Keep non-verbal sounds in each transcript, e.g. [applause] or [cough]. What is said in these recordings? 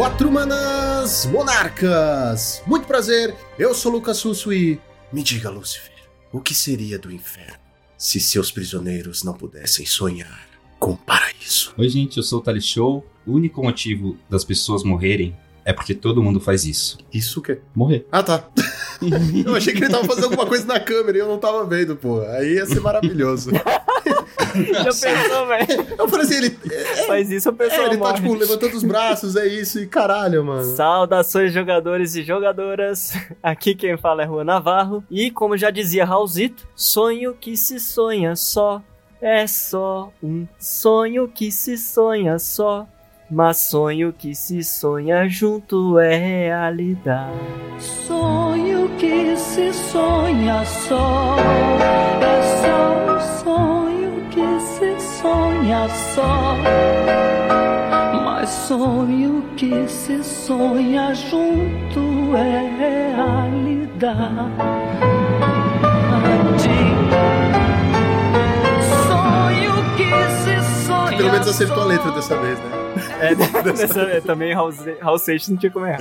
Quatro manas monarcas! Muito prazer, eu sou Lucas Susso e me diga, Lúcifer, o que seria do inferno se seus prisioneiros não pudessem sonhar com o paraíso? Oi, gente, eu sou o Tali Show. O único motivo das pessoas morrerem é porque todo mundo faz isso. Isso o quê? Morrer. Ah, tá. [laughs] eu achei que ele tava fazendo alguma coisa na câmera e eu não tava vendo, pô. Aí ia ser maravilhoso. [laughs] [laughs] Já pensou, velho? Eu falei assim, ele. Faz isso, a pessoa É, ele tá, morre. tipo, levantando os braços, é isso, e caralho, mano. Saudações, jogadores e jogadoras. Aqui quem fala é Rua Navarro. E como já dizia Raulzito, sonho que se sonha só. É só um sonho que se sonha só. Mas sonho que se sonha junto é realidade. Sonho que se sonha só, é só um sonho sonha só. Mas sonho que se sonha junto é realidade. Menos acertou a letra dessa vez, né? É, [laughs] dessa, é, também Raul, Raul Seixas não tinha como errar.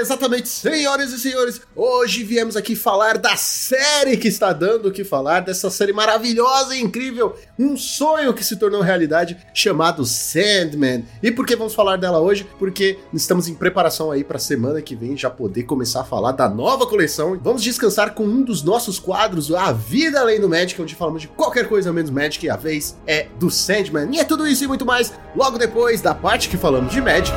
Exatamente, senhoras e senhores, hoje viemos aqui falar da série que está dando o que falar, dessa série maravilhosa e incrível, um sonho que se tornou realidade, chamado Sandman. E por que vamos falar dela hoje? Porque estamos em preparação aí para semana que vem já poder começar a falar da nova coleção. Vamos descansar com um dos nossos quadros, A Vida Além do Magic, onde falamos de qualquer coisa menos Magic, e a vez é do Sandman. E é tudo isso e muito mais logo depois da parte que falamos de Magic.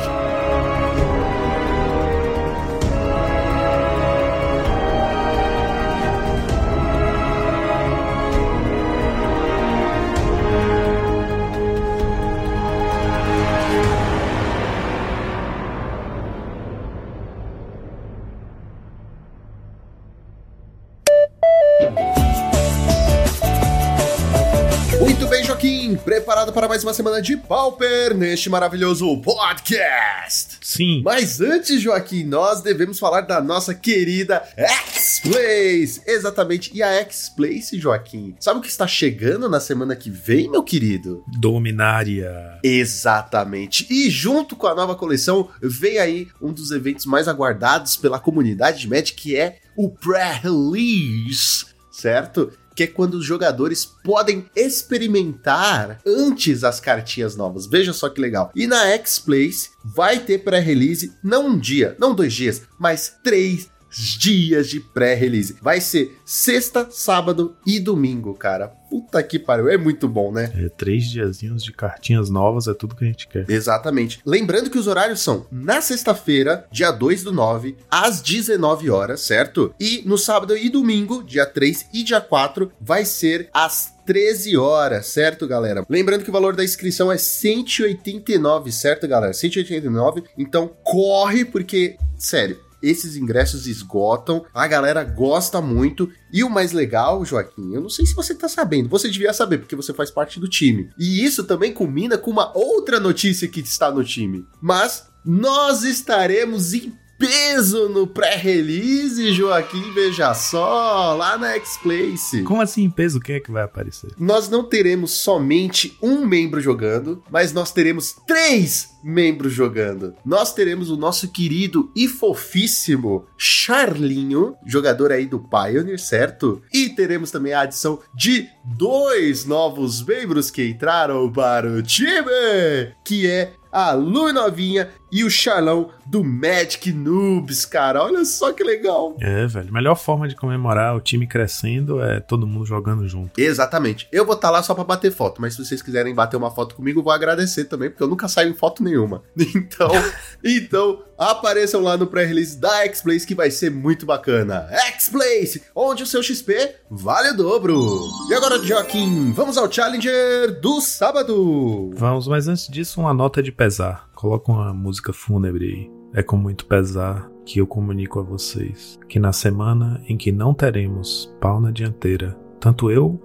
Para mais uma semana de Pauper neste maravilhoso podcast. Sim. Mas antes, Joaquim, nós devemos falar da nossa querida X-Place. Exatamente. E a X-Place, Joaquim, sabe o que está chegando na semana que vem, meu querido? Dominária. Exatamente. E junto com a nova coleção, vem aí um dos eventos mais aguardados pela comunidade de Magic, que é o pré-release, certo? Que é quando os jogadores podem experimentar antes as cartinhas novas. Veja só que legal. E na X-Place vai ter pré-release não um dia, não dois dias, mas três dias de pré-release. Vai ser sexta, sábado e domingo, cara. Puta que pariu, é muito bom, né? É, três diazinhos de cartinhas novas é tudo que a gente quer. Exatamente. Lembrando que os horários são na sexta-feira, dia 2 do 9, às 19 horas, certo? E no sábado e domingo, dia 3 e dia 4, vai ser às 13 horas, certo, galera? Lembrando que o valor da inscrição é 189, certo, galera? 189. Então corre, porque, sério, esses ingressos esgotam, a galera gosta muito. E o mais legal, Joaquim, eu não sei se você tá sabendo, você devia saber, porque você faz parte do time. E isso também culmina com uma outra notícia que está no time. Mas nós estaremos em peso no pré-release, Joaquim, veja só, lá na X-Place. Como assim peso? Quem é que vai aparecer? Nós não teremos somente um membro jogando, mas nós teremos três membros jogando. Nós teremos o nosso querido e fofíssimo Charlinho, jogador aí do Pioneer, certo? E teremos também a adição de dois novos membros que entraram para o time, que é a Lu Novinha e o Charlão do Magic Noobs, cara. Olha só que legal. É, velho. Melhor forma de comemorar o time crescendo é todo mundo jogando junto. Exatamente. Eu vou estar lá só pra bater foto, mas se vocês quiserem bater uma foto comigo, eu vou agradecer também, porque eu nunca saio em foto nenhuma. [laughs] Então, [laughs] então apareçam lá no pré-release da X-Place que vai ser muito bacana. X-Place, onde o seu XP vale o dobro. E agora, Joaquim, vamos ao Challenger do sábado. Vamos, mas antes disso, uma nota de pesar. Coloca uma música fúnebre aí. É com muito pesar que eu comunico a vocês que na semana em que não teremos pau na dianteira, tanto eu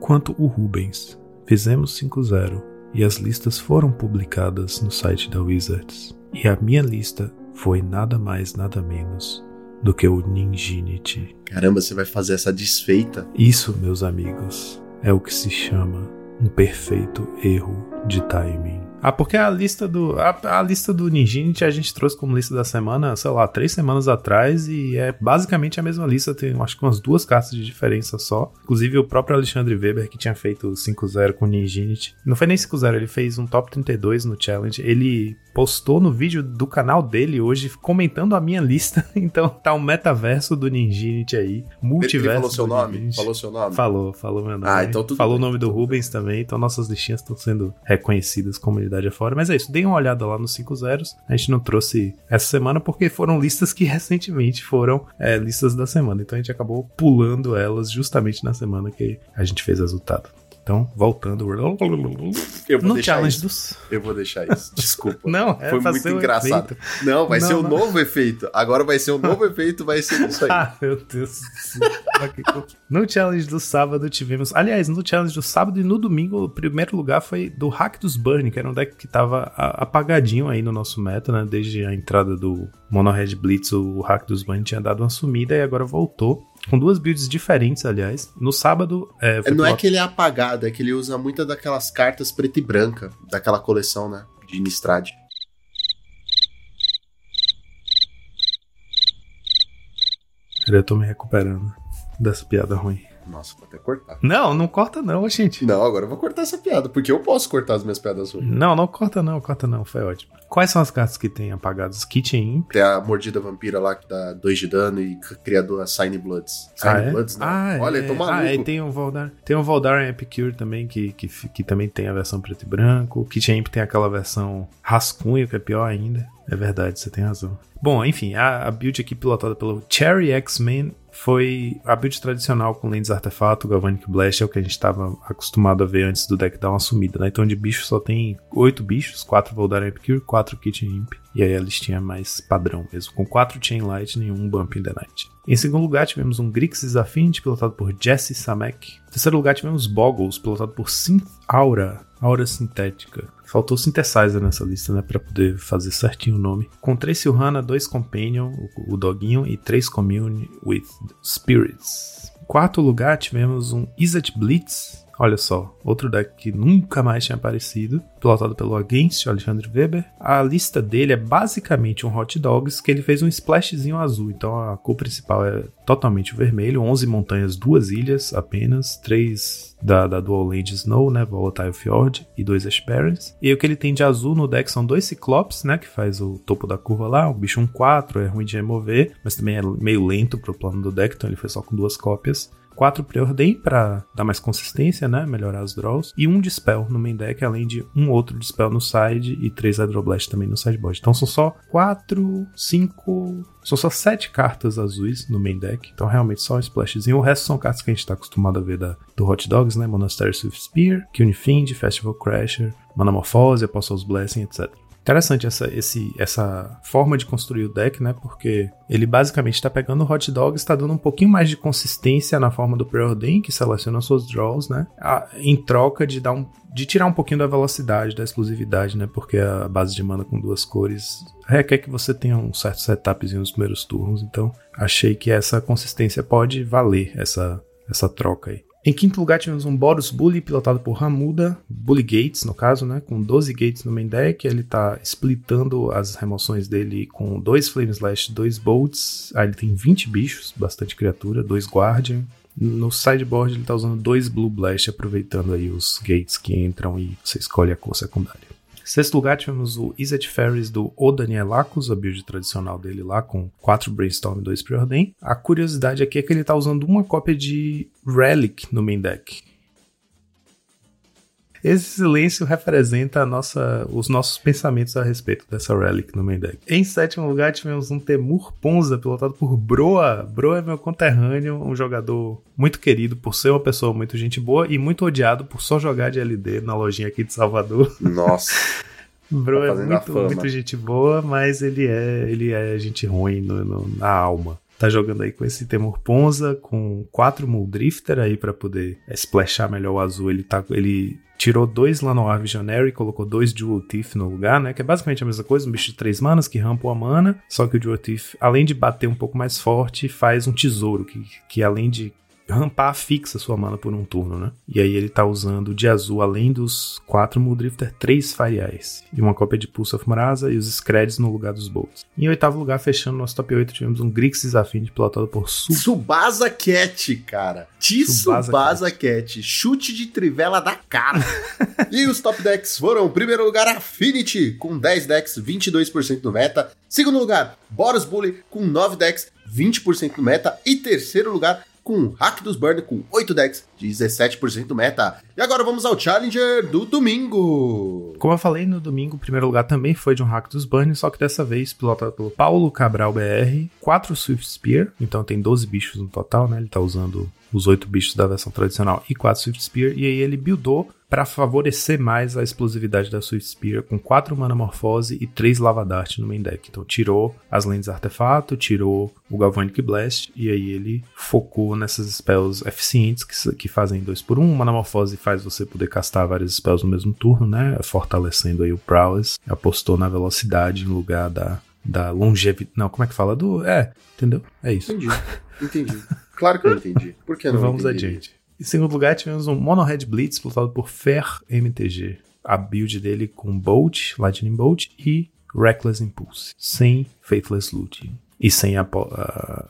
quanto o Rubens fizemos 5-0 e as listas foram publicadas no site da Wizards. E a minha lista foi nada mais, nada menos do que o Ninjinity. Caramba, você vai fazer essa desfeita. Isso, meus amigos, é o que se chama um perfeito erro de timing. Ah, porque a lista do. A, a lista do Ninjinity a gente trouxe como lista da semana, sei lá, três semanas atrás, e é basicamente a mesma lista, tem acho que umas duas cartas de diferença só. Inclusive o próprio Alexandre Weber, que tinha feito 5-0 com o Ninjinity. Não foi nem 5-0, ele fez um top 32 no challenge. Ele postou no vídeo do canal dele hoje, comentando a minha lista. [laughs] Então tá um metaverso do Ninjinity aí. Multiverso. Ele falou seu nome? Ninjinity. Falou seu nome? Falou, falou meu nome. Ah, então tudo Falou bem. o nome do Rubens também, então nossas listinhas estão sendo reconhecidas comunidade afora. Mas é isso, deem uma olhada lá nos 5 zeros. A gente não trouxe essa semana porque foram listas que [laughs] recentemente foram é, listas da semana. Então a gente acabou pulando elas justamente na semana que a gente fez resultado. Então, voltando. Eu vou No deixar challenge isso. dos. Eu vou deixar isso. [laughs] Desculpa. Não, é Foi muito engraçado. efeito. Não, vai Não, ser um não. novo efeito. Agora vai ser um novo [laughs] efeito, vai ser isso aí. Ah, meu Deus do céu. no challenge do sábado tivemos. Aliás, no challenge do sábado e no domingo, o primeiro lugar foi do Hack dos Burn, que era um deck que tava apagadinho aí no nosso meta, né? Desde a entrada do Mono Red Blitz, o Hack dos Burn tinha dado uma sumida e agora voltou. Com duas builds diferentes, aliás. No sábado. É, Não é que ele é apagado, é que ele usa muitas daquelas cartas preta e branca, daquela coleção, né? De Nistrad. Eu tô me recuperando dessa piada ruim. Nossa, vou até cortar. Não, não corta não, gente. Não, agora eu vou cortar essa piada, porque eu posso cortar as minhas piadas hoje. Não, não corta não, corta não, foi ótimo. Quais são as cartas que tem apagadas? Kitchen Imp. Tem a mordida vampira lá que dá 2 de dano e criador a Sign Bloods. Sign Ah, é? Bloods, não. Ah, Olha, é. tô maluco. Ah, tem um Voldar. Tem um Voldar Epicure também, que, que, que também tem a versão preto e branco. Kitchen Imp tem aquela versão rascunho, que é pior ainda. É verdade, você tem razão. Bom, enfim, a, a build aqui pilotada pelo Cherry X-Men foi a build tradicional com lentes artefato, Galvanic Blast, é o que a gente estava acostumado a ver antes do deck dar uma sumida, né? Então de bicho só tem oito bichos, quatro Voldar Epicure, quatro Kitchen Imp. E aí a listinha é mais padrão mesmo, com quatro Chain Light e nenhum Bump in the Night. Em segundo lugar, tivemos um Grixis Affinity, pilotado por Jesse Samek. Em terceiro lugar, tivemos Boggles, pilotado por Synth Aura, Aura Sintética. Faltou Synthesizer nessa lista, né, pra poder fazer certinho o nome. Com 3 Silhana, 2 Companion, o, o Doguinho, e 3 Commune with Spirits. Em quarto lugar, tivemos um Izzet Blitz, Olha só, outro deck que nunca mais tinha aparecido, pilotado pelo Against, Alexandre Weber. A lista dele é basicamente um Hot Dogs que ele fez um splashzinho azul, então a cor principal é totalmente vermelho, 11 montanhas, duas ilhas apenas, três da, da Dual Land Snow, né, Volatile Fjord e dois Esperance. E o que ele tem de azul no deck são dois Ciclopes, né, que faz o topo da curva lá, o bicho 1-4, é ruim de remover, mas também é meio lento pro plano do deck, então ele foi só com duas cópias. 4 Preordain para dar mais consistência, né? Melhorar as draws. E um Dispel no main deck, além de um outro Dispel no side e 3 Hydroblast também no sideboard. Então são só 4, 5. São só 7 cartas azuis no main deck. Então realmente só um splashzinho. O resto são cartas que a gente tá acostumado a ver da, do Hot Dogs, né? Monastery Swift Spear, Cunifind, Festival Crasher, Manamorphose, Apostle's Blessing, etc. Interessante essa, esse, essa forma de construir o deck, né? Porque ele basicamente está pegando o Hot Dogs, está dando um pouquinho mais de consistência na forma do Preordain, que seleciona suas draws, né? A- em troca de dar um, de tirar um pouquinho da velocidade, da exclusividade, né? Porque a base de mana com duas cores requer que você tenha um certo setupzinho nos primeiros turnos. Então, achei que essa consistência pode valer essa, essa troca aí. Em quinto lugar, tivemos um Boros Bully, pilotado por Ramuda, Bully Gates, no caso, né? Com 12 Gates no main deck. Ele tá splitando as remoções dele com dois Flame Slash, dois Bolts. Aí ele tem 20 bichos, bastante criatura, dois Guardian. No sideboard ele tá usando dois Blue Blast, aproveitando aí os gates que entram e você escolhe a cor secundária. Sexto lugar, tivemos o Izzet Ferris do O Danielacos, a build tradicional dele lá, com 4 Brainstorm e 2 Preordain. A curiosidade aqui é que ele tá usando uma cópia de Relic no main deck. Esse silêncio representa nossa, os nossos pensamentos a respeito dessa Relic no main deck. Em sétimo lugar, tivemos um Temur Ponza, pilotado por Broa. Broa é meu conterrâneo, um jogador muito querido por ser uma pessoa muito gente boa e muito odiado por só jogar de LD na lojinha aqui de Salvador. Nossa. [laughs] Tá Bro é fazendo a muito, muito gente boa, mas ele é, ele é gente ruim no- no- na alma. Tá jogando aí com esse Temur Ponza, com quatro Muldrifter aí pra poder splashar melhor o azul. Ele, tá, ele tirou dois Lanoir Visionary, colocou dois Jewel Teeth no lugar, né? Que é basicamente a mesma coisa, um bicho de três manas que rampa uma mana. Só que o Jewel Teeth, além de bater um pouco mais forte, faz um tesouro que, que além de rampar fixa sua mana por um turno, né? E aí ele tá usando de azul, além dos 4 Muldrifter, 3 Fire Eyes. E uma cópia de Pulse of Murasa e os Screds no lugar dos Bolts. Em oitavo lugar, fechando nosso top 8, tivemos um Grixis Affinity pilotado por Su Subasa Cat, cara. De Tsubasa Subasa Cat. Chute de trivela da cara. [laughs] e os top decks foram, primeiro lugar, Affinity, com 10 decks, 22% do meta. Segundo lugar, Boros Bully, com 9 decks, 20% do meta. E terceiro lugar, com Hack dos Burn, com 8 decks, 17% do meta. E agora vamos ao Challenger do domingo. Como eu falei no domingo, o primeiro lugar também foi de um hack dos Burn, só que dessa vez pilotado pelo Paulo Cabral BR, 4 Swift Spear, então tem 12 bichos no total, né? Ele tá usando os 8 bichos da versão tradicional e 4 Swift Spear, e aí ele buildou para favorecer mais a explosividade da Swift Spear com 4 Mana Morphose e 3 Lava Dart no main deck. Então tirou as lentes artefato, tirou o Galvanic Blast, e aí ele focou nessas spells eficientes que, que fazem 2 por 1 um. Mana Morphose faz você poder castar várias spells no mesmo turno, né? Fortalecendo aí o Prowess. Apostou na velocidade em lugar da, da longevidade. Não, como é que fala? Do. É, entendeu? É isso. Entendi, entendi. Claro que eu entendi. Por que não Vamos entendi? adiante. Em segundo lugar, tivemos um Mono Red Blitz pilotado por Fer MTG. A build dele com Bolt, Lightning Bolt e Reckless Impulse. Sem Faithless Looting. E sem a, a-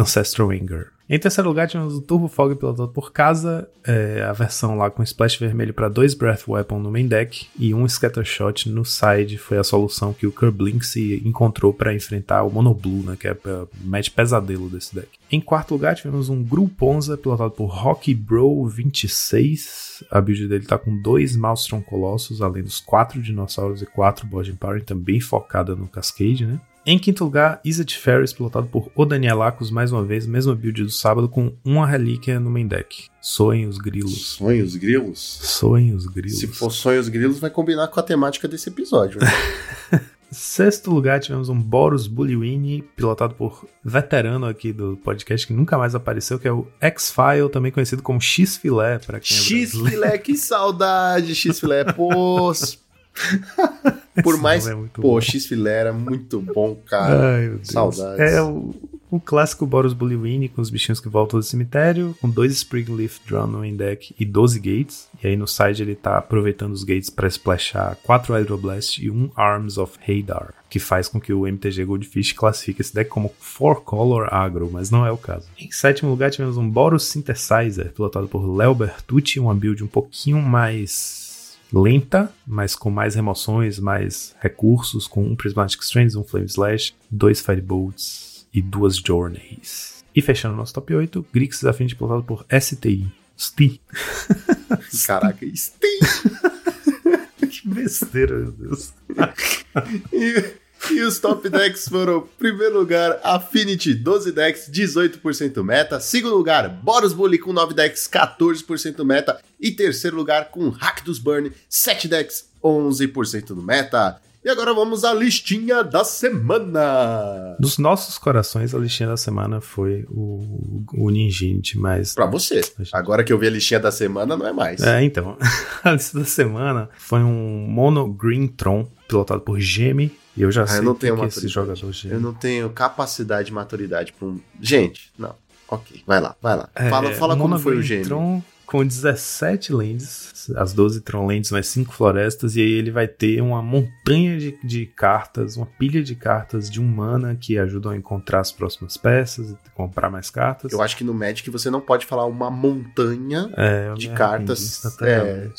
Ancestral Anger. Em terceiro lugar, tivemos o Turbo Fog pilotado por Casa, é, a versão lá com splash vermelho para dois Breath Weapon no main deck e um Scatter Shot no side. Foi a solução que o Kerblink se encontrou para enfrentar o Mono Blue, né, que é o match pesadelo desse deck. Em quarto lugar, tivemos um Gru Ponza pilotado por Rocky Bro 26. A build dele tá com dois Maelstrom Colossus, além dos quatro dinossauros e quatro Bodging Power, também focada no Cascade, né? Em quinto lugar, Izzet Ferris, pilotado por O Danielacos, mais uma vez, mesma build do sábado, com uma relíquia no main deck. Soem os grilos. Sonhos grilos? Soem os grilos. Se for sonhos grilos, vai combinar com a temática desse episódio. Né? [laughs] Sexto lugar, tivemos um Boros Bullywini, pilotado por veterano aqui do podcast, que nunca mais apareceu, que é o X-File, também conhecido como X-Filé, pra quem é. X-Filé, que saudade, X-Filé. Pô, [laughs] por Esse mais. é Pô, bom. X-Filé era muito bom, cara. Ai, meu Deus. Saudades. É o, o clássico Boros Bullywini com os bichinhos que voltam do cemitério, com dois Springleaf Drawn no deck e 12 gates. E aí no side ele tá aproveitando os gates para splashar 4 Hydroblast e um Arms of Hadar, que faz com que o MTG Goldfish classifique esse deck como 4 Color Agro, mas não é o caso. Em sétimo lugar tivemos um Boros Synthesizer, pilotado por Léo Bertucci, uma build um pouquinho mais lenta, mas com mais remoções, mais recursos, com um Prismatic Strands, um Flame Slash, dois Firebolts e duas Journeys. E fechando nosso top 8, Grixis Affinity pilotado por STI. [laughs] STI. Caraca, [laughs] Steam. Que besteira, meu Deus. [laughs] E, os top decks foram: primeiro lugar, Affinity, 12 decks, 18% meta. Segundo lugar, Boros Bully com 9 decks, 14% meta. E terceiro lugar, com Hack dos Burn, 7 decks, 11% do meta. E agora vamos à listinha da semana. Dos nossos corações, a listinha da semana foi o, o Ninjinti, mas Pra você. Agora que eu vi a listinha da semana, não é mais. É, então. [laughs] A lista da semana foi um Mono Green Tron, pilotado por Gemi. E eu já Ah, eu sei não que tenho que esse maturidade. jogador Gemi. Eu não tenho capacidade e maturidade pra um. Gente, não. Ok, vai lá, vai lá. É, fala fala como foi o gênio. Tron com 17 lands, as 12 Tron lands mais 5 florestas, e aí ele vai ter uma montanha de, de cartas, uma pilha de cartas de um mana que ajudam a encontrar as próximas peças e comprar mais cartas. Eu acho que no Magic você não pode falar uma montanha. É, eu de cartas, arrependi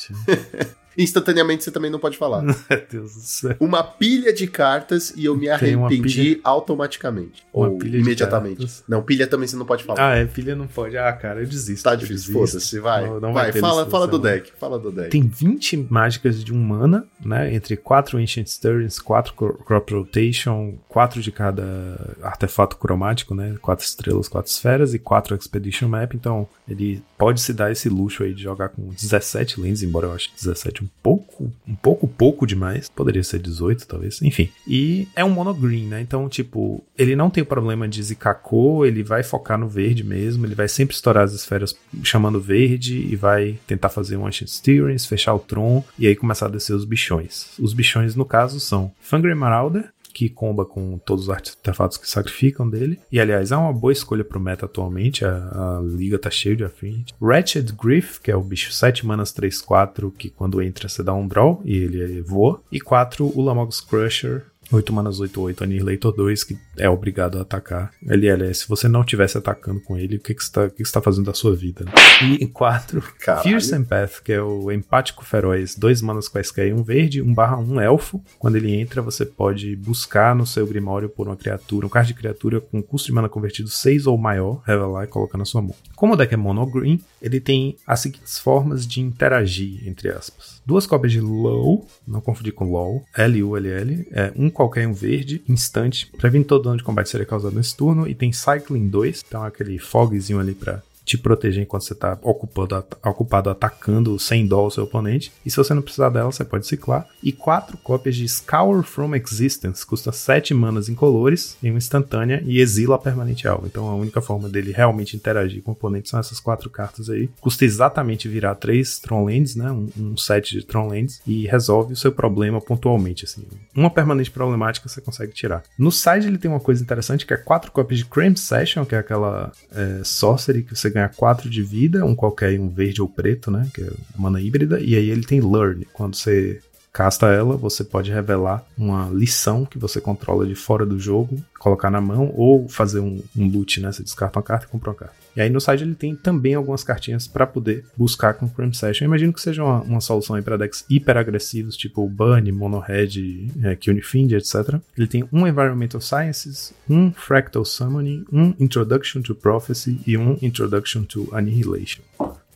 [laughs] instantaneamente. Você também não pode falar. [laughs] Meu Deus do céu. Uma pilha de cartas e eu me arrependi pilha- automaticamente. Uma ou pilha imediatamente. Não, pilha também você não pode falar. Ah, é, filha não pode. Ah, cara, eu desisto. tá difícil, foda-se, vai. Não- não vai, vai fala, fala do deck, fala do deck. Tem 20 mágicas de um mana, né? Entre 4 Ancient Stirrings, 4 Crop Rotation, 4 de cada artefato cromático, né? 4 estrelas, 4 esferas e 4 Expedition Map. Então, ele pode se dar esse luxo aí de jogar com 17 lanes, embora eu ache 17 um pouco, um pouco pouco demais. Poderia ser 18, talvez. Enfim. E é um mono green, né? Então, tipo, ele não tem o problema de zicacô, ele vai focar no verde mesmo, ele vai sempre estourar as esferas chamando verde e vai tentar fazer um Ancient Steerings, fechar o Tron e aí começar a descer os bichões. Os bichões, no caso, são Fangry Marauder, que comba com todos os artefatos que sacrificam dele. E aliás, é uma boa escolha pro meta atualmente. A, a liga tá cheia de Affinity. Wretched Grief, que é o bicho 7 manas 3-4, que quando entra você dá um draw e ele voa. E 4, o Lamog's Crusher, 8 manas 8, 8, Annihilator 2, que é obrigado a atacar. LL, se você não estivesse atacando com ele, o que, que, você, tá, o que, que você tá fazendo da sua vida? Né? E 4, Caralho. Fierce Empath, que é o Empático Feroz, 2 manas quaisquer, um verde, 1 barra 1 elfo. Quando ele entra, você pode buscar no seu Grimório por uma criatura, um card de criatura com custo de mana convertido 6 ou maior, revelar e colocar na sua mão. Como o deck é mono green, ele tem as seguintes formas de interagir, entre aspas. Duas cópias de LOL, não confundir com LOL, L-U-L-L, é um qualquer um verde, instante, previne todo dano de combate seria causado nesse turno, e tem Cycling 2, então aquele fogzinho ali pra te proteger enquanto você tá ocupado, ocupado atacando sem dó o seu oponente. E se você não precisar dela, você pode ciclar. E quatro cópias de Scour from Existence, custa 7 manas incolores em uma instantânea e exila permanente alvo. Então a única forma dele realmente interagir com o oponente são essas quatro cartas aí. Custa exatamente virar três Tronlands, né? Um, um set de Tronlands e resolve o seu problema pontualmente, assim. Uma permanente problemática você consegue tirar. No side ele tem uma coisa interessante que é quatro cópias de Cram Session, que é aquela é, sorcery que você ganha 4 de vida, um qualquer e um verde ou preto, né? Que é mana híbrida. E aí ele tem Learn. Quando você casta ela, você pode revelar uma lição que você controla de fora do jogo, colocar na mão, ou fazer um, um loot, né? Você descarta uma carta e compra uma carta. E aí no site ele tem também algumas cartinhas para poder buscar com Cram Session. Eu imagino que seja uma, uma solução aí para decks hiper agressivos, tipo Bunny, Mono Red, é, Cunifind, etc. Ele tem um Environmental Sciences, um Fractal Summoning, um Introduction to Prophecy e um Introduction to Annihilation.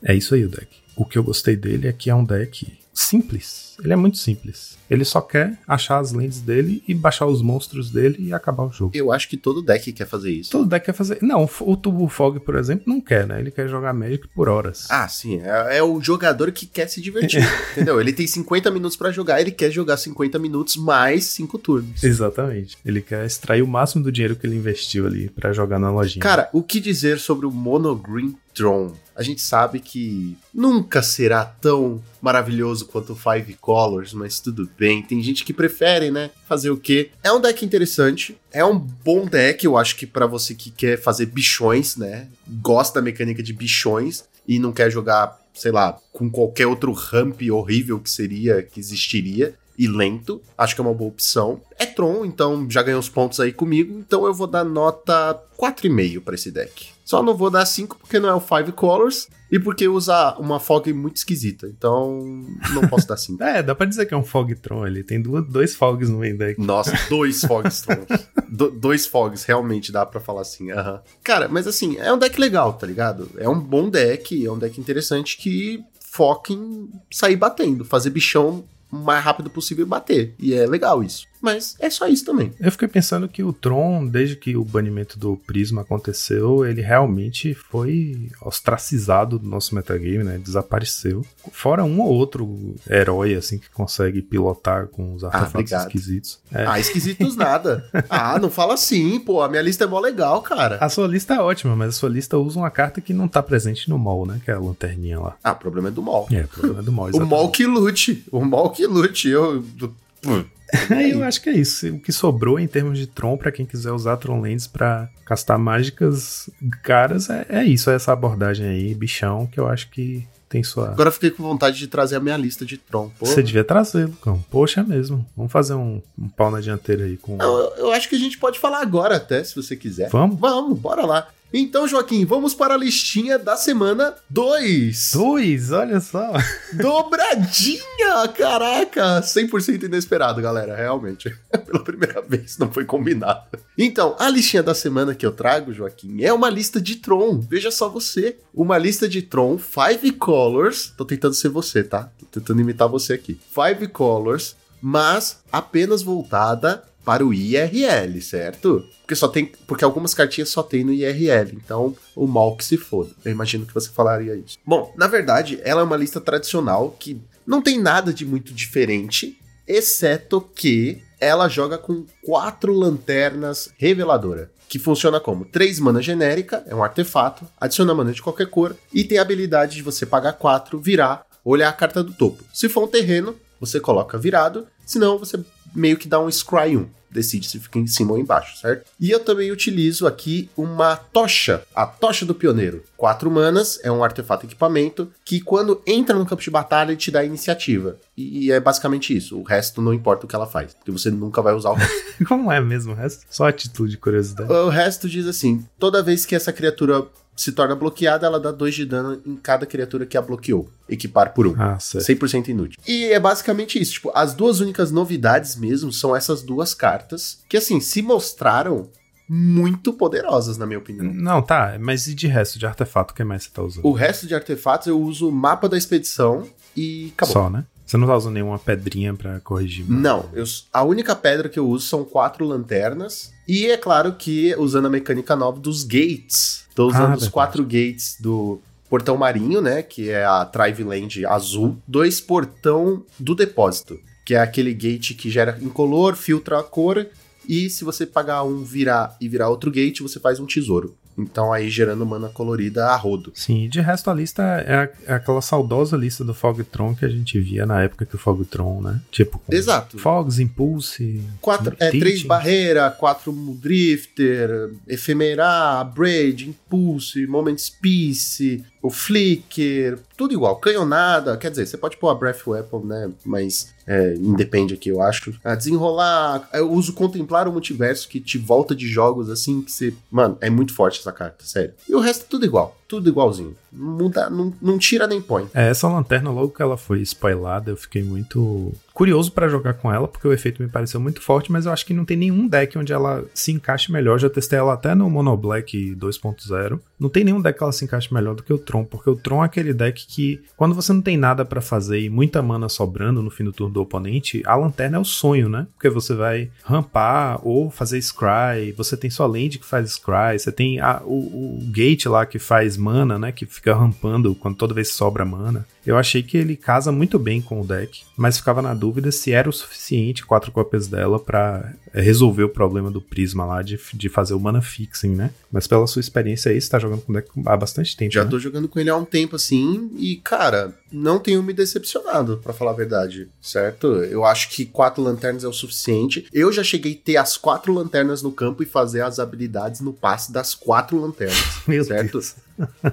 É isso aí o deck. O que eu gostei dele é que é um deck simples. Ele é muito simples. Ele só quer achar as lentes dele e baixar os monstros dele e acabar o jogo. Eu acho que todo deck quer fazer isso. Todo deck quer fazer. Não, o Tubo Fog, por exemplo, não quer, né? Ele quer jogar Magic por horas. Ah, sim. É, é o jogador que quer se divertir. [laughs] entendeu? Ele tem 50 minutos pra jogar, ele quer jogar 50 minutos mais 5 turnos. Exatamente. Ele quer extrair o máximo do dinheiro que ele investiu ali pra jogar na lojinha. Cara, o que dizer sobre o Mono Green Tron? A gente sabe que nunca será tão maravilhoso quanto Five Colors, mas tudo bem. Tem gente que prefere, né? Fazer o quê? É um deck interessante, é um bom deck, eu acho que pra você que quer fazer bichões, né? Gosta da mecânica de bichões e não quer jogar, sei lá, com qualquer outro ramp horrível que seria, que existiria. E lento, acho que é uma boa opção. É Tron, então já ganhou os pontos aí comigo, então eu vou dar nota 4,5 pra esse deck. Só não vou dar 5 porque não é o Five Colors e porque usa uma fog muito esquisita. Então não posso dar 5. [laughs] É, dá pra dizer que é um Fogtron ali. Tem duas, dois Fogs no main deck. Nossa, [laughs] dois Fogs Trons. Do- dois Fogs, realmente dá pra falar assim. aham. Cara, mas assim, é um deck legal, tá ligado? É um bom deck, é um deck interessante que foca em sair batendo, fazer bichão mais rápido possível e bater. E é legal isso. Mas é só isso também. Eu fiquei pensando que o Tron, desde que o banimento do Prisma aconteceu, ele realmente foi ostracizado do nosso metagame, né? Desapareceu. Fora um ou outro herói, assim, que consegue pilotar com os artefatos obrigado. esquisitos. É. Ah, esquisitos nada. Ah, não fala assim, pô. A minha lista é mó legal, cara. A sua lista é ótima, mas a sua lista usa uma carta que não tá presente no mall, né? Que é a lanterninha lá. Ah, o problema é do mol. É, o problema é do mall. O mol que lute. O mol que lute. Eu. Eu acho que é isso. O que sobrou em termos de Tron, pra quem quiser usar Tron Lens pra castar mágicas caras, é, é isso, é essa abordagem aí, bichão, que eu acho que tem sua. Agora eu fiquei com vontade de trazer a minha lista de Tron. Pô. Você devia trazer, Lucão. Poxa, mesmo. Vamos fazer um, um pau na dianteira aí com. Eu, eu acho que a gente pode falar agora até, se você quiser. Vamos? Vamos, bora lá. Então, Joaquim, vamos para a listinha da semana 2. Dois, olha só. Dobradinha! Caraca! 100% inesperado, galera, realmente. [laughs] Pela primeira vez, não foi combinado. Então, a listinha da semana que eu trago, Joaquim, é uma lista de Tron. Veja só você. Uma lista de Tron, Five Colors. Tô tentando ser você, tá? Tô tentando imitar você aqui. Five Colors, mas apenas voltada para o IRL, certo? Porque só tem, porque algumas cartinhas só tem no IRL, então o mal que se foda. Eu imagino que você falaria isso. Bom, na verdade, ela é uma lista tradicional que não tem nada de muito diferente, exceto que ela joga com quatro lanternas reveladora. Que funciona como 3 mana genérica, é um artefato, adiciona mana de qualquer cor e tem a habilidade de você pagar 4, virar, olhar a carta do topo. Se for um terreno, você coloca virado, senão você meio que dá um scry 1 decide se fica em cima ou embaixo, certo? E eu também utilizo aqui uma tocha, a tocha do pioneiro. Quatro manas, é um artefato equipamento que quando entra no campo de batalha ele te dá iniciativa. E é basicamente isso. O resto não importa o que ela faz, porque você nunca vai usar o resto. [laughs] Como é mesmo o resto? Só atitude, curiosidade. o resto diz assim: toda vez que essa criatura se torna bloqueada, ela dá 2 de dano em cada criatura que a bloqueou. Equipar por 1. Um. Ah, certo. 100% inútil. E é basicamente isso. Tipo, as duas únicas novidades mesmo são essas duas cartas, que assim, se mostraram muito poderosas, na minha opinião. Não, tá, mas e de resto de artefato, o que mais você tá usando? O resto de artefatos eu uso o mapa da expedição e acabou. Só, né? Você não tá usando nenhuma pedrinha pra corrigir? mano? Não, eu, a única pedra que eu uso são quatro lanternas. E é claro que usando a mecânica nova dos gates. Tô usando Ah, os quatro gates do portão marinho, né? Que é a Trive Land azul. Dois portão do depósito. Que é aquele gate que gera incolor, filtra a cor. E se você pagar um virar e virar outro gate, você faz um tesouro. Então aí gerando mana colorida a rodo. Sim, de resto a lista é, a- é aquela saudosa lista do Fogtron que a gente via na época que o Fogtron, né? Tipo, Exato. Fogs, Impulse. Quatro, é, três barreira, quatro drifter, efemera, braid, impulse, moments peace, o flicker, tudo igual, canhonada, quer dizer, você pode pôr a breath weapon, né, mas é, independe aqui, eu acho. A desenrolar, eu uso contemplar o multiverso que te volta de jogos assim que você, mano, é muito forte essa carta, sério. E o resto é tudo igual, tudo igualzinho. Muda, não, não tira nem põe. É, essa lanterna, logo que ela foi spoilada, eu fiquei muito curioso pra jogar com ela, porque o efeito me pareceu muito forte, mas eu acho que não tem nenhum deck onde ela se encaixe melhor. Já testei ela até no Mono Black 2.0. Não tem nenhum deck que ela se encaixe melhor do que o Tron, porque o Tron é aquele deck que, quando você não tem nada pra fazer e muita mana sobrando no fim do turno do oponente, a lanterna é o sonho, né? Porque você vai rampar ou fazer scry, você tem sua land que faz scry, você tem a- o, o gate lá que faz mana, né? Que fica rampando quando toda vez sobra mana. Eu achei que ele casa muito bem com o deck, mas ficava na dúvida se era o suficiente quatro cópias dela pra é, resolver o problema do prisma lá de, de fazer o mana fixing, né? Mas pela sua experiência aí, você tá jogando com o deck há bastante tempo. Já né? tô jogando com ele há um tempo assim e, cara, não tenho me decepcionado, pra falar a verdade, certo? Eu acho que quatro lanternas é o suficiente. Eu já cheguei a ter as quatro lanternas no campo e fazer as habilidades no passe das quatro lanternas, [laughs] Meu certo? Deus.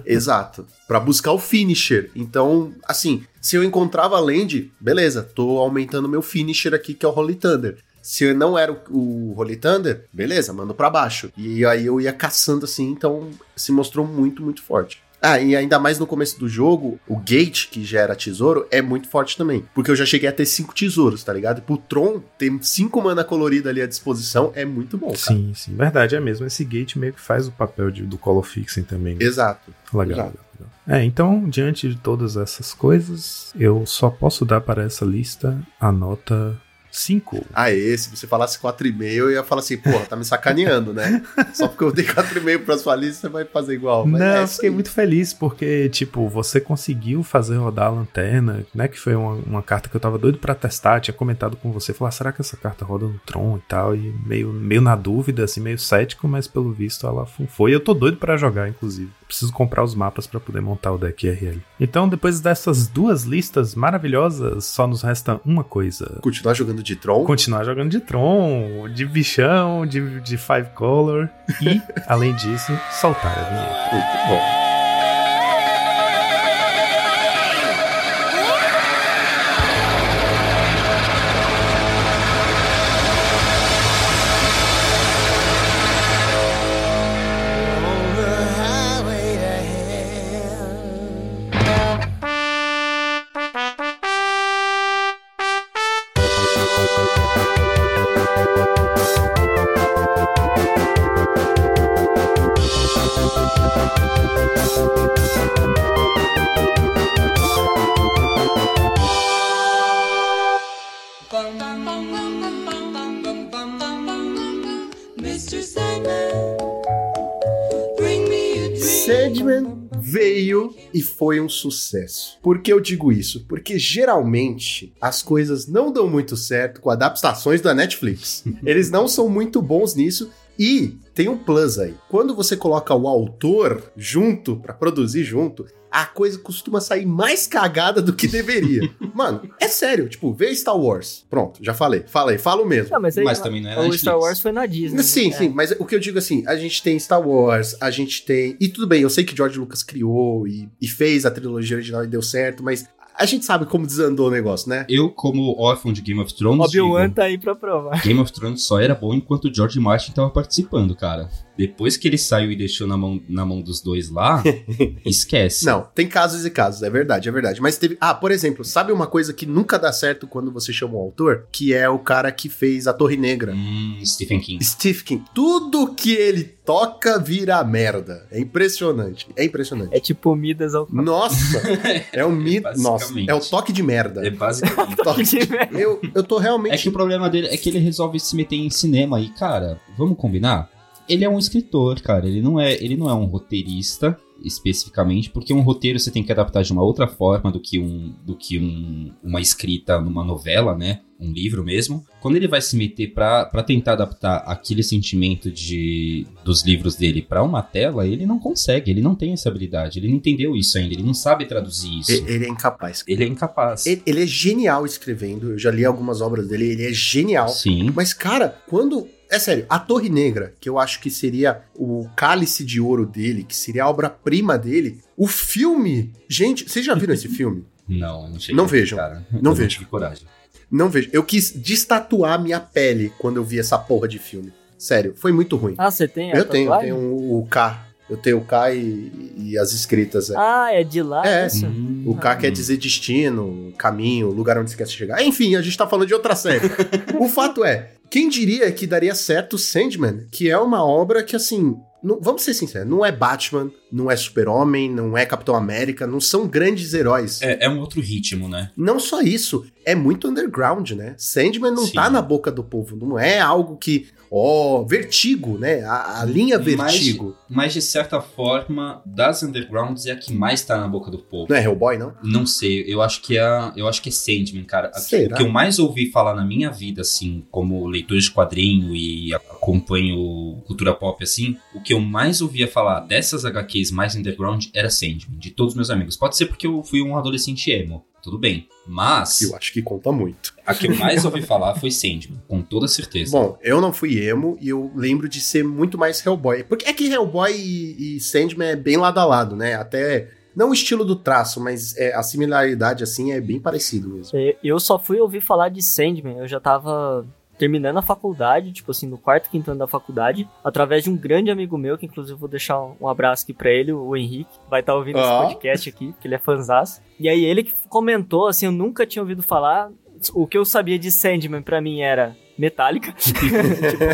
Exato. Pra buscar o finisher. Então, assim, se eu encontrava a land, beleza, tô aumentando meu finisher aqui, que é o Holy Thunder. Se eu não era o, o Holy Thunder, beleza, mando pra baixo. E aí eu ia caçando assim, então se mostrou muito, muito forte. Ah, e ainda mais no começo do jogo, o gate que gera tesouro é muito forte também. Porque eu já cheguei a ter cinco tesouros, tá ligado? E pro Tron, ter cinco mana colorida ali à disposição é muito bom, cara. Sim, sim. Verdade, é mesmo. Esse gate meio que faz o papel de- do color fixing também. né? Exato. Legal, Exato. É, então, diante de todas essas coisas, eu só posso dar para essa lista a nota 5. Aê, se você falasse 4,5, eu ia falar assim, porra, tá me sacaneando, né? [laughs] Só porque eu dei 4,5 pra sua lista, você vai fazer igual. Mas Não, é fiquei muito feliz porque, tipo, você conseguiu fazer rodar a lanterna, né? Que foi uma, uma carta que eu tava doido pra testar, tinha comentado com você, falar, será que essa carta roda no Tron e tal? E meio, meio na dúvida, assim, meio cético, mas pelo visto ela foi. Eu tô doido pra jogar, inclusive. Preciso comprar os mapas pra poder montar o deck RL. Então, depois dessas duas listas maravilhosas, só nos resta uma coisa. Continuar jogando de Tron. Continuar jogando de Tron, de bichão, de, de Five Color e, [laughs] além disso, soltar a vinheta. Muito bom. Sucesso. Por que eu digo isso? Porque geralmente as coisas não dão muito certo com adaptações da Netflix. [laughs] Eles não são muito bons nisso e tem um plus aí. Quando você coloca o autor junto, pra produzir junto, a coisa costuma sair mais cagada do que deveria. [laughs] Mano, é sério. Tipo, vê Star Wars. Pronto, já falei. Falei, falo mesmo. Não, mas, aí, Mas também não é o Netflix. Star Wars foi na Disney. Sim, né? sim, mas o que eu digo assim, a gente tem Star Wars, a gente tem. E tudo bem, eu sei que George Lucas criou e, e fez a trilogia original e deu certo, mas a gente sabe como desandou o negócio, né? Eu, como órfão de Game of Thrones, Obi-Wan tá aí pra provar. Game of Thrones só era bom enquanto o George Martin tava participando, cara. Depois que ele saiu e deixou na mão, na mão dos dois lá, [laughs] esquece. Não, tem casos e casos, é verdade, é verdade. Mas teve. Ah, por exemplo, sabe uma coisa que nunca dá certo quando você chama um autor? Que é o cara que fez a Torre Negra. Hum, Stephen King. Steve King. Tudo que ele toca vira merda. É impressionante. É impressionante. É tipo Midas ao [laughs] Nossa! É um mito. Nossa, Basicamente. é o toque de merda. É basicamente. Toque de- de merda. Eu, eu tô realmente. É que o problema dele é que ele resolve se meter em cinema e, cara, vamos combinar? Ele é um escritor, cara. Ele não é, ele não é um roteirista especificamente, porque um roteiro você tem que adaptar de uma outra forma do que, um, do que um, uma escrita numa novela, né? Um livro mesmo. Quando ele vai se meter pra, pra tentar adaptar aquele sentimento de, dos livros dele pra uma tela, ele não consegue, ele não tem essa habilidade, ele não entendeu isso ainda, ele não sabe traduzir isso. Ele é incapaz. Ele é incapaz. Ele, ele é genial escrevendo. Eu já li algumas obras dele. Ele é genial. Sim. Mas, cara, quando. É sério, a Torre Negra, que eu acho que seria o cálice de ouro dele, que seria a obra-prima dele, o filme. Gente, vocês já viram esse filme? Não, eu não cheguei. Não vejam. Cara. Não Eu vejam. tive coragem. Não vejo. Eu quis destatuar minha pele quando eu vi essa porra de filme. Sério, foi muito ruim. Ah, você tem a eu tenho, eu tenho o K. Eu tenho o K e, e as escritas. é. Ah, é de lá É. isso? Hum. O K quer dizer destino, caminho, lugar onde você quer chegar. Enfim, a gente tá falando de outra série. o fato é, quem diria que daria certo Sandman, que é uma obra que, assim, não- vamos ser sinceros, não é Batman, não é Super-Homem, não é Capitão América, não são grandes heróis. É, é um outro ritmo, né? Não só isso, é muito underground, né? Sandman não Sim. tá na boca do povo, não é algo que. Ó, vertigo, né? A, a linha Mas- vertigo. Mas de certa forma, das undergrounds é a que mais tá na boca do povo. Não é Hellboy, não? Não sei, eu acho que é, eu acho que é Sandman, cara. Será? O que eu mais ouvi falar na minha vida, assim, como leitor de quadrinho e acompanho cultura pop, assim, o que eu mais ouvia falar dessas HQs mais underground era Sandman, de todos os meus amigos. Pode ser porque eu fui um adolescente emo, tudo bem. Mas Eu acho que conta muito. a que eu [laughs] mais ouvi falar foi Sandman, com toda certeza. Bom, eu não fui emo e eu lembro de ser muito mais Hellboy. Porque é que Hellboy e, e Sandman é bem lado a lado, né? Até. Não o estilo do traço, mas é, a similaridade, assim, é bem parecido mesmo. É, Eu só fui ouvir falar de Sandman, eu já tava terminando a faculdade, tipo assim, no quarto, quinto ano da faculdade, através de um grande amigo meu, que inclusive eu vou deixar um abraço aqui pra ele, o Henrique, vai estar ouvindo Ó. esse podcast aqui, que ele é fanzaço. E aí ele que comentou, assim, eu nunca tinha ouvido falar, o que eu sabia de Sandman pra mim era Metallica, [laughs] tipo,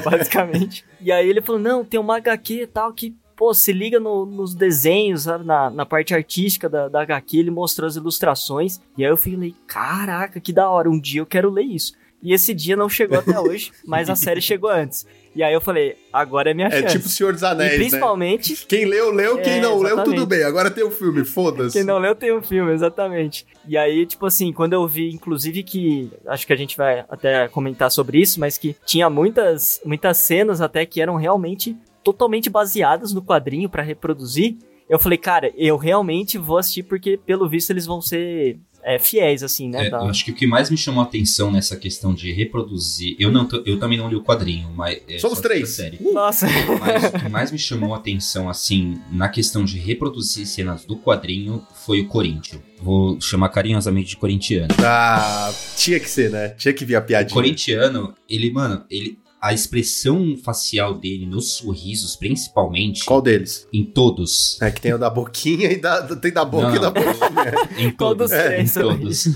basicamente. E aí ele falou, não, tem uma HQ e tal que pô, se liga no- nos desenhos, sabe? Na, na parte artística da, da HQ, ele mostrou as ilustrações. E aí eu falei, caraca, que da hora, um dia eu quero ler isso. E esse dia não chegou até hoje, mas a série chegou antes. E aí eu falei, agora é minha É chance. tipo Senhor dos e Anéis, né? principalmente, Quem leu, leu. Quem É, não leu, exatamente. tudo bem. Agora tem o filme, foda-se. quem não leu tem um filme, exatamente. E aí, tipo assim, quando eu vi, inclusive que, acho que a gente vai até comentar sobre isso, mas que tinha muitas, muitas cenas até que eram realmente totalmente baseadas no quadrinho pra reproduzir, eu falei, cara, eu realmente vou assistir porque, pelo visto, eles vão ser é, fiéis, assim, né? É, da- eu acho que o que mais me chamou a atenção nessa questão de reproduzir. Eu, não, tô- eu também não li o quadrinho, mas. é Somos só três. Série. Nossa, Mas o que [laughs] mais me chamou a atenção, assim, na questão de reproduzir cenas do quadrinho foi o Corinthians. Vou chamar carinhosamente de corintiano. Ah, tinha que ser, né? Tinha que vir a O piadinha. corintiano, ele, mano, ele. A expressão facial dele nos sorrisos, principalmente, Qual deles? em todos. É que tem o da boquinha e da, tem da boca Não. e da boquinha. [laughs] Em Todos todos. É, em todos.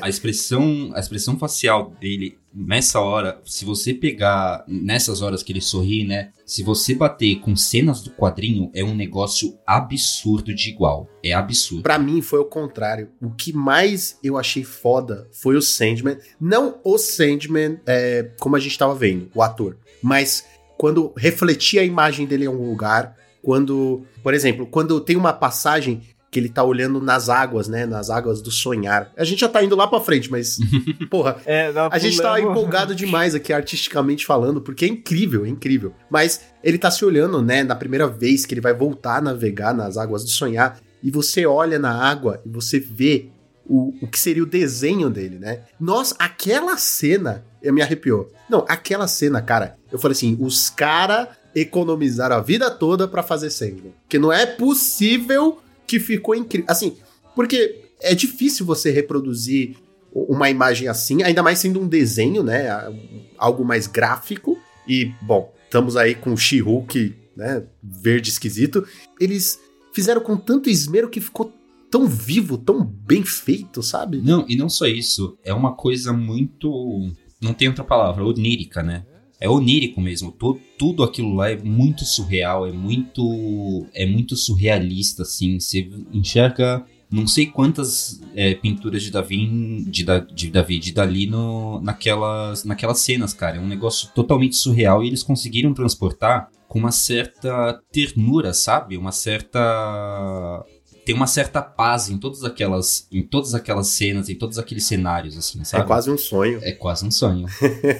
A expressão, a expressão facial dele nessa hora, se você pegar nessas horas que ele sorri, né? Se você bater com cenas do quadrinho, é um negócio absurdo de igual. É absurdo. Pra mim foi o contrário. O que mais eu achei foda foi o Sandman. Não o Sandman, é, como a gente tava vendo, o ator. Mas quando refletia a imagem dele em algum lugar. Quando, por exemplo, quando tem uma passagem que ele tá olhando nas águas, né? Nas águas do sonhar. A gente já tá indo lá pra frente, mas, [laughs] porra, É, não, a gente tá empolgado demais aqui, artisticamente falando, porque é incrível, é incrível. Mas ele tá se olhando, né, na primeira vez que ele vai voltar a navegar nas águas do sonhar, e você olha na água e você vê o, o que seria o desenho dele, né? Nossa, aquela cena me arrepiou. Não, aquela cena, cara, eu falei assim, os cara economizaram a vida toda pra fazer Sandman. Que não é possível que ficou incrível. Assim, porque é difícil você reproduzir uma imagem assim, ainda mais sendo um desenho, né? Algo mais gráfico. E, bom, estamos aí com o She-Hulk, né? Verde esquisito. Eles fizeram com tanto esmero que ficou tão vivo, tão bem feito, sabe? Não, e não só isso, é uma coisa muito. Não tem outra palavra, onírica, né? É onírico mesmo. Tu- tudo aquilo lá é muito surreal, é muito. É muito surrealista, assim. Você enxerga não sei quantas é, pinturas de Davi, de, Da- de Davi, de Dali no, naquelas, naquelas cenas, cara. É um negócio totalmente surreal e eles conseguiram transportar com uma certa ternura, sabe? Uma certa tem uma certa paz em todas aquelas em todas aquelas cenas, em todos aqueles cenários assim, É sabe? quase um sonho. É quase um sonho.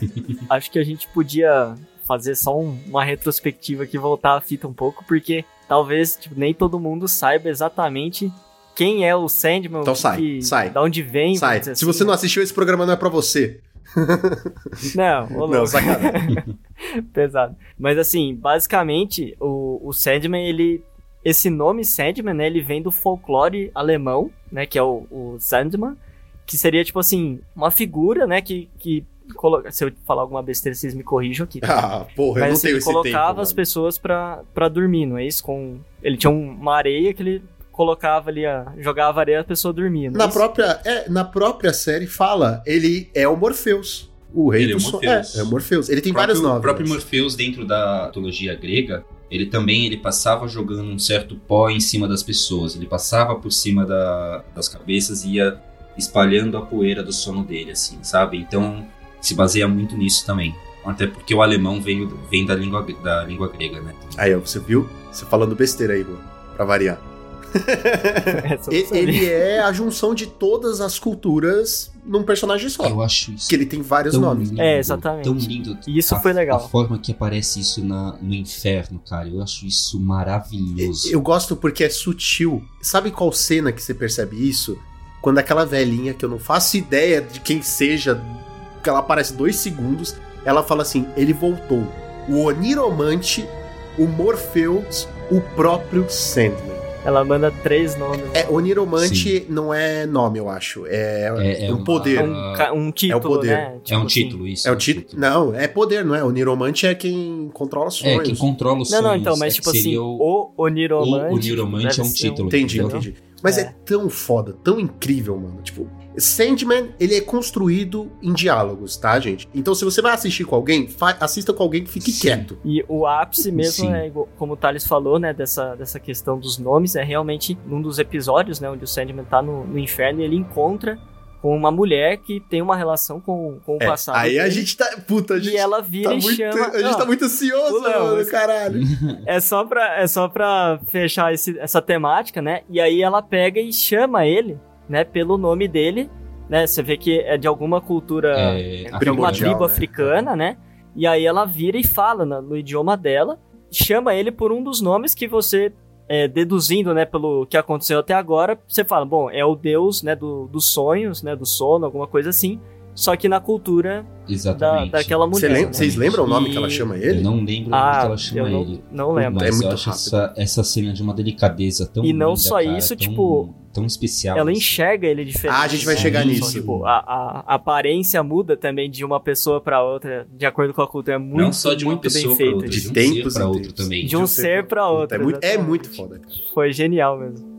[laughs] Acho que a gente podia fazer só um- uma retrospectiva aqui, voltar a fita um pouco, porque talvez tipo, nem todo mundo saiba exatamente quem é o Sandman. Então sai, que- sai. Da onde vem. Sai. Se assim, você não né? assistiu esse programa, não é pra você. [laughs] Não, ô Não, sacanagem. [laughs] Pesado. Mas assim, basicamente, o, o Sandman, ele. Esse nome Sandman, né? Ele vem do folclore alemão, né? Que é o, o Sandman. Que seria, tipo assim, uma figura, né? Que. que se eu falar alguma besteira, vocês me corrijam aqui. [laughs] Ah, porra, eu Mas não assim, tenho ele esse tempo. colocava as mano. pessoas pra, pra dormir, não é isso? Com, ele tinha um- uma areia que ele colocava ali, a, jogava areia a pessoa dormia. é Na isso? própria, é, na própria série fala, ele é o Morpheus. O rei Ele é do o sonho. Morpheus. É, é o Morpheus. Ele tem o próprio, vários nomes. O próprio Morpheus, dentro da mitologia grega, ele também ele passava jogando um certo pó em cima das pessoas. Ele passava por cima da- das cabeças e ia espalhando a poeira do sono dele, assim, sabe? Então, se baseia muito nisso também. Até porque o alemão vem, da, língua, da língua grega, né? Aí, você viu? Você falando besteira aí, Luan. Pra variar. [laughs] Ele é a junção de todas as culturas num personagem só. Eu acho isso Que ele tem vários nomes. lindo, É, exatamente. Tão lindo. E isso a, foi legal. A forma que aparece isso na, no inferno, cara, eu acho isso maravilhoso. Eu gosto porque é sutil. Sabe qual cena que você percebe isso? Quando aquela velhinha, que eu não faço ideia de quem seja, que ela aparece dois segundos, ela fala assim: ele voltou. O Oniromante, o Morpheus, o próprio Sandman. Ela manda três nomes. É, Oniromante não é nome, eu acho. É, É- é um uma- poder. É um, um título, poder. né? É Tipo um assim. título isso. É o título. Não, é poder, não é? O Niromante é quem controla É, sonhos. quem controla os Não, não, sonhos, então, mas é tipo que assim, o, o, Oniromante. o Oniromante é um título. Entendi, entendeu? entendi. Mas é. É. tão foda, tão incrível, mano. Tipo, Sandman, ele é construído em diálogos, tá, gente? Então, se você vai assistir com alguém, assista com alguém que fique Sim. quieto. E o ápice mesmo é, como o Thales falou, né, dessa, dessa questão dos nomes, é realmente num dos episódios, né, onde o Sandman tá no, no inferno e ele encontra com uma mulher que tem uma relação com, com o É, passado. aí a dele, gente tá. Puta, a gente. E ela vira tá e muito, chama. a gente Não, tá muito ansioso, mano, mas- caralho. [laughs] É só pra, é só pra fechar esse- essa temática, né? E aí ela pega e chama ele, né, pelo nome dele, né? Você vê que é de alguma cultura, É, de uma primordial, tribo né? africana, né? E aí ela vira e fala na- no idioma dela, chama ele por um dos nomes que você, é, deduzindo, né, pelo que aconteceu até agora, você fala, bom, é o deus, né, do, dos sonhos, né, do sono, alguma coisa assim. Só que na cultura da, daquela mulher. Lembra- né? vocês lembram o nome que ela chama Eu ele? não lembro Ah, do que ela chama eu não, ele. não lembro. Mas É muito eu acho essa, essa cena de uma delicadeza tão E não linda, só cara, isso, tão- tipo, Tão especial. ela assim. enxerga ele diferente. Ah, a gente vai né? chegar Então, nisso. Tipo, a, a- aparência muda também de uma pessoa pra outra, de acordo com a cultura. É muito, Não só de uma pessoa feito. outra, De de um tempos ser pra em outro também. De um ser pra outro, É muito, é muito foda. cara. Foi genial mesmo.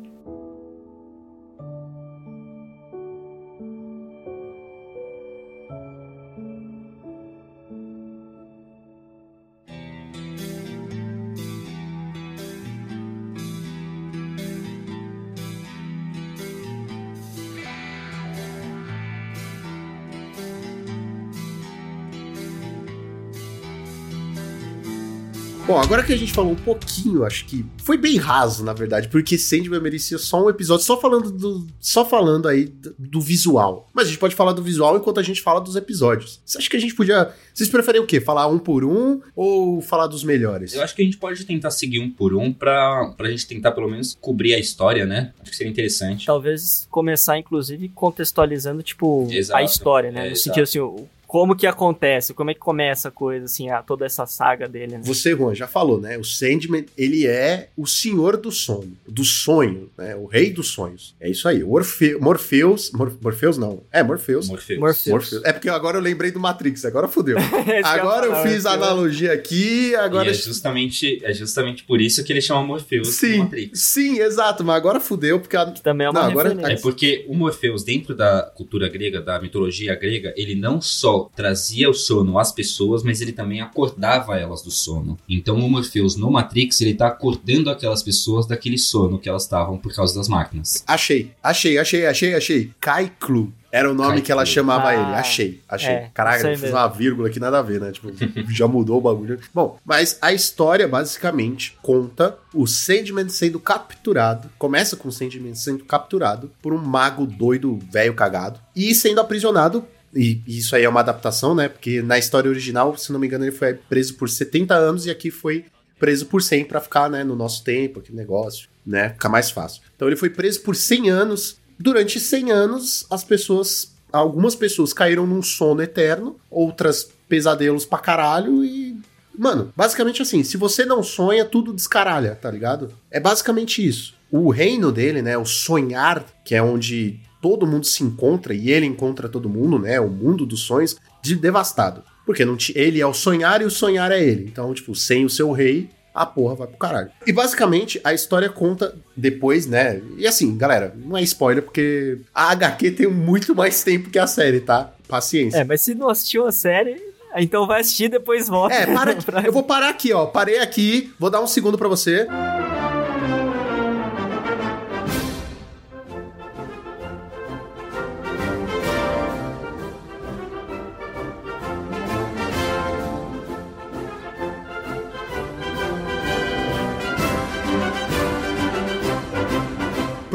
Bom, agora que a gente falou um pouquinho, acho que foi bem raso, na verdade, porque Sandman merecia só um episódio, só falando do, só falando aí do, do visual. Mas a gente pode falar do visual enquanto a gente fala dos episódios. Você acha que a gente podia, vocês preferem o quê? Falar um por um ou falar dos melhores? Eu acho que a gente pode tentar seguir um por um pra, pra gente tentar pelo menos cobrir a história, né? Acho que seria interessante. Talvez começar, inclusive, contextualizando, tipo, Exato. a história, né? É, no exato. sentido assim, o- como que acontece, como é que começa a coisa, assim, a, toda essa saga dele, né? Você, Juan, já falou, né? O Sandman, ele é o senhor do sono, do sonho, né? O rei dos sonhos. É isso aí. O Orfe Morpheus, Mor- Morpheus não. É, Morpheus. Morpheus. Morpheus. Morpheus. É porque agora eu lembrei do Matrix, agora [laughs] que agora eu falar, fiz a analogia aqui, agora... E é justamente, é justamente por isso que ele chama Morpheus Sim, Matrix. sim, exato, mas agora fudeu, porque a... Que também é uma Não, agora-. É porque o Morpheus, dentro da cultura grega, da mitologia grega, ele não só trazia o sono às pessoas, mas ele também acordava elas do sono. Então o Morpheus no Matrix, ele tá acordando aquelas pessoas daquele sono que elas estavam por causa das máquinas. Achei, achei, achei, achei, achei. Kaiklu. Era o nome que ela chamava Ah, ele. Achei, achei. é, Caraca, fiz mesmo. uma vírgula que nada a ver, né? Tipo, [laughs] já mudou o bagulho. Bom, mas a história basicamente conta o Sandman sendo capturado. Começa com o Sandman sendo capturado por um mago doido, velho cagado. E sendo aprisionado. E isso aí é uma adaptação, né? Porque na história original, se não me engano, ele foi preso por 70 anos e aqui foi preso por 100 pra ficar, né, no nosso tempo, aquele negócio, né, ficar mais fácil. Então ele foi preso por 100 anos. Durante 100 anos, as pessoas, algumas pessoas caíram num sono eterno, outras pesadelos pra caralho e Mano, basicamente assim, se você não sonha, tudo descaralha, tá ligado? É basicamente isso. O reino dele, né, o sonhar, que é onde todo mundo se encontra e ele encontra todo mundo, né, o mundo dos sonhos, de devastado. Porque não ti- ele é o sonhar e o sonhar é ele. Então, tipo, sem o seu rei, a porra vai pro caralho. E basicamente a história conta depois, né? E assim, galera, não é spoiler porque a HQ tem muito mais tempo que a série, tá? Paciência. É, mas se não assistiu a série, então vai assistir e depois volta. É, para. [laughs] Eu vou parar aqui, ó. Parei aqui, vou dar um segundo pra você.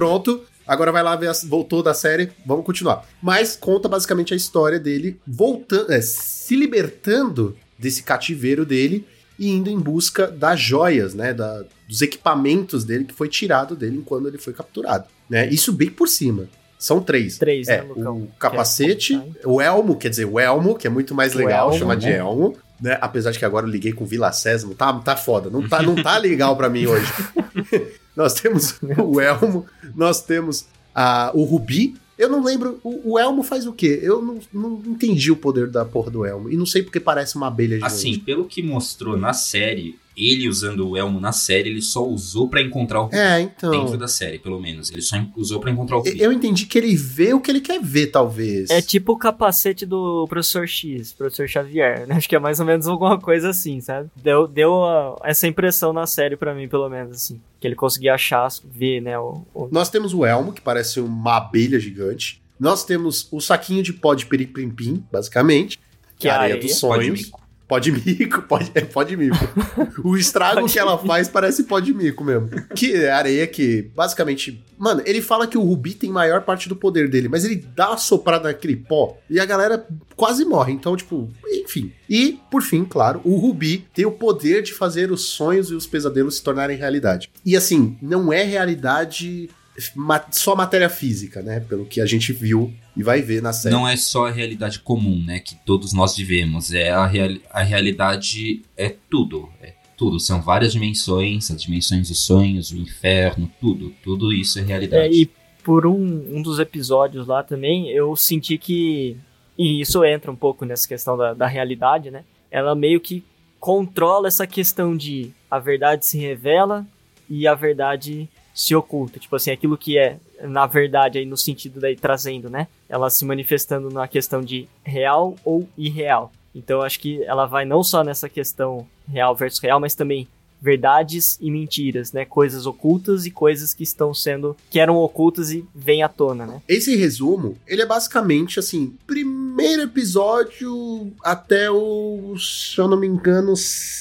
Pronto. Agora vai lá ver, voltou da série, vamos continuar. Mas conta basicamente a história dele voltando, é, se libertando desse cativeiro dele e indo em busca das joias, né, da- dos equipamentos dele que foi tirado dele enquanto ele foi capturado, né? Isso bem por cima. São três. Três, É, né, Lucão? o capacete, Que é- o elmo, quer dizer, o elmo, que é muito mais legal, elmo, chama de né? elmo, né? Apesar de que agora eu liguei com Vila Sésamo, tá, tá foda, não tá, não tá legal pra mim hoje. [laughs] nós temos o elmo, nós temos a, o rubi. Eu não lembro, o, o elmo faz o quê? Eu não, não entendi o poder da porra do elmo. E não sei porque parece uma abelha gigante. Assim, pelo que mostrou na série, ele usando o elmo na série, ele só usou pra encontrar o Rubi. É, então. Dentro da série, pelo menos. Ele só usou pra encontrar o Rubi. Eu entendi que ele vê o que ele quer ver, talvez. É tipo o capacete do professor X, professor Xavier, né? Acho que é mais ou menos alguma coisa assim, sabe? Deu, deu ah, essa impressão na série pra mim, pelo menos, assim. Que ele conseguia achar, ver, né? O, o- Nós temos o elmo, que parece uma abelha gigante. Nós temos o saquinho de pó de peripimpim, basicamente. Que é a areia, areia. dos sonhos. Pó de mico, [laughs] pó de, é, pó de mico. o estrago que ela faz parece pó de mico mesmo. Que é areia que, basicamente... Mano, ele fala que o Rubi tem maior parte do poder dele, mas ele dá uma soprada naquele pó e a galera quase morre. Então, tipo, enfim. E, por fim, claro, o Rubi tem o poder de fazer os sonhos e os pesadelos se tornarem realidade. E, assim, não é realidade só matéria física, né? Pelo que a gente viu e vai ver na série. Não é só a realidade comum, né? Que todos nós vivemos. É a, real, a realidade é tudo. É tudo. São várias dimensões, as dimensões dos sonhos, o inferno, tudo. Tudo isso é realidade. É, e por um, um dos episódios lá também, eu senti que. E isso entra um pouco nessa questão da, da realidade, né? Ela meio que controla essa questão de a verdade se revela e a verdade se oculta. Tipo assim, aquilo que é, na verdade, aí no sentido daí trazendo, né? Ela se manifestando na questão de real ou irreal. Então acho que ela vai não só nessa questão real versus real, mas também verdades e mentiras, né? Coisas ocultas e coisas que estão sendo que eram ocultas e vêm à tona, né? Esse resumo, ele é basicamente assim, primeiro episódio até o, se eu não me engano,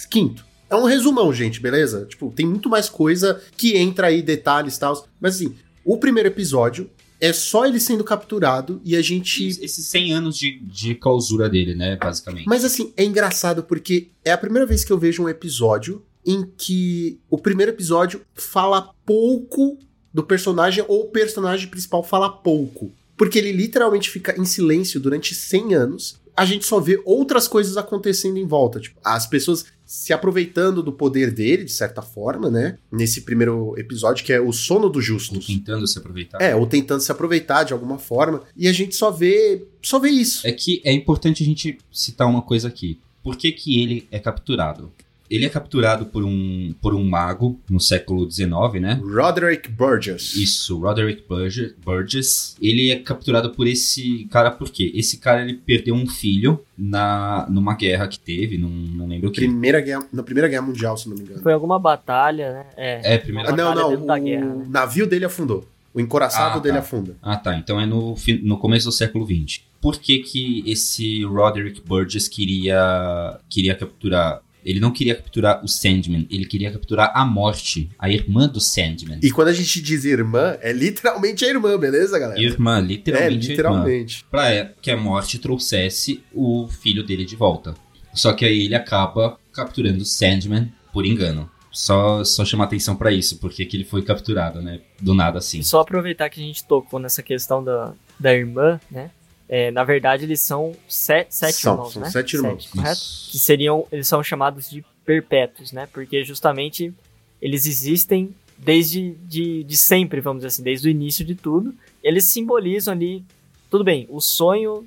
quinto. É um resumão, gente, beleza? Tipo, tem muito mais coisa que entra aí, detalhes e tal. Mas assim, o primeiro episódio é só ele sendo capturado e a gente. Esses 100 anos de, de clausura dele, né, basicamente. Mas assim, é engraçado porque é a primeira vez que eu vejo um episódio em que o primeiro episódio fala pouco do personagem ou o personagem principal fala pouco. Porque ele literalmente fica em silêncio durante 100 anos. A gente só vê outras coisas acontecendo em volta. Tipo, as pessoas se aproveitando do poder dele, de certa forma, né? Nesse primeiro episódio, que é o sono dos justos. Tentando se aproveitar. É, ou tentando se aproveitar de alguma forma. E a gente só vê. Só vê isso. É que é importante a gente citar uma coisa aqui. Por que, que ele é capturado? Ele é capturado por um, por um mago no século XIX, né? Roderick Burgess. Isso, Roderick Burge- Burgess. Ele é capturado por esse cara por quê? Esse cara ele perdeu um filho na numa guerra que teve, não, não lembro o que. Primeira guerra, na Primeira Guerra Mundial, se não me engano. Foi alguma batalha, né? É. É, primeira Ah, não, batalha não. dentro da O guerra, né? navio dele afundou. O encoraçado Ah, dele tá. afunda. Ah, tá. Então é no, no começo do século XX. Por que que esse Roderick Burgess queria, queria capturar... Ele não queria capturar o Sandman, ele queria capturar a Morte, a irmã do Sandman. E quando a gente diz irmã, é literalmente a irmã, beleza, galera? Irmã, é, literalmente, a irmã. literalmente. Pra que a Morte trouxesse o filho dele de volta. Só que aí ele acaba capturando o Sandman por engano. Só, só chamar atenção pra isso, porque que ele foi capturado, né? Do nada assim. Só aproveitar que a gente tocou nessa questão da, da irmã, né? É, na verdade, eles são sete, sete São, irmãos, são né? sete irmãos. correto? Isso. Que seriam, eles são chamados de perpétuos, né? Porque justamente eles existem desde de, de sempre, vamos dizer assim, desde o início de tudo. Eles simbolizam ali, tudo bem, o sonho,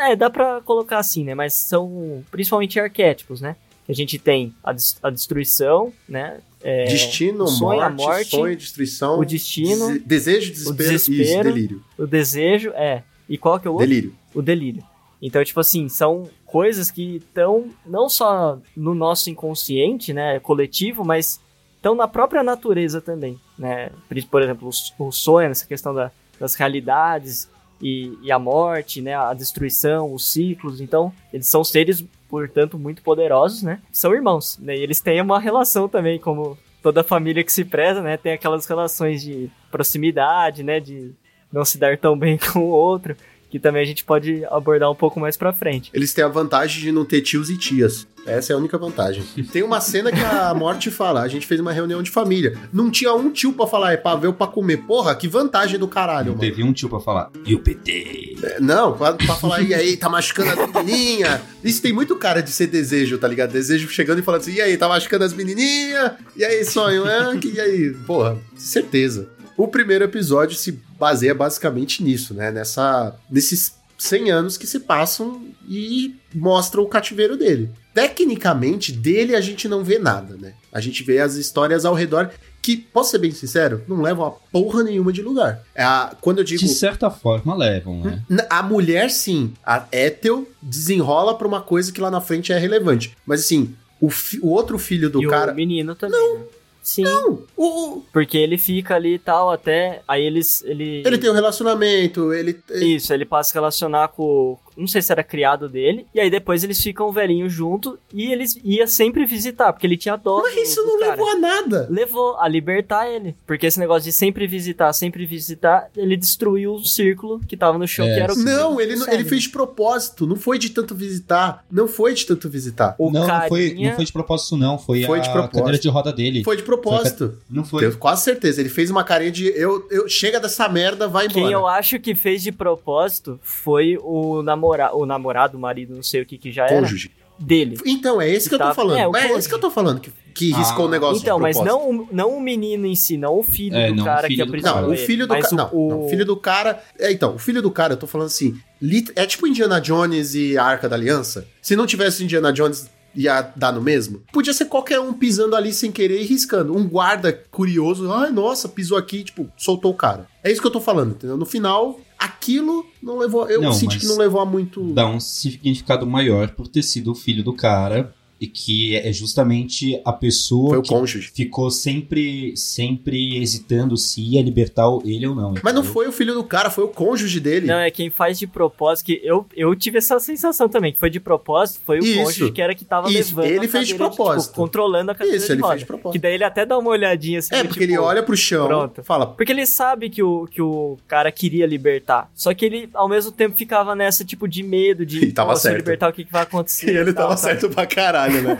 é, dá pra colocar assim, né? Mas são principalmente arquétipos, né? Que a gente tem a, des- a destruição, né? É, Destino, o sonho, a morte, morte, sonho, destruição. o destino, dese- desejo, desespero, desespero. isso, delírio. o desejo, é. E qual que é o outro? Delírio. o delírio. Então, tipo assim, são coisas que estão não só no nosso inconsciente, né, coletivo, mas estão na própria natureza também, né? Por- exemplo, o sonho, essa questão da- das realidades e, e a morte, né, a destruição, os ciclos. Então, eles são seres, portanto, muito poderosos, né? São irmãos, né? E eles têm uma relação também, como toda família que se preza, né? Tem aquelas relações de proximidade, né? De não se dar tão bem [laughs] com o outro, que também a gente pode abordar um pouco mais pra frente. Eles têm a vantagem de não ter tios e tias. Essa é a única vantagem. Tem uma cena que a [laughs] morte fala: a gente fez uma reunião de família. Não tinha um tio pra falar, é pra ver ou pra comer. Porra, que vantagem do caralho, Não mano. teve um tio pra falar, e o PT? É, Não, pra, pra falar, e aí, tá machucando as menininhas? Isso tem muito cara de ser desejo, tá ligado? Desejo chegando e falando assim, e aí, tá machucando as menininhas? E aí, sonho, é? Que- E aí? Porra, certeza. O primeiro episódio se baseia basicamente nisso, né? Nessa, nesses 100 anos que se passam e mostra o cativeiro dele. Tecnicamente, dele a gente não vê nada, né? A gente vê as histórias ao redor que, posso ser bem sincero, não levam a porra nenhuma de lugar. É a, quando eu digo... De certa forma levam, né? N- A mulher, sim. A Ethel desenrola pra uma coisa que lá na frente é relevante. Mas assim, o, fi- o outro filho do e cara. o menino também. né? Sim, Não, o, porque ele fica ali e tal, até. Aí eles. Ele, ele tem um relacionamento, ele. Isso, ele passa a relacionar com. Não sei se era criado dele. E aí depois eles ficam velhinhos junto e eles ia sempre visitar, porque ele tinha dó. Mas do- isso não cara. levou a nada. Levou a libertar ele. Porque esse negócio de sempre visitar, sempre visitar, ele destruiu o círculo que tava no chão, É, que era o Não, ele, não- ele fez de propósito. Não foi de tanto visitar. Não foi de tanto visitar. O não, não, foi, carinha- não foi de propósito, não. Foi, Foi a de propósito. cadeira de roda dele. Foi de propósito. Não foi. Tenho quase certeza. Ele fez uma carinha de. Eu, eu chega dessa merda, vai embora. Quem eu acho que fez de propósito foi o, namora o namorado, o marido, não sei o que que já era, Cônjuge. dele. Então, é esse que eu tô Tá- falando. é, é esse que eu tô falando. Que, que riscou Ah. o negócio Então, de mas não, o- não o menino em si, não o filho É, do cara filho que do aprisionou Não, o ele, filho do cara. Não, o- não, filho do cara. É, então, o filho do cara, eu tô falando assim. lit- É tipo Indiana Jones e a Arca da Aliança. Se não tivesse Indiana Jones, ia dar no mesmo. Podia ser qualquer um pisando ali sem querer e riscando. Um guarda curioso, ai, nossa, pisou aqui, tipo, soltou o cara. É isso que eu tô falando, entendeu? No final, aquilo não levou. Eu Não, senti que não levou a muito. Dá um significado maior por ter sido o filho do cara e que é justamente a pessoa Foi o que cônjuge. ficou sempre, sempre hesitando se ia libertar ele ou não. Mas não entendeu? foi o filho do cara, foi o cônjuge dele. Não, é quem faz de propósito, que eu, eu tive essa sensação também, que foi de propósito, foi o Isso. cônjuge que era que tava Isso, levando ele a fez de cadeira propósito. tipo, controlando a cadeira Isso, de ele roda. fez de propósito. Que daí ele até dá uma olhadinha assim, É, porque tipo, ele olha pro chão, pronto. fala, Porque ele sabe que o, que o cara queria libertar. Só que ele, ao mesmo tempo, ficava nessa, tipo, de medo, de [laughs] E tava "Nossa, se eu certo. libertar, o que, que vai acontecer? [laughs] E ele tal, tava sabe? certo pra caralho, né?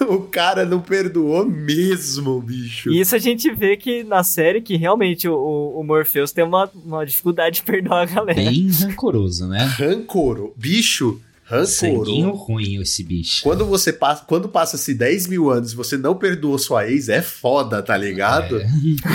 [laughs] o cara não perdoou mesmo, bicho. E isso a gente vê que na série que realmente o, o, Morpheus tem uma, uma dificuldade de perdoar a galera. Bem rancoroso, né? Rancoro. Bicho, Sanguinho rancoro. ruim esse bicho. Quando você passa, quando passa-se 10 mil anos e você não perdoou sua ex, é foda, tá ligado? É.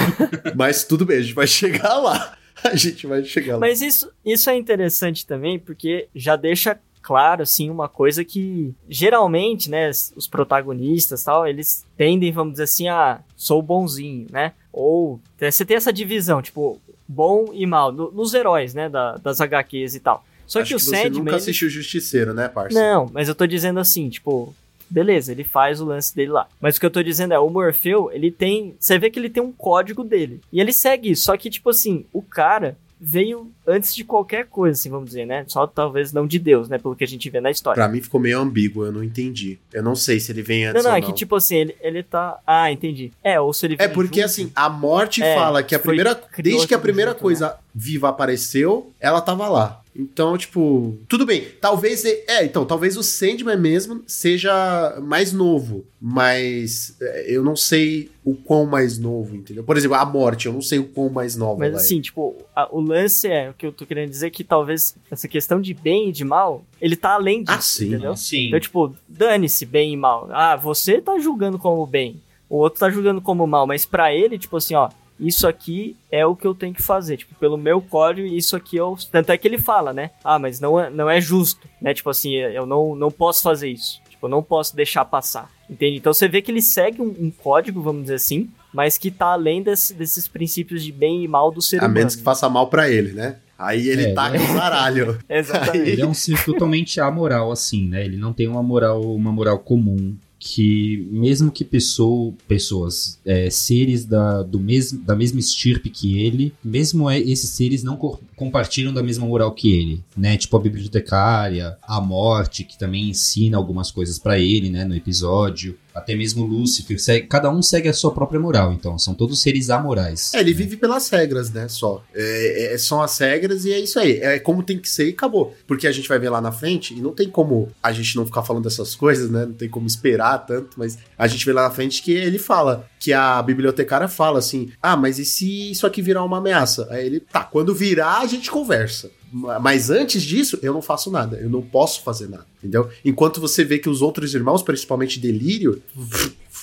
[laughs] Mas tudo bem, a gente vai chegar lá. A gente vai chegar lá. Mas isso, isso é interessante também, porque já deixa claro, assim, uma coisa que geralmente, né, os protagonistas tal, eles tendem, vamos dizer assim, a sou bonzinho, né? Ou é, você tem essa divisão, tipo, bom e mal, no- nos heróis, né, da- das HQs e tal. Só Acho que o você Sandman... nunca ele- assistiu Justiceiro, né, parça? Não, mas eu tô dizendo assim, tipo, beleza, ele faz o lance dele lá. Mas o que eu tô dizendo é, o Morfeu, ele tem. Você vê que ele tem um código dele. E ele segue isso. Só que, tipo assim, o cara veio antes de qualquer coisa, assim, vamos dizer, né? Só talvez não de Deus, né? Pelo que a gente vê na história. Pra mim ficou meio ambíguo, eu não entendi. Eu não sei se ele vem Não, antes não, ou é não. que tipo assim, ele, ele tá. Ah, entendi. É, ou se ele É veio porque junto. assim, a morte É, fala que a primeira. Desde que a primeira junto, né? coisa viva apareceu, ela tava lá. Então, tipo, tudo bem. Talvez. É, então, talvez o Sandman mesmo seja mais novo. Mas é, eu não sei o quão mais novo, entendeu? Por exemplo, a morte, eu não sei o quão mais nova. Mas é. assim, tipo, a- o lance é, o que eu tô querendo dizer é que talvez essa questão de bem e de mal, ele tá além disso, Ah, sim. entendeu? Sim. Então, tipo, dane-se bem e mal. Ah, você tá julgando como bem, o outro tá julgando como mal, mas pra ele, tipo assim, ó, isso aqui é o que eu tenho que fazer, tipo, pelo meu código, isso aqui eu... Tanto é que ele fala, né? Ah, mas não é, não é justo, né? Tipo assim, eu não, não posso fazer isso. Tipo, eu não posso deixar passar, entende? Então você vê que ele segue um, um código, vamos dizer assim, mas que tá além desse- desses princípios de bem e mal do ser A humano. menos que faça mal pra ele, né? Aí ele É, tá né? o zaralho. [laughs] Exatamente. Ele é um ser totalmente amoral, assim, né? Ele não tem uma moral, uma moral comum. Que mesmo que pessoa, pessoas, é, seres da, do mesmo, da mesma estirpe que ele, mesmo é- esses seres não compartilham da mesma moral que ele, né? Tipo a bibliotecária, a morte, que também ensina algumas coisas pra ele, né? No episódio. Até mesmo Lúcifer. segue- cada um segue a sua própria moral, então. São todos seres amorais. É, ele vive pelas regras, né? Só. É, é- são as regras e é isso aí. É como tem que ser e acabou. Porque a gente vai ver lá na frente e não tem como a gente não ficar falando dessas coisas, né? Não tem como esperar tanto, mas a gente vê lá na frente que ele fala, que a bibliotecária fala assim: ah, mas e se isso aqui virar uma ameaça? Aí ele, tá, quando virar a gente conversa. Ma- Mas antes disso, eu não faço nada. Eu não posso fazer nada, entendeu? Enquanto você vê que os outros irmãos, principalmente Delírio,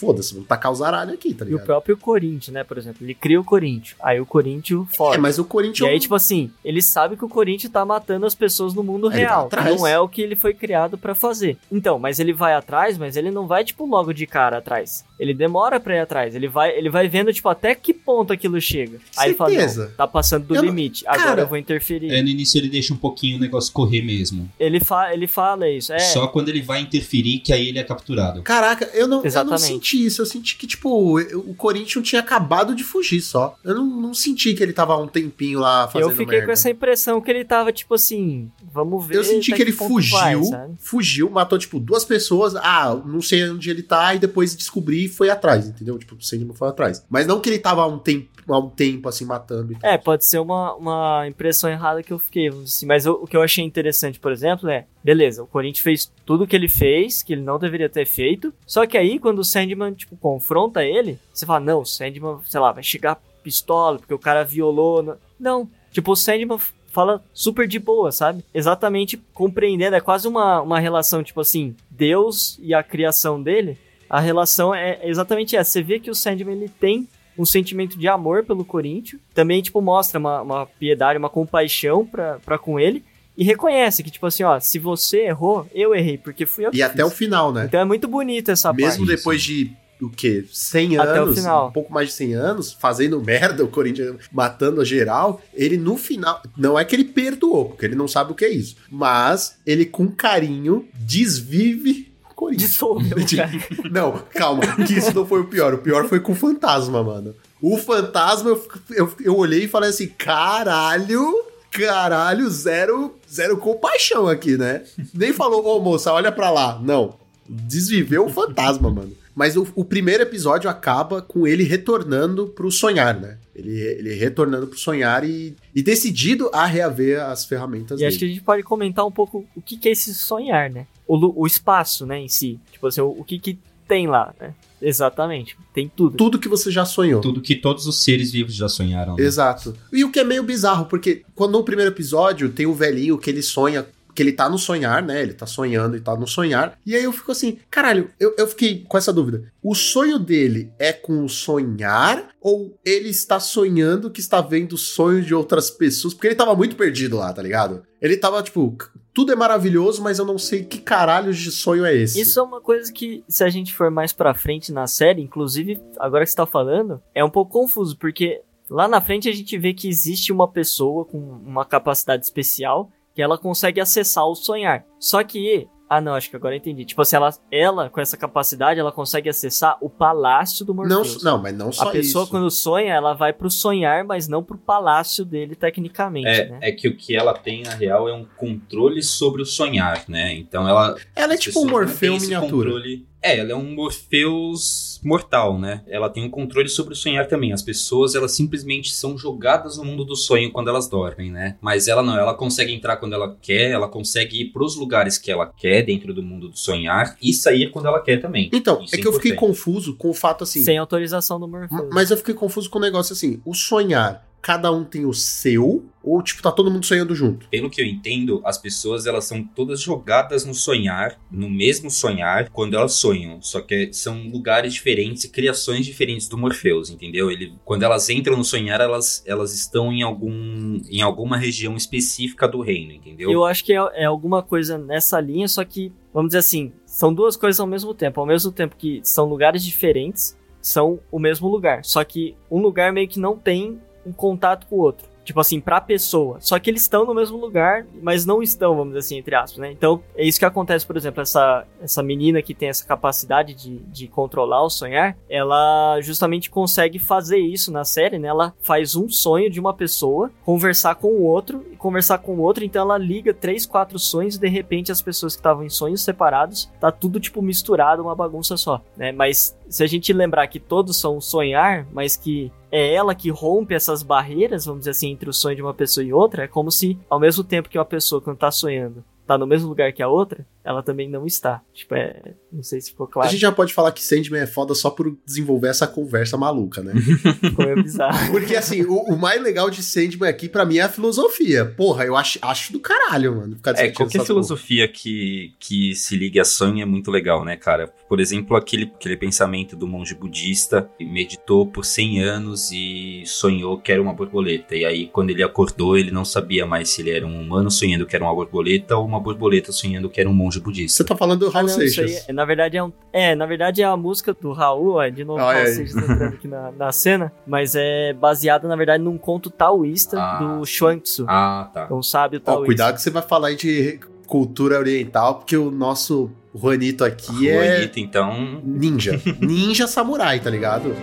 foda-se, vão tacar o zaralho aqui, tá E o ligado? próprio Corinthians, né, por exemplo, ele cria o Corinthians. Aí o Corinthians foge. É, mas o E Corinthians. aí, tipo assim, ele sabe que o Corinthians tá matando as pessoas no mundo vai real. atrás. não é o que ele foi criado pra fazer. Então, mas ele vai atrás, mas ele não vai, tipo, logo de cara atrás. Ele demora pra ir atrás. Ele vai, ele vai vendo, tipo, até que ponto aquilo chega. Aí ele fala, Certeza. não, tá passando do Eu não- limite. Agora Cara, eu vou interferir. É, no início ele deixa um pouquinho o negócio correr mesmo. Ele, fa ele fala isso. É, Só quando ele vai interferir que aí ele é capturado. Caraca, eu não, eu não Exatamente. Senti isso. Eu senti que, tipo, eu- o Corinthians tinha acabado de fugir só. Eu não, não senti que ele tava há um tempinho lá fazendo eu fiquei merda. com essa impressão que ele tava, tipo assim, vamos ver. Eu senti até que ele fugiu, vai, fugiu, matou, tipo, duas pessoas. Ah, não sei onde ele tá, e depois descobri e foi atrás, entendeu? Tipo, o Sandman foi atrás. Mas não que ele tava há um tempo, há um tempo assim, matando. É, pode ser uma, uma impressão errada que eu fiquei, assim. mas o, o que eu achei interessante, por exemplo, é, beleza, o Corinthians fez tudo o que ele fez, que ele não deveria ter feito, só que aí quando o Sandman, tipo, confronta ele, você fala, não, o Sandman, sei lá, vai chegar pistola, porque o cara violou, não, não. tipo, o Sandman fala super de boa, sabe? Exatamente compreendendo, é quase uma, uma relação, tipo assim, Deus e a criação dele, a relação é exatamente essa, você vê que o Sandman, ele tem um sentimento de amor pelo Corinthians. Também, tipo, mostra uma, uma piedade, uma compaixão pra, pra com ele. E reconhece que, tipo assim, ó, se você errou, eu errei, porque fui eu que E até o fiz. final, né? Então é muito bonito essa Mesmo parte. depois de o quê? 100 Até o anos, final. um pouco mais de 100 anos, fazendo merda, o Corinthians matando a geral, ele no final, não é que ele perdoou, porque ele não sabe o que é isso, mas ele com carinho desvive Corinthians. Dissolveu, [laughs] cara. Não, calma, que isso não foi o pior. O pior foi com o fantasma, mano. O fantasma, eu, eu, eu olhei e falei assim: caralho, caralho, zero, zero compaixão aqui, né? Nem falou, ô moça, olha pra lá. Não. Desviveu o fantasma, mano. Mas o, o primeiro episódio acaba com ele retornando pro sonhar, né? Ele, ele retornando pro sonhar e, e decidido a reaver as ferramentas E acho que dele. a gente pode comentar um pouco o que, que é esse sonhar, né? O, o espaço, né, em si. Tipo assim, o, o que, que tem lá, né? Exatamente. Tem tudo. Tudo que você já sonhou. Tudo que todos os seres vivos já sonharam. né? Exato. E o que é meio bizarro, porque quando no primeiro episódio tem o velhinho que ele sonha, que ele tá no sonhar, né? Ele tá sonhando e tá no sonhar. E aí eu fico assim, caralho, eu, eu fiquei com essa dúvida. O sonho dele é com o sonhar ou ele está sonhando que está vendo sonhos de outras pessoas? Porque ele tava muito perdido lá, tá ligado? Ele tava tipo, tudo é maravilhoso, mas eu não sei que caralho de sonho é esse. Isso é uma coisa que, se a gente for mais pra frente na série, inclusive, agora que você tá falando, é um pouco confuso, porque lá na frente a gente vê que existe uma pessoa com uma capacidade especial que ela consegue acessar o sonhar. Só que. Ah, não, acho que agora eu entendi. Tipo assim, ela, ela com essa capacidade, ela consegue acessar o palácio do não, Morpheus. não, mas não só A pessoa, isso. quando sonha, ela vai pro sonhar, mas não pro palácio dele, tecnicamente, É, né? é que o que ela tem, na real, é um controle sobre o sonhar, né? Então ela. Ela é tipo um não Morfeu miniatura. controle- É, ela é um Morpheus mortal, né? Ela tem um controle sobre o sonhar também. As pessoas, elas simplesmente são jogadas no mundo do sonho quando elas dormem, né? Mas ela não, ela consegue entrar quando ela quer, ela consegue ir pros lugares que ela quer dentro do mundo do sonhar e sair quando ela quer também. Então, Isso é que eu fiquei confuso com o fato assim. Sem autorização do Morpheus. Mas eu fiquei confuso com o negócio assim. O sonhar, cada um tem o seu? Ou, tipo, tá todo mundo sonhando junto? Pelo que eu entendo, as pessoas elas são todas jogadas no sonhar, no mesmo sonhar, quando elas sonham. Só que são lugares diferentes e criações diferentes do Morpheus, entendeu? Ele, quando elas entram no sonhar, elas, elas estão em, algum, em alguma região específica do reino, entendeu? Eu acho que é, é alguma coisa nessa linha, só que, vamos dizer assim, são duas coisas ao mesmo tempo. Ao mesmo tempo que são lugares diferentes, são o mesmo lugar. Só que um lugar meio que não tem um contato com o outro. Tipo assim, pra pessoa. Só que eles estão no mesmo lugar, mas não estão, vamos dizer assim, entre aspas, né? Então, é isso que acontece, por exemplo, essa, essa menina que tem essa capacidade de, de controlar o sonhar, ela justamente consegue fazer isso na série, né? Ela faz um sonho de uma pessoa, conversar com o outro, conversar com o outro, então ela liga três, quatro sonhos, e de repente as pessoas que estavam em sonhos separados, tá tudo, tipo, misturado, uma bagunça só, né? Mas se a gente lembrar que todos são sonhar, mas que é ela que rompe essas barreiras, vamos dizer assim, entre o sonho de uma pessoa e outra, é como se, ao mesmo tempo que uma pessoa, quando tá sonhando, tá no mesmo lugar que a outra, ela também não está. Tipo, é. Não sei se ficou A claro. gente já pode falar que Sandman é foda só por desenvolver essa conversa maluca, né? [laughs] Ficou meio bizarro. Porque, assim, o, o mais legal de Sandman aqui, pra mim, é a filosofia. Porra, eu acho, acho do caralho, mano. Ficar É, qualquer filosofia que, que se ligue a sonho é muito legal, né, cara? Por exemplo, aquele, aquele pensamento do monge budista que meditou por 100 anos e sonhou que era uma borboleta. E aí, quando ele acordou, ele não sabia mais se ele era um humano sonhando que era uma borboleta ou uma borboleta sonhando que era um monge budista. Você tá falando do Ah, Raul não, isso aí, Seixas. é- na verdade é um. É, na verdade é a música do Raul, ó, de novo Olha Raul aí. Seixas entrando aqui na, na cena, mas é baseada, na verdade, num conto taoísta Ah, do sim. Chuang-Tzu, Ah, tá. um sábio Ó, taoísta. cuidado que você vai falar aí de cultura oriental, porque o nosso Juanito aqui é Juanito, então. ninja. Ninja samurai, tá ligado?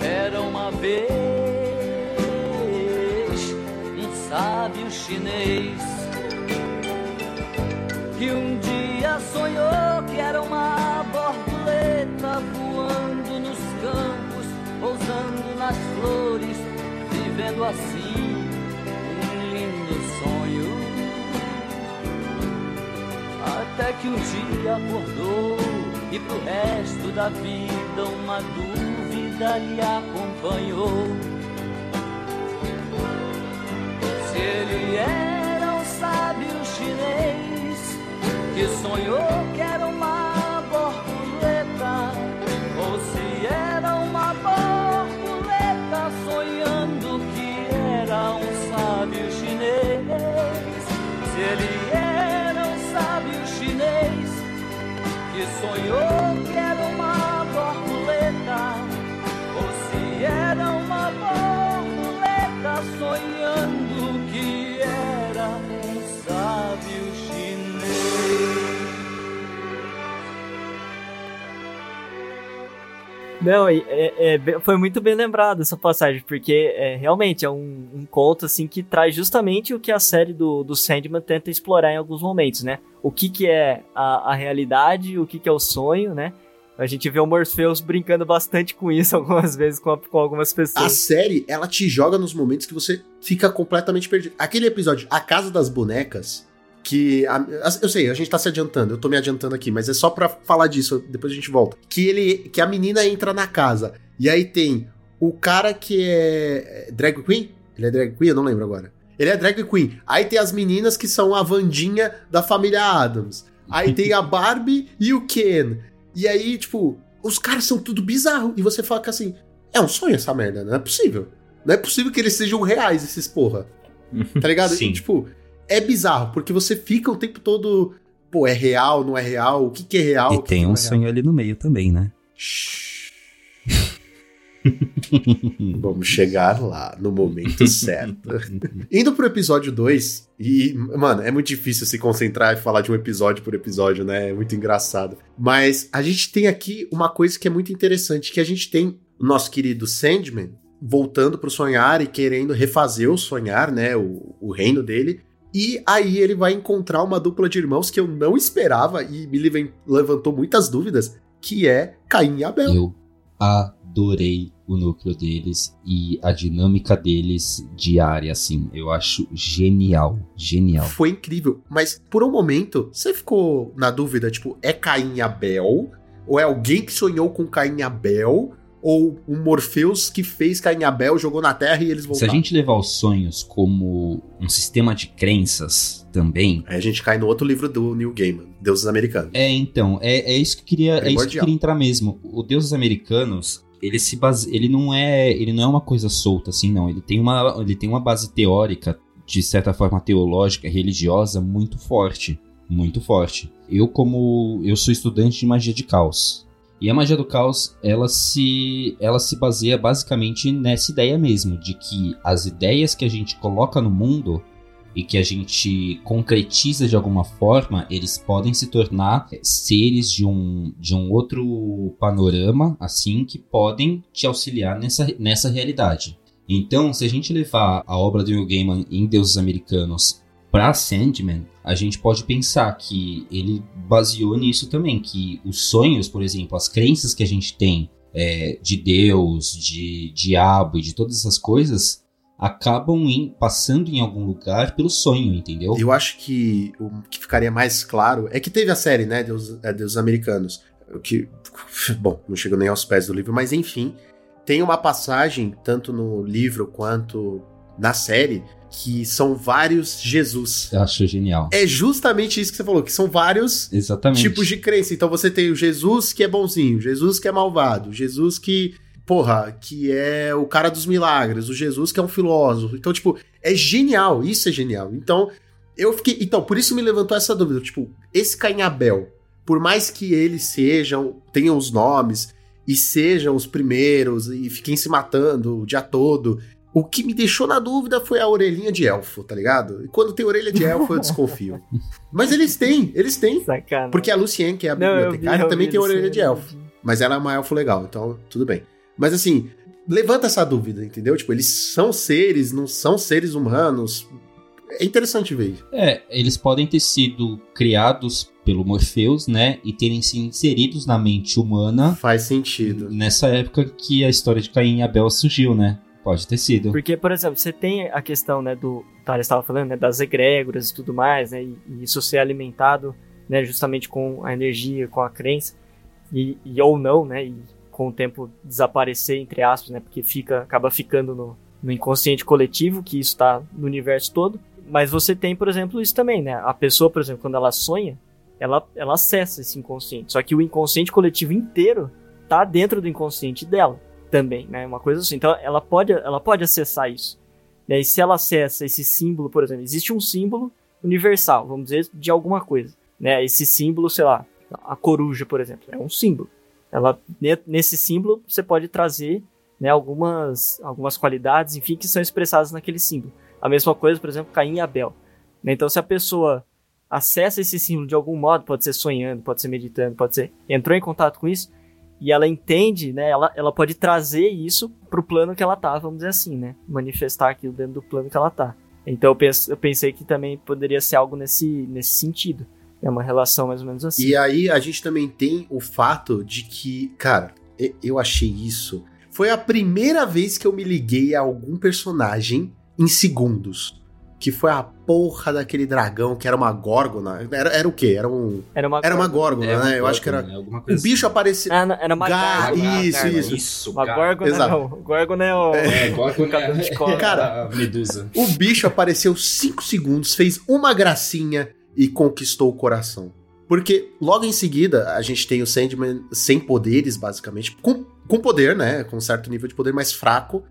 Era uma vez um sábio chinês que um dia sonhou que era uma borboleta voando nos campos, pousando nas flores, vivendo assim um lindo sonho. Até que um dia acordou e pro resto da vida uma dúvida lhe acompanhou. Se ele era um sábio chinês que sonhou que era uma borboleta, ou se era uma borboleta sonhando que era um sábio chinês. Se ele era um sábio chinês que sonhou Não, é- é foi muito bem lembrado essa passagem, porque é, realmente é um, um conto assim que traz justamente o que a série do, do Sandman tenta explorar em alguns momentos, né? O que, que é a, a realidade, o que, que é o sonho, né? A gente vê o Morpheus brincando bastante com isso [laughs] algumas vezes com, a- com algumas A pessoas. série, ela te joga nos momentos que você fica completamente perdido. Aquele episódio, A Casa das Bonecas, que. a- eu sei, a gente tá se adiantando, eu tô me adiantando aqui, mas é só pra falar disso, depois a gente volta. Que ele. Que a menina entra na casa. E aí tem o cara que é. é Drag Queen? Ele é drag queen? Eu não lembro agora. Ele é drag queen. Aí tem as meninas que são a Vandinha da família Adams. Aí tem a Barbie e o Ken. E aí, tipo, os caras são tudo bizarro. E você fala que assim, é um sonho essa merda, não é possível. Não é possível que eles sejam reais, esses porra. Tá ligado? Sim. E, tipo, é bizarro, porque você fica o tempo todo. Pô, é real, não é real? O que, que é real? E que tem que um é real? sonho ali no meio também, né? [laughs] Vamos chegar lá no momento certo. [laughs] Indo pro episódio 2, e, mano, é muito difícil se concentrar e falar de um episódio por episódio, né? É muito engraçado. Mas a gente tem aqui uma coisa que é muito interessante, que a gente tem o nosso querido Sandman voltando pro sonhar e querendo refazer o sonhar, né? O, o reino dele. E aí ele vai encontrar uma dupla de irmãos que eu não esperava e me levan- levantou muitas dúvidas, que é Caim e Abel. Eu adorei o núcleo deles e a dinâmica deles diária, assim. Eu acho genial, genial. Foi incrível. Mas por um momento, você ficou na dúvida, tipo, é Caim e Abel? Ou é alguém que sonhou com Caim e Abel? Ou um Morpheus que fez Caim e Abel, jogou na Terra e eles Se voltaram? a gente levar os sonhos como um sistema de crenças também, Aí a gente cai no outro livro do Neil Gaiman, Deuses Americanos. É, então, é, é isso que eu queria, é isso que queria entrar mesmo. O Deuses Americanos, ele se base, ele não é, ele não é uma coisa solta assim, não. Ele tem uma, ele tem uma base teórica, de certa forma teológica, religiosa muito forte, muito forte. Eu como eu sou estudante de magia de caos. E a magia do caos, ela se, ela se baseia basicamente nessa ideia mesmo, de que as ideias que a gente coloca no mundo e que a gente concretiza de alguma forma, eles podem se tornar seres de um, de um outro panorama, assim, que podem te auxiliar nessa, nessa realidade. Então, se a gente levar a obra do Neil Gaiman em Deuses Americanos para Sandman, a gente pode pensar que ele baseou nisso também, que os sonhos, por exemplo, as crenças que a gente tem é, de Deus, de diabo e de todas essas coisas, acabam em- passando em algum lugar pelo sonho, entendeu? Eu acho que o que ficaria mais claro é que teve a série, né, Deus, é, Deus Americanos, que, [laughs] bom, não chegou nem aos pés do livro, mas enfim, tem uma passagem, tanto no livro quanto na série, que são vários Jesus. Eu acho genial. É justamente isso que você falou, que são vários Exatamente. tipos de crença. Então você tem o Jesus que é bonzinho, Jesus que é malvado, Jesus que, porra, que é o cara dos milagres, o Jesus que é um filósofo. Então, tipo, é genial, isso é genial. Então, eu fiquei. Então, por isso me levantou essa dúvida. Tipo, esse Caim e Abel, por mais que eles sejam, tenham os nomes e sejam os primeiros e fiquem se matando o dia todo. O que me deixou na dúvida foi a orelhinha de elfo, tá ligado? E quando tem orelha de elfo, eu desconfio. [laughs] Mas eles têm, eles têm. Sacana. Porque a Lucien, que é a Não, vi, também vi tem orelha de elfo. Mas ela é uma elfo legal, então tudo bem. Mas assim, levanta essa dúvida, entendeu? Tipo, eles são seres, não são seres humanos. É interessante ver. É, eles podem ter sido criados pelo Morpheus, né? E terem sido inseridos na mente humana Faz sentido. nessa época que a história de Caim e Abel surgiu, né? Pode ter sido. Porque, por exemplo, você tem a questão, né, do. Tá, estava falando, né, das egrégoras e tudo mais, né? E, e isso ser alimentado, né, justamente com a energia, com a crença. E, e ou não, né? E com o tempo desaparecer, entre aspas, né? Porque fica, acaba ficando no, no inconsciente coletivo, que isso tá no universo todo. Mas você tem, por exemplo, isso também, né? A pessoa, por exemplo, quando ela sonha, ela, ela acessa esse inconsciente. Só que o inconsciente coletivo inteiro tá dentro do inconsciente dela também, né? Uma coisa assim. Então ela pode, ela pode acessar isso. Né? E se ela acessa esse símbolo, por exemplo, existe um símbolo universal, vamos dizer, de alguma coisa. Né? Esse símbolo, sei lá, a coruja, por exemplo, é um símbolo. Ela, ne- nesse símbolo você pode trazer né, algumas, algumas qualidades, enfim, que são expressadas naquele símbolo. A mesma coisa, por exemplo, Caim e Abel. Né? Então, se a pessoa acessa esse símbolo de algum modo, pode ser sonhando, pode ser meditando, pode ser entrou em contato com isso, E ela entende, né? Ela, ela pode trazer isso pro plano que ela tá, vamos dizer assim, né? Manifestar aquilo dentro do plano que ela tá. Então eu, penso, eu pensei que também poderia ser algo nesse, nesse sentido. É uma relação mais ou menos assim. E aí a gente também tem o fato de que, cara, eu achei isso. Foi a primeira vez que eu me liguei a algum personagem em segundos. Que foi a porra daquele dragão que era uma górgona. Era, era o quê? Era um. Era uma, Era uma górgona, É, né? uma Eu acho que era. górgona, O bicho apareceu. Ah, não, era uma Gar- gárgula. isso, isso. Isso, Uma cara. górgona Exato. não. Górgona é o... É, [laughs] górgona cabelo de cobra. Cara, a medusa. O bicho apareceu 5 segundos, fez uma gracinha e conquistou o coração. Porque logo em seguida a gente tem o Sandman sem poderes, basicamente. Com, com poder, né? Com um certo nível de poder mais fraco.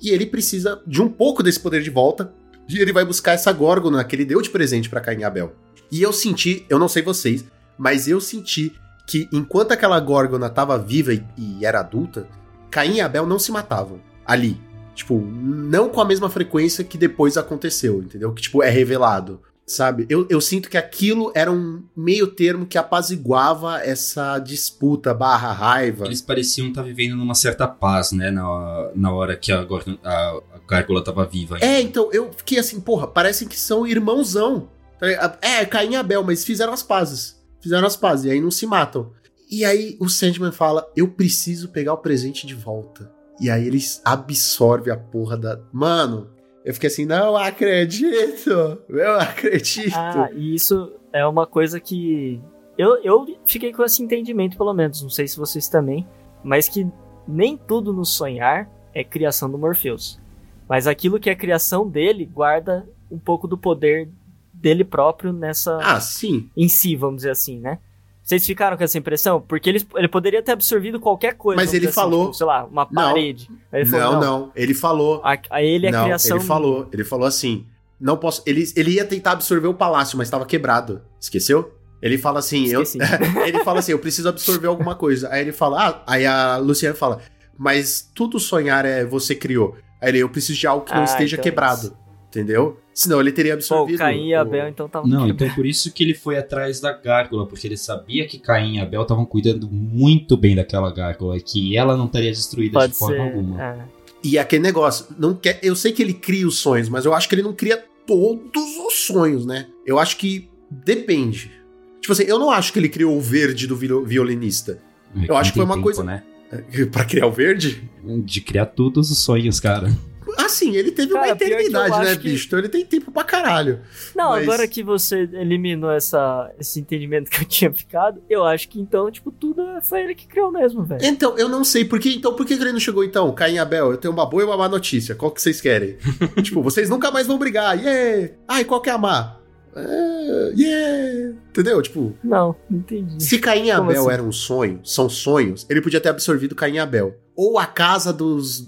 E ele precisa de um pouco desse poder de volta. E ele vai buscar essa górgona que ele deu de presente pra Caim e Abel. E eu senti, eu não sei vocês, mas eu senti que enquanto aquela górgona tava viva e, e era adulta, Caim e Abel não se matavam ali. Tipo, não com a mesma frequência que depois aconteceu, entendeu? Que, tipo, é revelado, sabe? Eu, eu sinto que aquilo era um meio termo que apaziguava essa disputa barra raiva. Eles pareciam estar vivendo numa certa paz, né? Na, na hora que a, a, a gárgula tava viva. É, então, eu fiquei assim, porra, parecem que são irmãozão. Tá? É, Caim e Abel, mas fizeram as pazes. Fizeram as pazes, e aí não se matam. E aí o Sandman fala, eu preciso pegar o presente de volta. E aí eles absorvem a porra da... Mano, eu fiquei assim, não acredito, eu acredito. Ah, e isso é uma coisa que. Eu, eu fiquei com esse entendimento, pelo menos. Não sei se vocês também. Mas que nem tudo no sonhar é criação do Morpheus. Mas aquilo que é criação dele guarda um pouco do poder dele próprio nessa. Ah, sim. em si, vamos dizer assim, né? Vocês ficaram com essa impressão? Porque ele, ele poderia ter absorvido qualquer coisa. Mas ele assim, falou- tipo, sei lá, uma Não. parede. Ele falou, não, não, ele falou. A, a ele é não, criação. ele falou, ele falou assim, não posso, ele, ele ia tentar absorver o palácio, mas estava quebrado. Esqueceu? Ele fala assim, eu, [laughs] ele fala assim, eu preciso absorver alguma coisa. Aí ele fala, ah, aí a Luciana fala, mas tudo sonhar é você criou. Aí ele, eu preciso de algo que não Ah, esteja então é quebrado. Entendeu? Senão ele teria Pô, absorvido. o Caim e o- Abel, então tava. Não, então por isso que ele foi atrás da gárgula, porque ele sabia que Caim e Abel estavam cuidando muito bem daquela gárgula e que ela não estaria destruída Pode de forma ser. alguma. é. E aquele negócio, não quer, eu sei que ele cria os sonhos, mas eu acho que ele não cria todos os sonhos, né? Eu acho que depende. Tipo assim, eu não acho que ele criou o verde do viol- violinista. É, Eu acho que foi uma tempo, coisa- né? [laughs] Pra criar o verde? De criar todos os sonhos, cara. Assim, ele teve Cara, uma eternidade, né, que- bicho? Então ele tem tempo pra caralho. Não, Mas- agora que você eliminou essa, esse entendimento que eu [laughs] tinha ficado, eu acho que então, tipo, tudo foi ele que criou mesmo, velho. Então, eu não sei por que. Então, por que ele não chegou então? Caim Abel, eu tenho uma boa e uma má notícia. Qual que vocês querem? [laughs] tipo, vocês nunca mais vão brigar. Yeah! Ai, qual que é a má? É, yeah! Entendeu? Tipo, Não, não entendi. se Caim e Abel assim? eram um sonho, são sonhos, ele podia ter absorvido Caim e Abel. Ou a casa dos.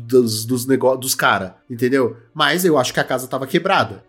Dos, dos negócios dos cara, entendeu? Mas eu acho que a casa tava quebrada.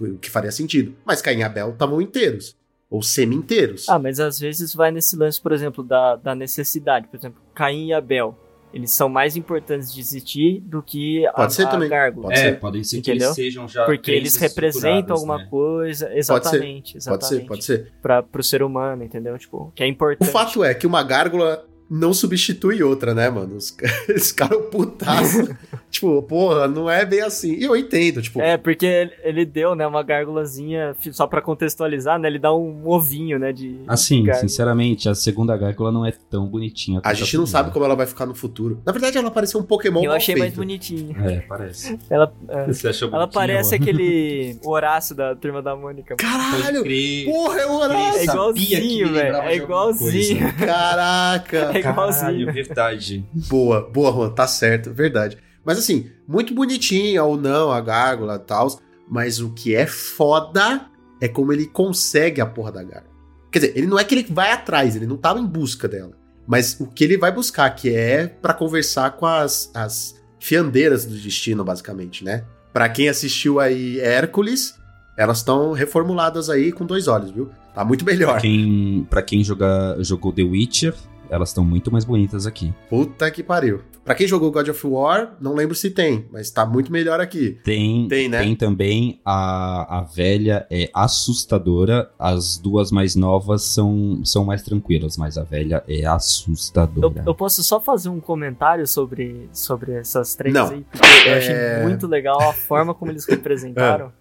O que faria sentido. Mas Caim e Abel estavam inteiros. Ou semi-inteiros. Ah, mas às vezes vai nesse lance, por exemplo, da, da necessidade. Por exemplo, Caim e Abel. Eles são mais importantes de existir do que a, Pode ser a também. gárgula. Pode é, ser. podem ser que Entendeu? eles sejam já. Porque eles representam alguma né? coisa. Exatamente, Pode exatamente. ser, pode ser. Pra, pro ser humano, entendeu? Tipo, que é O importante. fato é que uma gárgula não substitui outra, né, mano? Os, os [laughs] caras putaço. [laughs] tipo, porra, não é bem assim. E eu entendo, tipo, É, porque ele, deu, né, uma gárgulazinha, só pra contextualizar, né, ele dá um ovinho, né, de... Assim, gárgula. sinceramente, a segunda gárgula não é tão bonitinha. a gente não primeira. sabe como ela vai ficar no futuro. Na verdade, ela pareceu um Pokémon Eu mal achei mais feito. bonitinho. É, parece. [laughs] Ela, é, [laughs] Você achou ela parece mano? aquele Horácio da Turma da Mônica. Caralho! Porra, é o É Horácio! sabia igualzinho, velho. É de igualzinho. Caraca! [laughs] É igualzinho. Caralho, verdade. Boa, boa, Juan, tá certo, verdade. Mas assim, muito bonitinha ou não a gárgula e tal. Mas o que é foda é como ele consegue a porra da gárgula. Quer dizer, ele não é que ele vai atrás, ele não tava em busca dela. Mas o que ele vai buscar, que é pra conversar com as, as fiandeiras do destino, basicamente, né? Pra quem assistiu aí Hércules, elas estão reformuladas aí com dois olhos, viu? Tá muito melhor. Quem, pra quem jogou The Witcher, Elas estão muito mais bonitas aqui. Puta que pariu. Pra quem jogou God of War, não lembro se tem, mas tá muito melhor aqui. Tem, Tem, né? também a, a velha é assustadora. As duas mais novas são, são mais tranquilas, mas a velha é Eu, assustadora. eu posso só fazer um comentário sobre, sobre essas três Não. aí? Porque eu É. achei muito legal a forma como eles representaram. [laughs]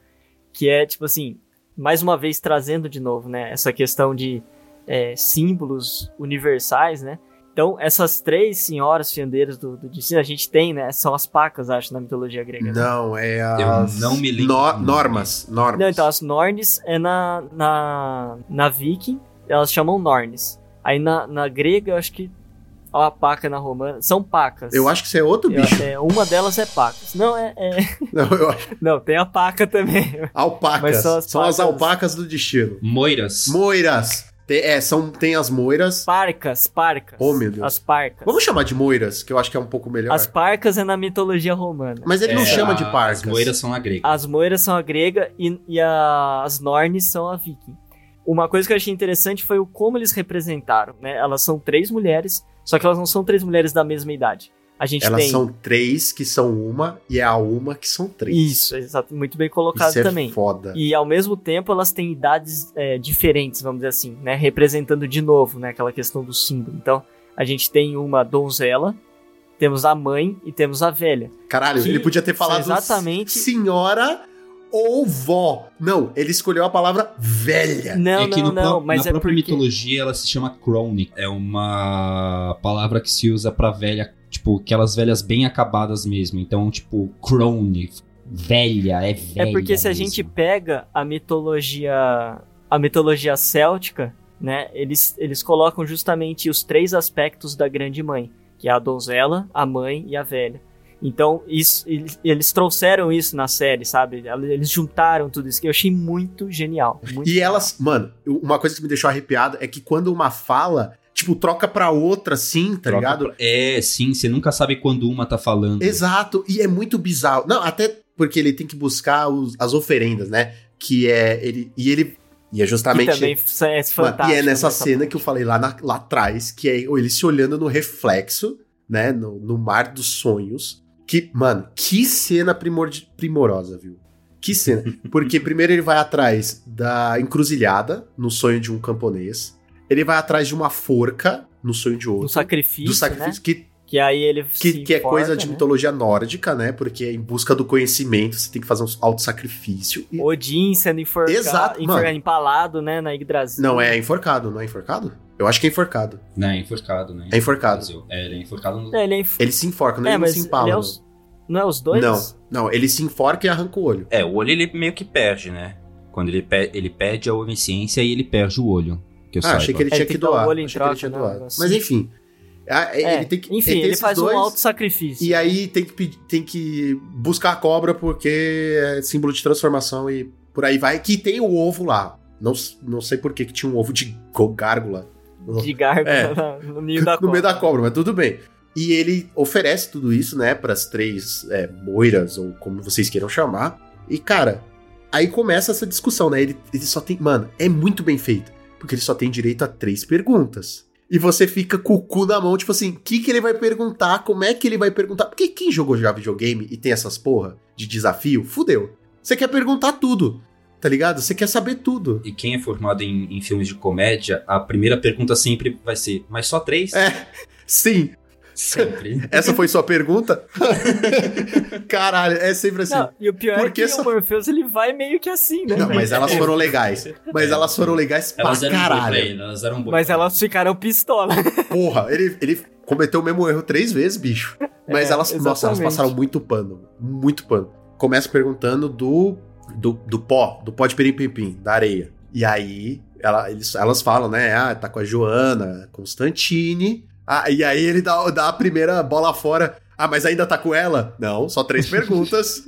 Que é, tipo assim, mais uma vez trazendo de novo, né? Essa questão de é, símbolos universais, né? Então, essas três senhoras fiandeiras do, do destino, a gente tem, né? São as pacas, acho, na mitologia grega. né? Não, é Eu as... não me lembro No- normas, normas. Não, então as Nornes é na, na, na Viking, elas chamam Nornes. Aí na, na grega, eu acho que. Ó, a paca na romana. São pacas. Eu acho que isso é outro Eu- bicho. é, uma delas é pacas. Não, é. é- [laughs] Não, eu acho. Não, tem a paca também. Alpacas. Mas São são as, as pacas- alpacas do destino. Moiras. Moiras. Tem, é, são, tem as moiras. Parcas, parcas. Oh, meu Deus. As parcas. Vamos chamar de moiras, que eu acho que é um pouco melhor. As parcas é na mitologia romana. Mas ele não É, chama de a- parcas. As moiras são a grega. As moiras são a grega e, e a- as Nornes são a viking. Uma coisa que eu achei interessante foi o como eles representaram, né? Elas são três mulheres, só que elas não são três mulheres da mesma idade. A gente Elas tem são três que são uma e é a uma que são três. isso, exato, muito bem colocado Isso é também. foda. E ao mesmo tempo elas têm idades é, diferentes, vamos dizer assim, né? Representando de novo, né? Aquela questão do símbolo. Então, a gente tem uma donzela, temos a mãe e temos a velha. Caralho, que ele podia ter falado exatamente- senhora ou vó. Não, ele escolheu a palavra velha. Não, é que não, no não, mas na é própria porque... mitologia ela se chama crone. É uma palavra que se usa pra velha, tipo, aquelas velhas bem acabadas mesmo. Então, tipo, crone, velha, é velha. É porque se a mesmo. gente pega a mitologia, a mitologia céltica, né, eles, eles colocam justamente os três aspectos da grande mãe, que é a donzela, a mãe e a velha. Então, isso, eles, eles trouxeram isso na série, sabe? Eles juntaram tudo isso, que eu achei muito genial. muito E genial. elas, mano, uma coisa que me deixou arrepiado é que quando uma fala, tipo, troca pra outra assim, tá Troca ligado? pra- É, sim, você nunca sabe quando uma tá falando. Exato, e é muito bizarro. Não, até porque ele tem que buscar os- as oferendas, né? Que é ele e ele e é Que justamente também é fantástico. e é nessa essa cena que eu falei lá, na- lá atrás, que é ele se olhando no reflexo, né? No, no mar dos sonhos. Que, mano, que cena primor- primorosa, viu? Que cena. [laughs] Porque primeiro ele vai atrás da encruzilhada, no sonho de um camponês. Ele vai atrás de uma forca, no sonho de outro. Do sacrifício, do sacrifício, que, né? Que aí ele que, se que é coisa de né? mitologia nórdica, né? Porque em busca do conhecimento você tem que fazer um auto-sacrifício. E- Odin sendo enforcado, Exato, enfor- mano. empalado, né, na Yggdrasil. Não, é enforcado, não é enforcado? Eu acho que é enforcado. Não, é enforcado, né? É enforcado. É, ele é enforcado no... É, ele é enf- Ele se enforca, não É, ele não mas se empala. ele é não. os- Não é os dois? Não, não, ele se enforca e arranca o olho. É, o olho ele meio que perde, né? Quando ele, pe- ele pede a onisciência e ele perde o olho. Que eu Ah, saiba. achei que ele É, tinha tem que doar. que ele tinha né, doado. Mas enfim. ah, É, ele tem que, enfim, tem ele esses faz dois, um auto-sacrifício. E aí tem que, tem que buscar a cobra porque é símbolo de transformação e por aí vai. Que tem o ovo lá. Não, não sei por que, que tinha um ovo de gárgula De gárgula É. no ninho da [laughs] no meio da cobra. cobra, mas tudo bem. E ele oferece tudo isso, né, pras três é, moiras, ou como vocês queiram chamar. E, cara, aí começa essa discussão, né? Ele, ele só tem. Mano, é muito bem feito. Porque ele só tem direito a três perguntas. E você fica com o cu na mão, tipo assim, o que, que ele vai perguntar? Como é que ele vai perguntar? Porque quem jogou já videogame e tem essas porra de desafio, fudeu. Você quer perguntar tudo, tá ligado? Você quer saber tudo. E quem é formado em, em filmes de comédia, a primeira pergunta sempre vai ser: mas só três? É, sim. Sempre. [laughs] Essa foi sua pergunta? [laughs] Caralho, é sempre assim. Não, e o pior Por é que só- o Morpheus ele vai meio que assim, né? Não, mas elas foram legais. Mas elas foram legais pra Elas pra caralho. ele, elas eram boas Mas pra elas ficaram pistola. [laughs] Porra, ele, ele cometeu o mesmo erro três vezes, bicho. Mas É, elas, nossa, elas passaram muito pano. Muito pano. Começa perguntando do, do, do pó, do pó de pirim-pim-pim, da areia. E aí, ela, eles, elas falam, né? Ah, tá com a Joana Constantine. Ah, e aí ele dá, dá a primeira bola fora. Ah, mas ainda tá com ela? Não, só três [laughs] perguntas.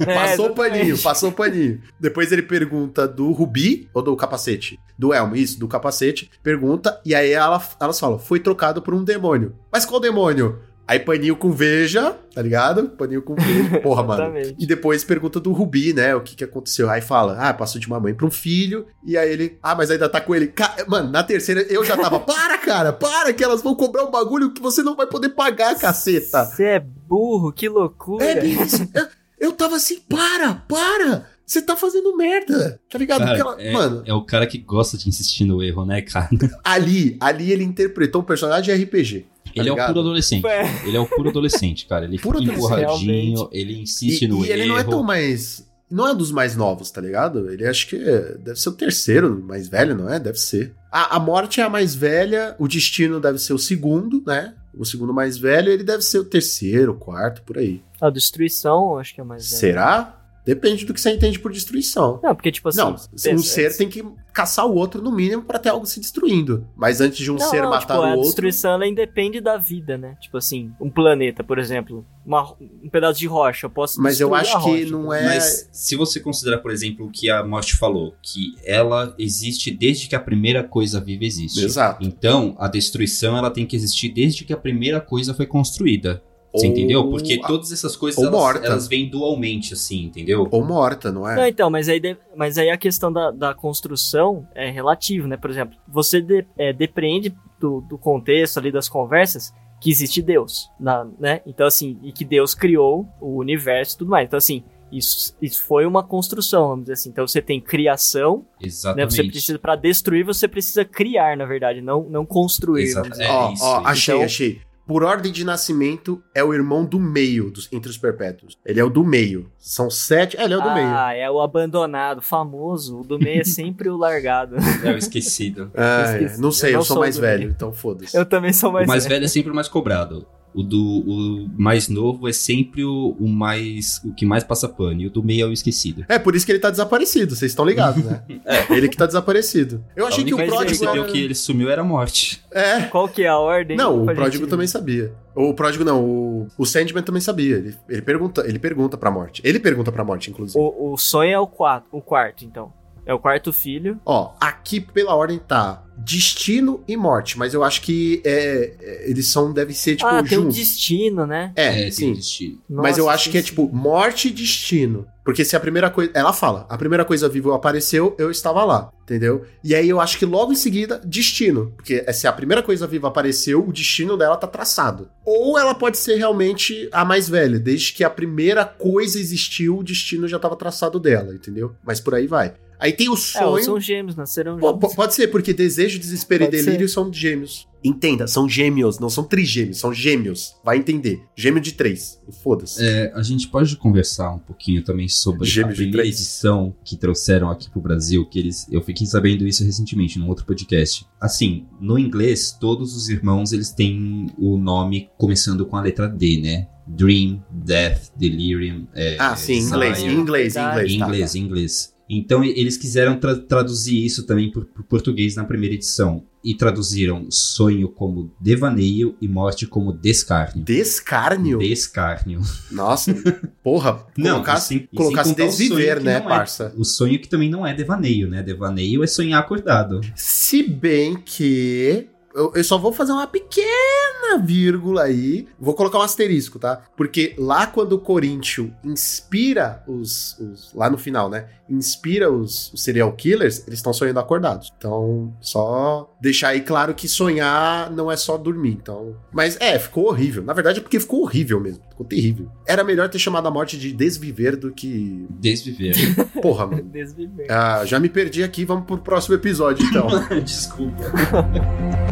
É, Passou o paninho, passou o paninho. Depois ele pergunta do Rubi ou do capacete? Do Elmo, isso, do capacete. Pergunta, e aí ela, elas falam: foi trocado por um demônio. Mas qual demônio? Aí paninho com veja, tá ligado? Paninho com veja. [laughs] Porra, mano. E depois pergunta do Rubi, né? O que que aconteceu. Aí fala, ah, passou de uma mãe pra um filho. E aí ele, ah, mas ainda tá com ele. Ca- Mano, na terceira eu já tava, [laughs] para, cara, para, que elas vão cobrar um bagulho que você não vai poder pagar, caceta. Você é burro, que loucura. É isso. Eu, eu tava assim, para, para. Você tá fazendo merda, tá ligado? Cara, ela- é, Mano, é o cara que gosta de insistir no erro, né, cara? ali, ali ele interpretou um personagem de RPG. Ele é o ligado? puro adolescente. É. Ele é o puro adolescente, cara. Ele [laughs] Puro fica empurradinho, Realmente. ele insiste E, no e erro. ele não é tão mais. Não é dos mais novos, tá ligado? Ele acho que deve ser o terceiro mais velho, não é? Deve ser. A, a morte é a mais velha, o destino deve ser o segundo, né? O segundo mais velho, ele deve ser o terceiro, quarto, por aí. A destruição, acho que é mais. velho. Será? Depende do que você entende por destruição. Não, porque, tipo assim. não, um ser tem que caçar o outro no mínimo pra ter algo se destruindo. Mas antes de um Não, ser não, matar tipo, o a outro. destruição ela independe da vida, né? Tipo assim, um planeta, por exemplo, uma- um pedaço de rocha, eu posso Mas eu acho a que rocha, não é. Mas se você considerar, por exemplo, o que a morte falou, que ela existe desde que a primeira coisa viva existe. Exato. Então, a destruição ela tem que existir desde que a primeira coisa foi construída. Você Ou- entendeu? Porque todas essas coisas ou elas, morta. elas vêm dualmente, assim, entendeu? Ou morta, não é? Não, então, mas aí, de- mas aí a questão da, da construção é relativo, né? Por exemplo, você de- é, depreende do, do contexto ali das conversas que existe Deus, na- né? Então, assim, e que Deus criou o universo e tudo mais. Então, assim, isso, isso foi uma construção, vamos dizer assim. Então, você tem criação, né? Exatamente. Você precisa, pra destruir, você precisa criar, na verdade, não, não construir. Exato. dizer. É ó, isso, ó, isso. achei, Então- achei. Por ordem de nascimento, é o irmão do meio dos, entre os perpétuos. Ele é o do meio. São sete. É, ele é o do meio. Ah, é o abandonado, famoso. O do meio é [laughs] sempre o largado. É o esquecido. Ah, é. esqueci. Não sei, Eu eu, não sou sou mais velho, meio. então foda-se. Eu também sou mais, o mais velho. [laughs] velho é sempre o mais cobrado. O do o mais novo é sempre o, o mais o que mais passa pano. E o do meio é o esquecido. É, por isso que ele tá desaparecido, vocês estão ligados, né? [laughs] é. Ele que tá desaparecido. Eu achei a que o pródigo era... que ele sumiu era a morte. É. Qual que é a ordem? Não, o pródigo gente- também sabia. O pródigo não, o, o Sandman também sabia. Ele, ele, pergunta, ele pergunta pra morte. Ele pergunta pra morte, inclusive. O, o sonho é o, quatro, o quarto, então. É o quarto filho. Ó, aqui pela ordem tá destino e morte, mas eu acho que é, é, eles são, devem ser, tipo, ah, tem um juntos. destino, né? É, tem sim. destino. Mas eu Nossa, acho que é sim. tipo morte e destino. Porque se a primeira coisa. Ela fala, a primeira coisa viva apareceu, eu estava lá, entendeu? E aí eu acho que logo em seguida, destino. Porque se a primeira coisa viva apareceu, o destino dela tá traçado. Ou ela pode ser realmente a mais velha. Desde que a primeira coisa existiu, o destino já tava traçado dela, entendeu? Mas por aí vai. Aí tem o É, sonho. ou são gêmeos, nasceram po- pode ser, porque desejo, desespero Pode e delírio são gêmeos. Entenda, são gêmeos, não são trigêmeos, são gêmeos. Vai entender. Gêmeo de três. Foda-se. É, a gente pode conversar um pouquinho também sobre Gêmeos a de primeira três. edição que trouxeram aqui pro Brasil, que eles. Eu fiquei sabendo isso recentemente num outro podcast. Assim, no inglês, todos os irmãos eles têm o nome começando com a letra D, né? Dream, Death, Delirium. é, ah, sim, em inglês, inglês, em inglês. Em tá, inglês, tá. em inglês. Então eles quiseram tra- traduzir isso também pro, pro português na primeira edição. E traduziram sonho como devaneio e morte como descárnio. Descárnio? Descárnio. Nossa, [laughs] porra, Não, colocasse, sem- colocasse o desviver, né, é- parça? o sonho que também não é devaneio, né? Devaneio é sonhar acordado. Se bem que. Eu, eu só vou fazer uma pequena vírgula aí. Vou colocar um asterisco, tá? Porque lá quando o Corinthians inspira os, os- Lá no final, né? Inspira os, os serial killers, eles estão sonhando acordados. Então, só deixar aí claro que sonhar não é só dormir. Então. Mas é, ficou horrível. Na verdade é porque ficou horrível mesmo. Ficou terrível. Era melhor ter chamado a morte de desviver do que. Desviver. [laughs] Porra, mano. Desviver. Ah, já me perdi aqui, vamos pro próximo episódio então. [laughs] Desculpa. [laughs]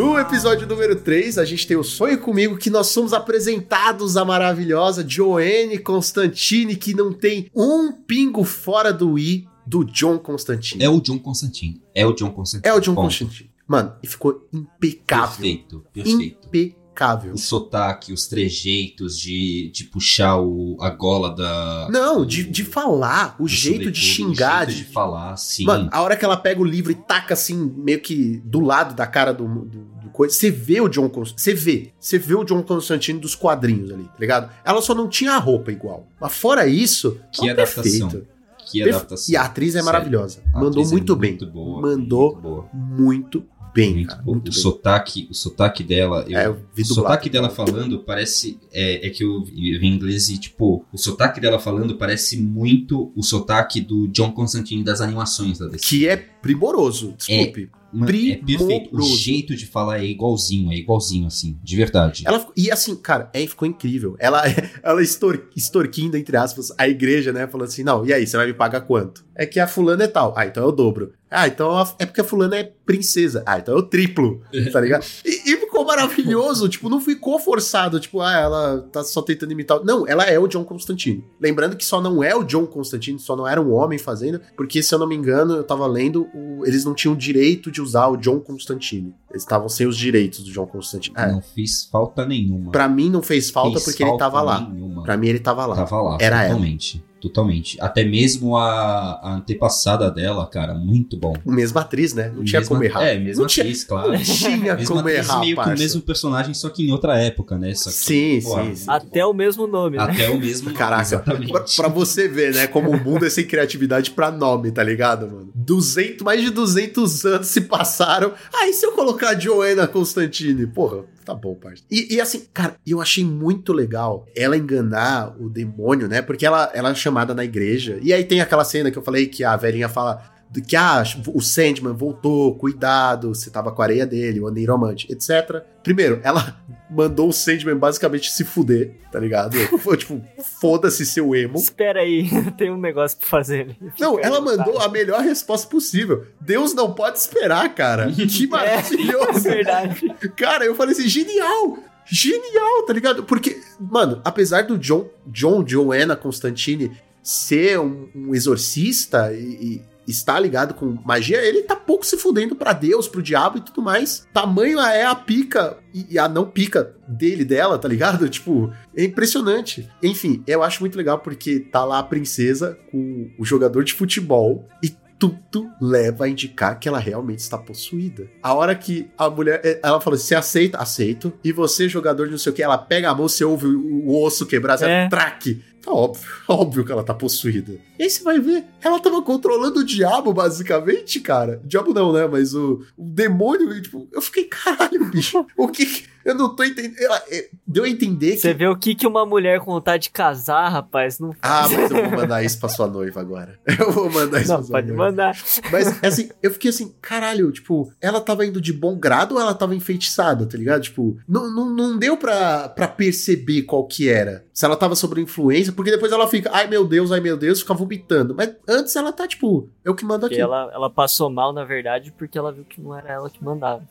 No episódio número 3, a gente tem o Sonho Comigo, que nós somos apresentados à maravilhosa Joanne Constantine, que não tem um pingo fora do i do John Constantine. É o John Constantine. É o John Constantine. É o John Ponto. Constantine. Mano, e ficou impecável. Perfeito, perfeito. Impecável. O sotaque, os trejeitos de, de puxar o, a gola da. Não, de, de falar, o jeito de xingar, O jeito de de falar, sim. Mano, a hora que ela pega o livro e taca assim, meio que do lado da cara do, do coisa. Você vê o John Constantine. Você vê. Você vê o John Constantine dos quadrinhos ali, tá ligado? Ela só não tinha a roupa igual. Mas fora isso, Que tava adaptação. perfeito. Que adaptação. E a atriz é Sério. maravilhosa. A Mandou é muito bem. boa, Mandou muito boa. muito bem, Muito cara. Muito o bem. sotaque, o sotaque dela, eu- É, eu o sotaque dela falando parece é, é que eu vi em inglês e tipo, o sotaque dela falando parece muito o sotaque do John Constantine das animações da DC. Que é primoroso, desculpe. Mano, é perfeito. O jeito de falar é igualzinho, é igualzinho assim, de verdade. Ela ficou- e assim, cara, é, ficou incrível. Ela, [laughs] ela extor, extorquindo, entre aspas, a igreja, né? Falando assim: não, e aí, você vai me pagar quanto? É que a fulana é tal. Ah, então é o dobro. Ah, então a- é porque a fulana é princesa. Ah, então é o triplo, tá ligado? [laughs] E, e ficou maravilhoso, tipo, não ficou forçado, tipo, ah, ela tá só tentando imitar. Não, ela é o John Constantine. Lembrando que só não é o John Constantine, só não era um homem fazendo, porque se eu não me engano, eu tava lendo, o- eles não tinham direito de usar o John Constantine. Eles estavam sem os direitos do John Constantine. É, Não fiz falta nenhuma. Pra mim não fez falta Fez porque ele falta tava lá. nenhuma. Pra mim ele tava lá. Tava lá, Era ela. totalmente. Totalmente. Até mesmo a, a antepassada dela, cara, muito bom. Mesma atriz, né? Não tinha Mesma- como errar. É, mesma Não tinha- atriz, claro. Não [laughs] tinha Mesma como atriz, errar, meio o mesmo personagem, só que em outra época, né? Só que, Sim, pô, sim, sim. Até o mesmo nome, né? Até o mesmo. Caraca. Pra, pra você ver, né, como o mundo é sem criatividade pra nome, tá ligado, mano? 200, mais de 200 anos se passaram. Ah, e se eu colocar Joanna Constantine? Porra, tá bom, parça. E, e assim, cara, eu achei muito legal ela enganar o demônio, né? Porque ela, ela é chamada na igreja. E aí tem aquela cena que eu falei que a velhinha fala que ah, o Sandman voltou, cuidado, você tava com a areia dele, o Aniromante, etc. Primeiro, ela [laughs] mandou o Sandman basicamente se fuder, tá ligado? [laughs] Foi tipo, foda-se seu emo. Espera aí, [laughs] tem um negócio pra fazer ali. Não, Fica ela aí, mandou tá? a melhor resposta possível. Deus não pode esperar, cara. Que É maravilhoso. verdade. Cara, eu falei assim, genial! Genial, tá ligado? Porque, mano, apesar do John, John Joanna Constantine ser um, um exorcista e, e estar ligado com magia, ele tá pouco se fudendo pra Deus, pro diabo e tudo mais. Tamanho é a pica e a não pica dele, dela, tá ligado? [laughs] Tipo, é impressionante. Enfim, eu acho muito legal porque tá lá a princesa com o jogador de futebol e tudo leva a indicar que ela realmente está possuída. A hora que a mulher, eh, ela fala, você aceita? Aceito. E você, jogador de não sei o que, ela pega a mão, você ouve o, o osso quebrar, você É. traque. Tá óbvio, [laughs] óbvio que ela tá possuída. E aí você vai ver, ela tava controlando o diabo, basicamente, cara. Diabo não, né? Mas o, o demônio, tipo, eu fiquei, caralho, bicho. o que. que- Eu não tô entendendo. Eh, deu a entender que. Você vê o que, que uma mulher com vontade de casar, rapaz, não Ah, mas eu vou [laughs] mandar isso pra sua noiva agora. [laughs] Eu vou mandar isso Não, pra sua pode noiva. mandar. Mas, assim, eu fiquei assim, caralho, tipo, ela tava indo de bom grado ou ela tava enfeitiçada, tá ligado? Tipo, não, não, não deu pra, pra perceber qual que era. Se ela tava sob influência, porque depois ela fica, ai meu Deus, ai meu Deus, fica vomitando. Mas antes ela tá, tipo, eu que mando Porque aqui. Ela... ela, ela passou mal, na verdade, porque ela viu que não era ela que mandava.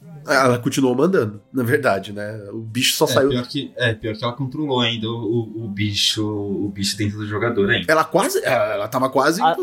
continuou mandando, na verdade, né? O bicho só É saiu. pior, que, é, pior que ela controlou ainda o, o bicho o bicho dentro do jogador ainda. Ela quase. Ela tava quase. A,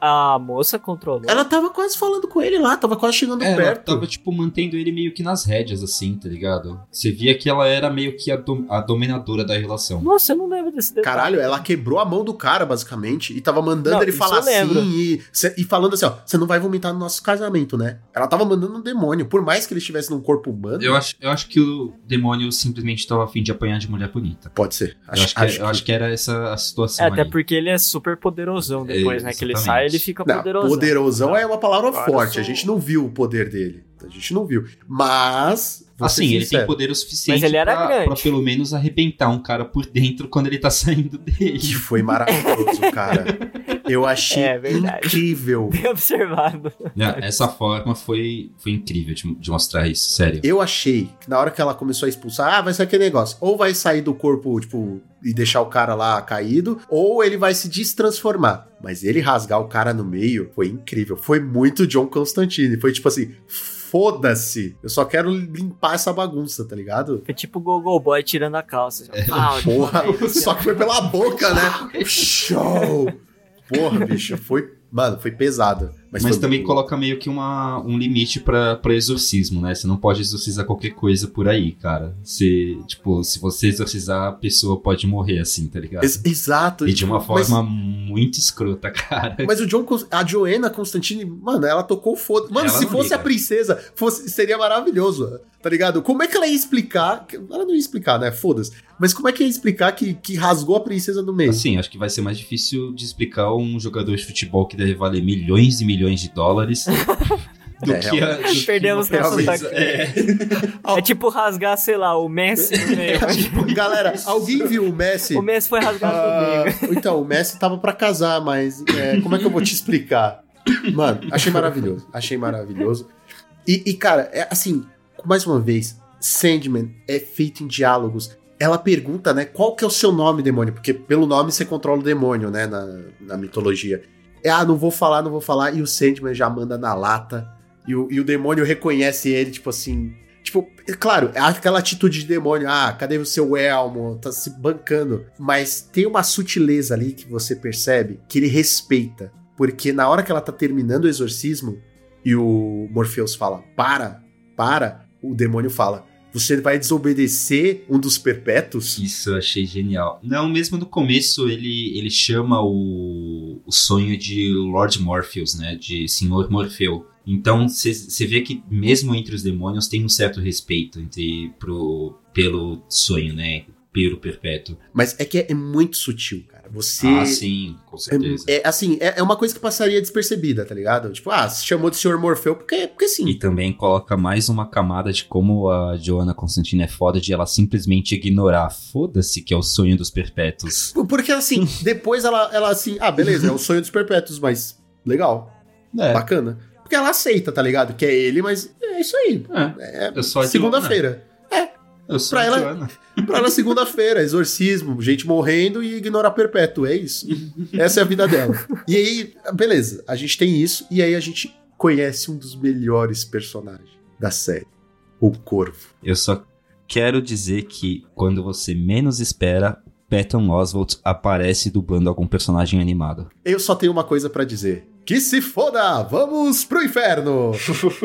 a, a moça controlou. Ela tava quase falando com ele lá, tava quase chegando É, ela perto. tava, tipo, mantendo ele meio que nas rédeas, assim, tá ligado? Você via que ela era meio que a, dom- a dominadora da relação. Nossa, eu não lembro desse detalhe. Caralho, ela quebrou a mão do cara, basicamente, e tava mandando Não, ele falar assim e, e falando assim, ó, você não vai vomitar no nosso casamento, né? Ela tava mandando um demônio, por mais que ele estivesse num corpo humano. Eu acho, eu acho que o demônio simplesmente tava afim de apanhar de mulher bonita. Pode ser. Eu acho, que, eu acho que era essa a situação É, até porque ele é super poderosão depois, É, né? Que ele sai, ele fica Não, poderosão. poderosão é uma palavra Agora forte, eu a sou- gente não viu o poder dele. A gente não viu. Mas. Assim, ele tem poder o suficiente Mas ele era pra, grande. pra pelo menos arrebentar um cara por dentro quando ele tá saindo dele. Que foi maravilhoso, cara. Eu achei É incrível. [laughs] Bem observado. Essa forma foi, foi incrível de, de mostrar isso, sério. Eu achei que na hora que ela começou a expulsar, ah, vai ser aquele negócio. Ou vai sair do corpo, tipo, e deixar o cara lá caído, ou ele vai se destransformar. Mas ele rasgar o cara no meio foi incrível. Foi muito John Constantine. Foi tipo assim. Foda-se, eu só quero limpar essa bagunça, tá ligado? Foi tipo o Gogo Boy tirando a calça. É. Uma Porra, assim, só que foi pela boca, né? [laughs] Show! Porra, bicho, foi. Mano, foi pesado. Mas, foi também muito- coloca meio que uma, um limite pra, pra exorcismo, né? Você não pode exorcizar qualquer coisa por aí, cara. Se, tipo, se você exorcizar, a pessoa pode morrer assim, tá ligado? Ex- Exato. E de uma tipo, mas- forma muito escrota, [laughs] cara. Mas o John, a Joanna Constantine, mano, ela tocou foda. Mano, Ela se fosse liga. a princesa, fosse, seria maravilhoso, tá ligado? Como é que ela ia explicar? Ela não ia explicar, né? Foda-se. Mas como é que ia explicar que, que rasgou a princesa no meio? Assim, acho que vai ser mais difícil de explicar um jogador de futebol que deve valer milhões e milhões de dólares [laughs] do É, que a. do que Perdemos uma nosso. É. [laughs] É tipo rasgar, sei lá, o Messi no [laughs] meio. Galera, alguém viu o Messi? O Messi foi rasgado. Ah, então, o Messi tava pra casar, mas é, como é que eu vou te explicar? Mano, achei maravilhoso. Achei maravilhoso. E, e, cara, é assim, mais uma vez, Sandman é feito em diálogos. Ela pergunta, né, qual que é o seu nome, demônio? Porque pelo nome você controla o demônio, né, na, na mitologia. É, ah, não vou falar, não vou falar. E o Sandman já manda na lata. E o, e o demônio reconhece ele, tipo assim. Tipo, claro, é aquela atitude de demônio. Ah, cadê o seu elmo? Tá se bancando. Mas tem uma sutileza ali que você percebe que ele respeita. Porque na hora que ela tá terminando o exorcismo e o Morpheus fala, para, para, o demônio fala, você vai desobedecer um dos perpétuos? Isso eu achei genial. Não, mesmo no começo ele, ele chama o, o sonho de Lord Morpheus, né? De Senhor Morfeu. Então você vê que mesmo entre os demônios tem um certo respeito entre pro, pelo sonho, né? Pelo perpétuo. Mas é que é, é muito sutil. Você. Ah, sim, com certeza. É, é, assim, é, é uma coisa que passaria despercebida, tá ligado? Tipo, ah, se chamou de Senhor Morfeu porque, porque sim. E também coloca mais uma camada de como a Joana Constantine é foda de ela simplesmente ignorar. Foda-se que é o sonho dos perpétuos. Porque assim, [laughs] depois ela, ela assim, ah, beleza, é o sonho dos perpétuos, mas legal, É, bacana. Porque ela aceita, tá ligado? Que é ele, mas é isso aí. é. É a segunda-feira. Eu sou Pra a ela-. [laughs] Pra ela, segunda-feira, exorcismo, gente morrendo e ignorar perpétuo. É isso. Essa é a vida dela. E aí, beleza, a gente tem isso, e aí a gente conhece um dos melhores personagens da série: o Corvo. Eu só quero dizer que quando você menos espera, Patton Oswalt aparece dublando algum personagem animado. Eu só tenho uma coisa pra dizer. Que se foda! Vamos pro inferno!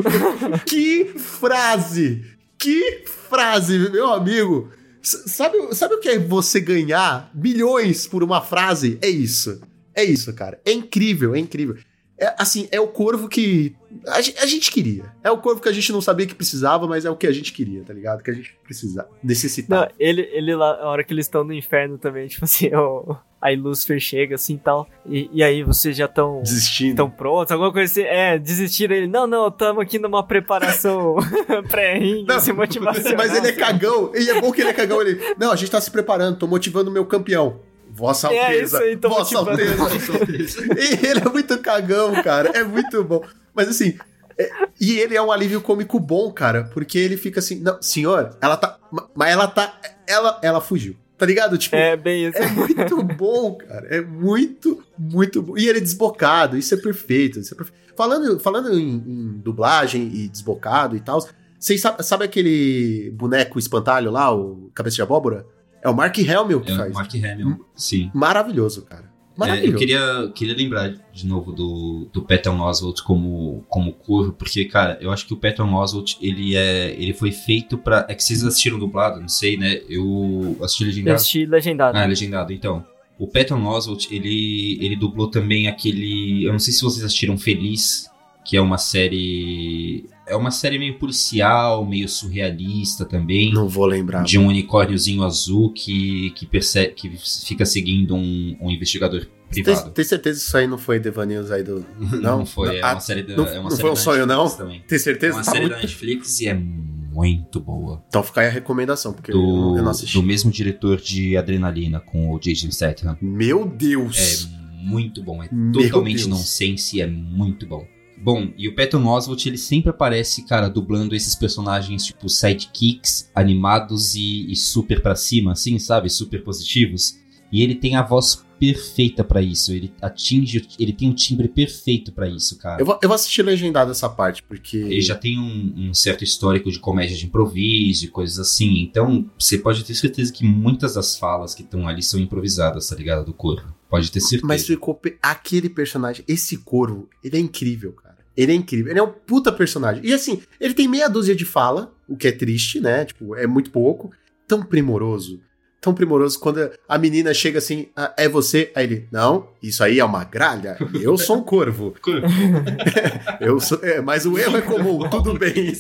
[laughs] que frase! Que frase, meu amigo! Sabe, sabe o que é você ganhar milhões por uma frase? É isso. É isso, cara. É incrível, é incrível. É, assim, é o corvo que a, a gente queria. É o corvo que a gente não sabia que precisava, mas é o que a gente queria, tá ligado? Que a gente precisava, necessitava. Não, ele, ele lá, a hora que eles estão no inferno também, tipo assim, [laughs] o, aí Lúcifer chega assim e tal. E, aí vocês já estão Desistindo. estão prontos, alguma coisa assim. É, desistiram ele. Não, não, estamos aqui numa preparação [laughs] pré-ringue, assim, motivacional. Mas ele é cagão, e é bom que ele é cagão. Ele, não, a gente tá se preparando, tô motivando o meu campeão. Vossa É Alteza. isso aí, tô Vossa motivando. Alteza. e ele é muito cagão, cara. É muito bom. Mas assim. é- e ele é um alívio cômico bom, cara, porque ele fica assim, não, senhor, ela tá. ma- Mas ela tá. Ela, ela fugiu. Tá ligado? Tipo, É, bem isso. é muito bom, cara. É muito, muito bom. E ele é desbocado, isso é perfeito. Isso é perfe- Falando, falando em, em dublagem e desbocado e tal, vocês sabem sabe aquele boneco espantalho lá, o Cabeça de Abóbora? É o Mark Hamill que É o faz. Mark Hamill, sim. Maravilhoso, cara. É, eu Maravilhoso. queria, queria lembrar de novo do, do Patton Oswalt como, como corvo, porque, cara, eu acho que o Patton Oswalt, ele é. Ele foi feito pra. É que vocês assistiram dublado, não sei, né? Eu assisti Eu legendado. assisti legendado. Ah, legendado, então. O Patton Oswalt, ele, ele dublou também aquele. Eu não sei se vocês assistiram Feliz, que é uma série. É uma série meio policial, meio surrealista também. Não vou lembrar. De um unicórniozinho azul que, que, percebe, que fica seguindo um, um investigador Tem, privado. tem certeza que isso aí não foi Devanews aí do. [laughs] Não, foi, é Ah, uma série da, não- é uma não série foi um sonho, Netflix não? Também. Tem É certeza? uma Tá série muito- da Netflix e é muito boa. Então fica aí a recomendação, porque eu, Do, eu não assisti. do mesmo diretor de Adrenalina com o Jason Statham. Meu Deus! É muito bom, é Meu totalmente Deus. nonsense e é muito bom. Bom, e o Patton Oswalt, ele sempre aparece, cara, dublando esses personagens, tipo, sidekicks, animados e, e super pra cima, assim, sabe? Super positivos. E ele tem a voz perfeita pra isso. Ele atinge, ele tem um timbre perfeito pra isso, cara. Eu, vou, eu vou assistir legendado essa parte, porque. Ele já tem um, um certo histórico de comédia de improviso e coisas assim. Então, você pode ter certeza que muitas das falas que estão ali são improvisadas, tá ligado? Do corpo. Pode ter certeza. Mas ficou aquele personagem, esse corvo, ele é incrível, cara. Ele é incrível. Ele é um puta personagem. E assim, ele tem meia dúzia de fala, o que é triste, né? Tipo, é muito pouco. Tão primoroso. Tão primoroso quando a menina chega assim, "Ah, é você? Aí ele, não, isso aí é uma gralha. Eu sou um corvo. [laughs] [laughs] Eu sou, é, mas o erro é comum, tudo bem.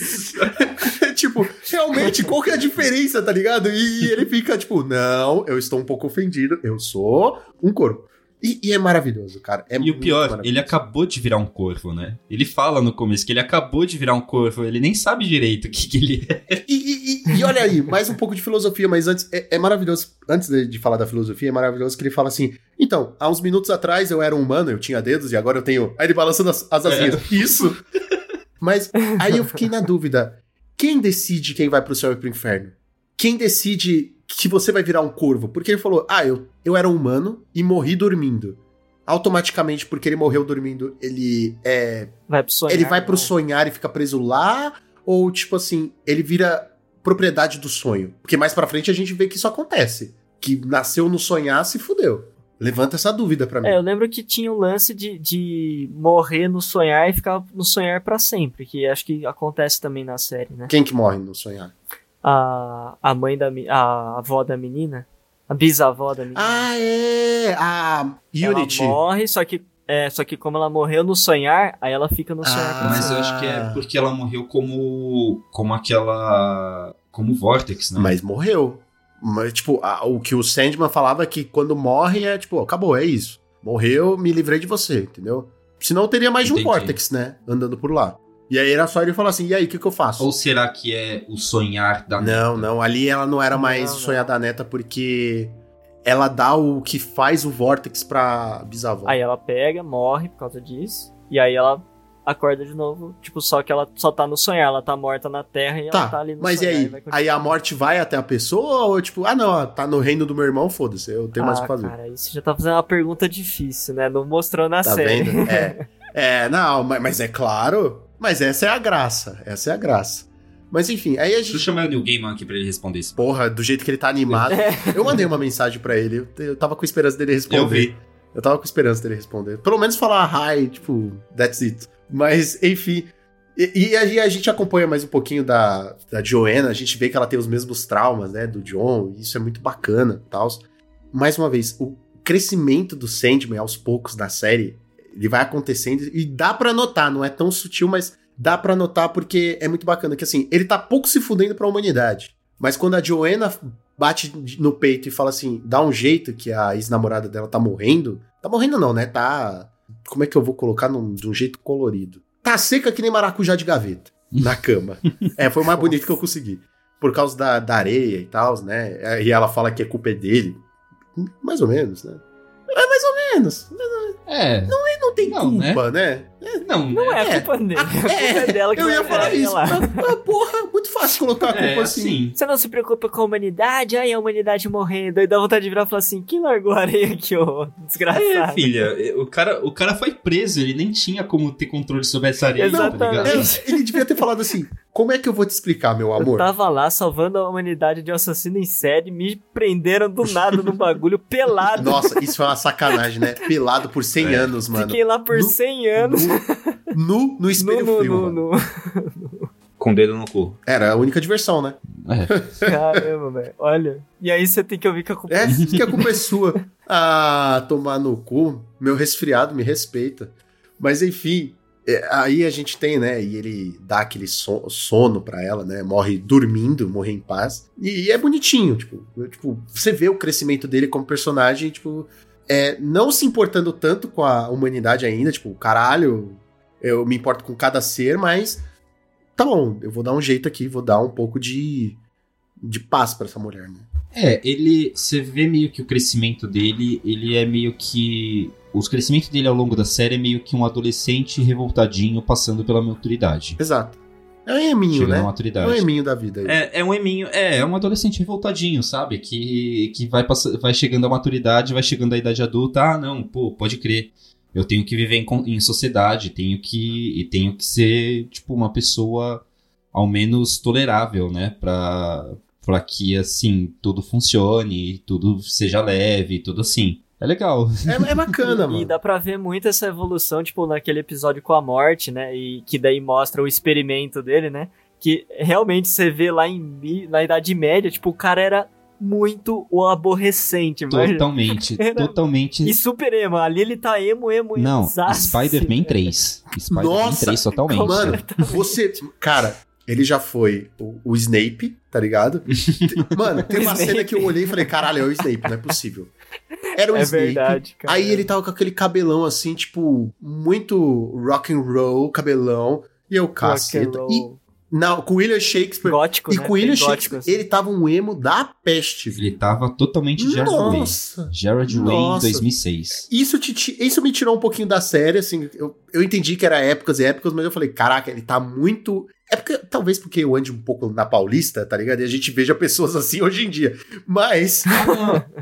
[laughs] tipo, realmente, qual que é a diferença, tá ligado? E, e ele fica tipo, não, eu estou um pouco ofendido, eu sou um corvo. E, e é maravilhoso, cara. É E o pior, ele acabou de virar um corvo, né? Ele fala no começo que ele acabou de virar um corvo, ele nem sabe direito o que, que ele é. E, e- e- olha aí, mais um pouco de filosofia, mas antes é, é maravilhoso. Antes de, de falar da filosofia, é maravilhoso que ele fala assim: então, há uns minutos atrás eu era um humano, eu tinha dedos e agora eu tenho. Aí ele balançando as, as asinhas. Isso! Mas aí eu fiquei na dúvida: quem decide quem vai pro céu e pro inferno? Quem decide que você vai virar um corvo? Porque ele falou: ah, eu, eu era um humano e morri dormindo. Automaticamente, porque ele morreu dormindo, ele é Vai pro sonhar. ele vai pro não. sonhar e fica preso lá? Ou, tipo assim, ele vira propriedade do sonho? Porque mais pra frente a gente vê que isso acontece. Que nasceu no sonhar, se fudeu. Levanta essa dúvida pra mim. É, eu lembro que tinha o lance de, de morrer no sonhar e ficar no sonhar pra sempre, que acho que acontece também na série, né? Quem que morre no sonhar? A, a mãe da a avó da menina, a bisavó da menina. Ah, é! A Unity. Ela morre, só que é, só que como ela morreu no sonhar, aí ela fica no sonhar Ah, Mas eu acho que é porque ela morreu como. como aquela. como Vortex, né? Mas morreu. Mas, tipo, a- o que o Sandman falava é que quando morre é tipo, acabou, é isso. Morreu, me livrei de você, entendeu? Senão eu teria mais de um Entendi. Vortex, né? Andando por lá. E aí era só ele falar assim, e aí, o que, que eu faço? Ou será que é o sonhar da Não, Neta? não. Ali ela não era mais Não, não. sonhar da neta porque ela dá o que faz o Vortex pra bisavó. Aí ela pega, morre por causa disso, e aí ela acorda de novo, tipo, só que ela só tá no sonhar, ela tá morta na terra e ela tá, tá ali no mas e sonhar. aí? vai continuar. Aí a morte vai até a pessoa ou tipo, ah não, tá no reino do meu irmão, foda-se, eu tenho mais o ah, que fazer. cara, isso já tá fazendo uma pergunta difícil, né? Não mostrou na tá série. vendo? É. [laughs] É, não, mas, mas é claro. Mas essa é a graça. Essa é a graça. Mas enfim, aí a Deixa eu gente. chamar o New Gaiman aqui pra ele responder isso. Porra, do jeito que ele tá animado. É. [laughs] Eu mandei uma mensagem pra ele. Eu, tava com esperança dele responder. Eu vi. Eu tava com esperança dele responder. Pelo menos falar hi, tipo, that's it. Mas, enfim. E, e aí a gente acompanha mais um pouquinho da, da Joanna, a gente vê que ela tem os mesmos traumas, né, do John, e isso é muito bacana e tal. Mais uma vez, o crescimento do Sandman aos poucos na série, ele vai acontecendo e dá pra notar, não é tão sutil, mas dá pra notar porque é muito bacana que assim, ele tá pouco se fudendo pra humanidade. Mas quando a Joanna bate no peito e fala assim, dá um jeito que a ex-namorada dela tá morrendo, tá morrendo não, né? Tá como é que eu vou colocar num, de um jeito colorido? Tá seca que nem maracujá de gaveta na cama. é, foi o mais bonito que eu consegui. Por causa da, da areia e tal, né? E ela fala que a culpa é dele. Mais ou menos, né? É mais ou menos. É. Não tem Não, culpa, né? Não, Não né? é a culpa dele, a culpa é dela que eu ia vai- falar é, isso. lá. Ah, porra, muito fácil colocar a culpa É, assim. assim. Você não se preocupa com a humanidade? Aí a humanidade morrendo. Aí dá vontade de virar e falar assim: quem largou a areia aqui, ô desgraçado? É, filha, o cara, o cara foi preso, ele nem tinha como ter controle sobre essa areia, tá ligado? Exatamente. É, ele devia ter falado assim: como é que eu vou te explicar, meu Eu amor? tava lá salvando a humanidade de um assassino em série, me prenderam do nada no bagulho [laughs] pelado. Nossa, isso foi uma sacanagem, né? [laughs] Pelado por 100 É. anos, mano. Fiquei lá por No- 100 anos. Nu, no [laughs] espelho no, frio. mano. no. Com o dedo no cu. Era a única diversão, né? É. Caramba, velho. Olha. E aí você tem que ouvir que a culpa É, que a culpa é sua. [laughs] Ah, tomar no cu. Meu resfriado me respeita. Mas enfim, é, aí a gente tem, né? E ele dá aquele so- sono pra ela, né? Morre dormindo, morre em paz. E, e é bonitinho, tipo, tipo, você vê o crescimento dele como personagem, tipo, é, não se importando tanto com a humanidade ainda, tipo, caralho, eu me importo com cada ser, mas tá bom, eu vou dar um jeito aqui, vou dar um pouco de, de paz pra essa mulher, né? É, ele. Você vê meio que o crescimento dele, ele é meio que. O crescimento dele ao longo da série é meio que um adolescente revoltadinho passando pela maturidade. Exato. É um eminho, Chegando né? à É um maturidade. eminho da vida. aí. É, é um eminho, é, é um adolescente revoltadinho, sabe? Que, que vai, passa, vai chegando à maturidade, vai chegando à idade adulta. Ah, não, pô, pode crer. Eu tenho que viver em, em sociedade, tenho que. E tenho que ser, tipo, uma pessoa ao menos tolerável, né? Pra, pra que, assim, tudo funcione, tudo seja leve, tudo assim. É legal. É, é bacana, [laughs] E mano. dá pra ver muito essa evolução, tipo, naquele episódio com a morte, né? E que daí mostra o experimento dele, né? Que realmente você vê lá em, na Idade Média, tipo, o cara era muito o aborrecente, mano. Totalmente, [laughs] Era- totalmente. E super emo. Ali ele tá emo, emo, Não. Spider-Man 3. Spider-Man Nossa, 3 totalmente. Mano, você. Cara, ele já foi o, o Snape, tá ligado? [laughs] Mano, tem uma cena que eu olhei e falei, caralho, é o Snape, não é possível. Era o É Snape. verdade, cara. Aí ele tava com aquele cabelão assim, tipo, muito rock and roll, cabelão. E eu, caceta. E, não, com William Shakespeare. Gótico, e né? com William Bem gótico, Shakespeare, assim. ele tava um emo da peste. Ele tava totalmente Jared Way. Nossa! Jared Way em Nossa. 2006. Isso, te, isso me tirou um pouquinho da série, assim. Eu, eu entendi que era épocas e épocas, mas eu falei, caraca, ele tá muito. É porque, talvez porque eu ande um pouco na Paulista, tá ligado? E a gente veja pessoas assim [laughs] hoje em dia. Mas.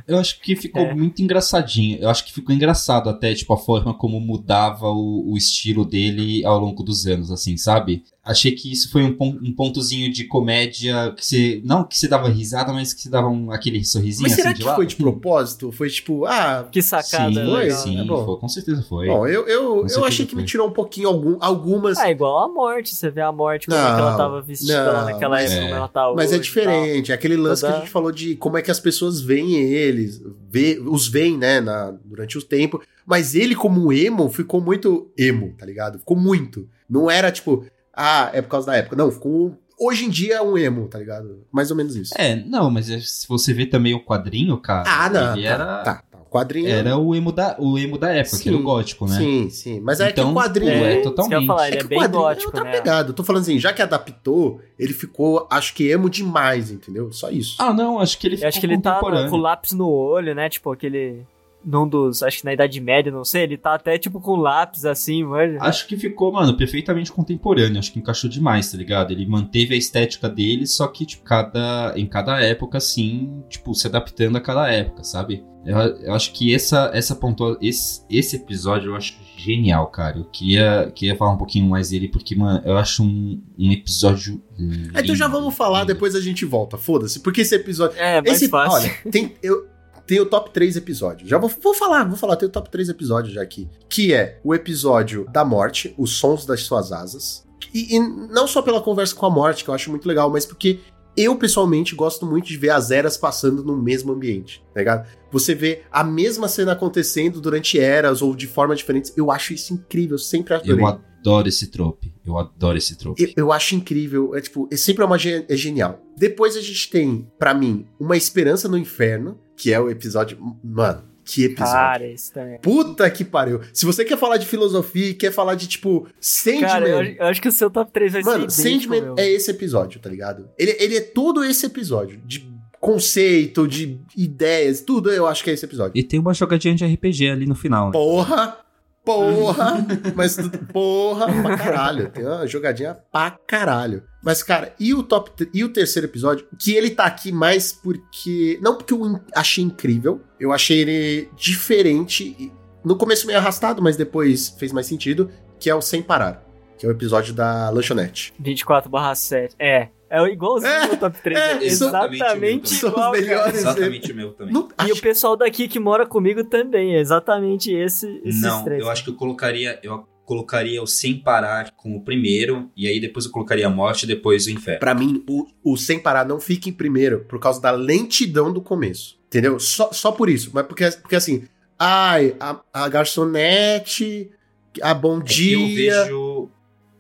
Eu acho que ficou É. muito engraçadinho. Eu acho que ficou engraçado até, tipo, a forma como mudava o, o estilo dele ao longo dos anos, assim, sabe? Achei que isso foi um, pon- um pontozinho de comédia que você. Não que você dava risada, mas que você dava um, aquele sorrisinho Mas assim será de que lado. foi de propósito? Foi tipo, ah. Que sacada Sim, legal. sim, É bom. foi, com certeza foi. Bom, eu, eu, Com eu achei que me foi. tirou um pouquinho algum, algumas. Ah, igual a morte. Você vê a morte, como é que Não, ela tava vestida lá não, naquela mas- época, é. como ela tá Mas hoje é e diferente, é aquele lance que Toda- a gente falou de como é que as pessoas veem eles, vê, os veem, né, na, durante o tempo. Mas ele, como emo, ficou muito emo, tá ligado? Ficou muito. Não era tipo, ah, é por causa da época. Não, ficou. Hoje em dia é um emo, tá ligado? Mais ou menos isso. É, não, mas é- se você vê também o quadrinho, cara. ah, não. Ele tá, era, tá, quadrinho. era o, emo da, o emo da época, que era o Sim, gótico, né? Sim, sim. Mas é que Então, o quadrinho. pô, É, é eu totalmente. falar, ele é, que o bem quadrinho gótico, é outra né? pegada. Eu tô falando assim, já que adaptou, ele ficou, acho que emo demais, entendeu? Só isso. Ah, não, acho que ele Eu ficou acho que ele tá com lápis no olho, né? Tipo, aquele. Num dos. Acho que na Idade Média, não sei. Ele tá até tipo com lápis assim, mano. Acho que ficou, mano, perfeitamente contemporâneo. Acho que encaixou demais, tá ligado? Ele manteve a estética dele, só que, tipo, cada, em cada época, assim, tipo, se adaptando a cada época, sabe? Eu, eu acho que essa, essa pontua, esse, esse episódio eu acho genial, cara. Eu queria, queria falar um pouquinho mais dele, porque, mano, eu acho um, um episódio. Lindo, então já vamos falar, lindo. depois a gente volta. Foda-se. Porque esse episódio. É, mais Esse, fácil. olha, tem, eu, tem o top 3 episódios. Já vou, vou falar, vou falar, tem o top 3 episódios já aqui. Que é o episódio da morte, os sons das suas asas. E, e não só pela conversa com a morte, que eu acho muito legal, mas porque eu, pessoalmente, gosto muito de ver as eras passando no mesmo ambiente, tá ligado? Você vê a mesma cena acontecendo durante eras ou de formas diferentes. Eu acho isso incrível, eu sempre adorei. Eu adoro esse trope. Eu adoro esse trope. Eu, eu acho incrível, é tipo, é sempre uma é genial. Depois a gente tem, pra mim, uma esperança no inferno, que é o episódio, mano, que episódio. Cara, isso também. Puta que pariu. Se você quer falar de filosofia e quer falar de tipo Sandman, Cara, eu, eu acho que o seu top 3 vai mano, ser idêntico, Sandman meu. é esse episódio, tá ligado? Ele, ele é todo esse episódio de conceito, de ideias, tudo. Eu acho que é esse episódio. E tem uma jogadinha de RPG ali no final, né? Porra! Porra! [laughs] Mas tudo- porra pra caralho. Tem uma jogadinha pra caralho. Mas, cara, e o top e o terceiro episódio? Que ele tá aqui mais porque. Não porque eu achei incrível. Eu achei ele diferente. No começo meio arrastado, mas depois fez mais sentido. Que é o Sem Parar. Que é o episódio da lanchonete. 24 7. É. É igualzinho É, o top 3. é, É, exatamente igual, melhores. Exatamente o meu também. Não, E acho- o pessoal daqui que mora comigo também. É exatamente esse, esses Não, três. eu acho que eu colocaria, eu colocaria o Sem Parar como o primeiro, e aí depois eu colocaria a Morte e depois o Inferno. Pra mim, o, o Sem Parar não fica em primeiro por causa da lentidão do começo. Entendeu? Só, só por isso. Mas porque, porque assim, ai, a, a garçonete, a bom É que eu dia. vejo,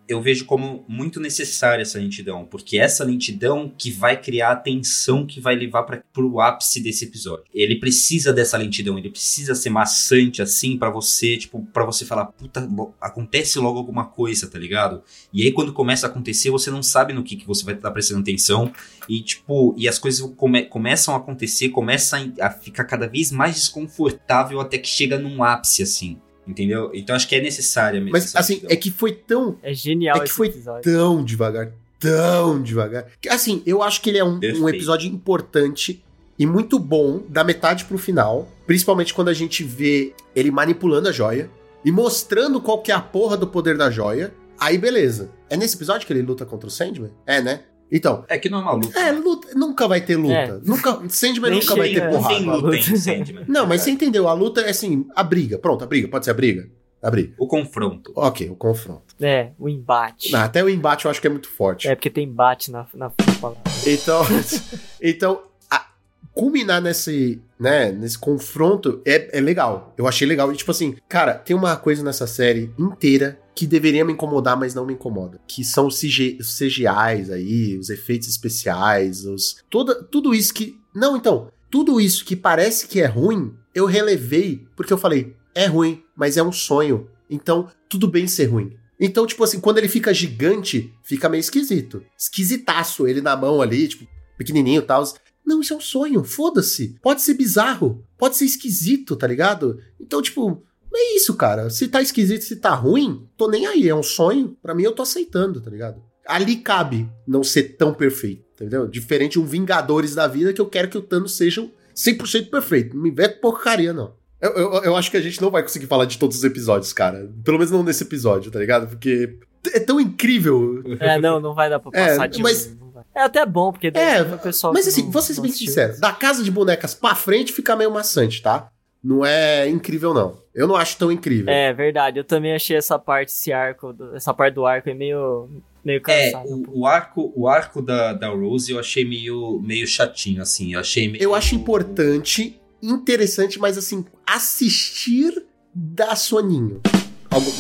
eu vejo como muito necessária essa lentidão, porque essa lentidão que vai criar a tensão que vai levar para pro ápice desse episódio. Ele precisa dessa lentidão, ele precisa ser maçante assim pra você, tipo, para você falar, puta, acontece logo alguma coisa, tá ligado? E aí quando começa a acontecer, você não sabe no que, que você vai estar prestando atenção e tipo, e as coisas come- começam a acontecer, começam a ficar cada vez mais desconfortável até que chega num ápice assim. Entendeu? Então acho que é necessária mesmo. Mas essa assim, lentidão. é que foi tão, É genial É que esse foi episódio. tão devagar, tão devagar. Que, Assim, eu acho que ele é um, um episódio importante e muito bom da metade pro final. Principalmente quando a gente vê ele manipulando a joia e mostrando qual que é a porra do poder da joia. Aí beleza. É nesse episódio que ele luta contra o Sandman? É, né? Então, É que não é uma luta. é, luta, nunca vai ter luta. É. Nunca, Sandman nunca vai ter é. Não tem porrada. luta em Sandman. Não, mas você entendeu, a luta é assim, a briga. Pronto, a briga, pode ser a briga? A briga. O confronto. Ok, o confronto. É, o embate. Não, até o embate eu acho que é muito forte. É porque tem embate na, na palavra. Então, [laughs] então a- culminar nesse, né, nesse confronto é, é legal. Eu achei legal. E tipo assim, cara, tem uma coisa nessa série inteira que deveria me incomodar, mas não me incomoda. Que são os CG, os CGIs aí, os efeitos especiais, os. Toda, tudo isso que. Não, então. Tudo isso que parece que é ruim, eu relevei porque eu falei, é ruim, mas é um sonho. Então, tudo bem ser ruim. Então, tipo assim, quando ele fica gigante, fica meio esquisito. Esquisitaço ele na mão ali, tipo, pequenininho e tal. Não, isso é um sonho, foda-se. Pode ser bizarro, pode ser esquisito, tá ligado? Então, tipo, é isso, cara. Se tá esquisito, se tá ruim, tô nem aí. É um sonho, pra mim eu tô aceitando, tá ligado? Ali cabe não ser tão perfeito, entendeu? Diferente de um Vingadores da vida que eu quero que o Thanos seja 100% perfeito. Não me inventa porcaria, não. Eu, eu, eu acho que a gente não vai conseguir falar de todos os episódios, cara. Pelo menos não nesse episódio, tá ligado? Porque é tão incrível. É, não, não vai dar pra É, passar de mas-. É até bom, porque daí É, o pessoal Mas assim, não- vou ser não bem assistiu. sincero, da casa de bonecas pra frente fica meio maçante, tá? Não é incrível, não. Eu não acho tão incrível. É, verdade. Eu também achei essa parte, esse arco, do- essa parte do arco é meio, meio É, um pouco. o, o arco, o arco da, da Rose eu achei meio, meio chatinho, assim. Eu achei meio. Eu acho importante, interessante, mas assim, assistir dá soninho. Algum-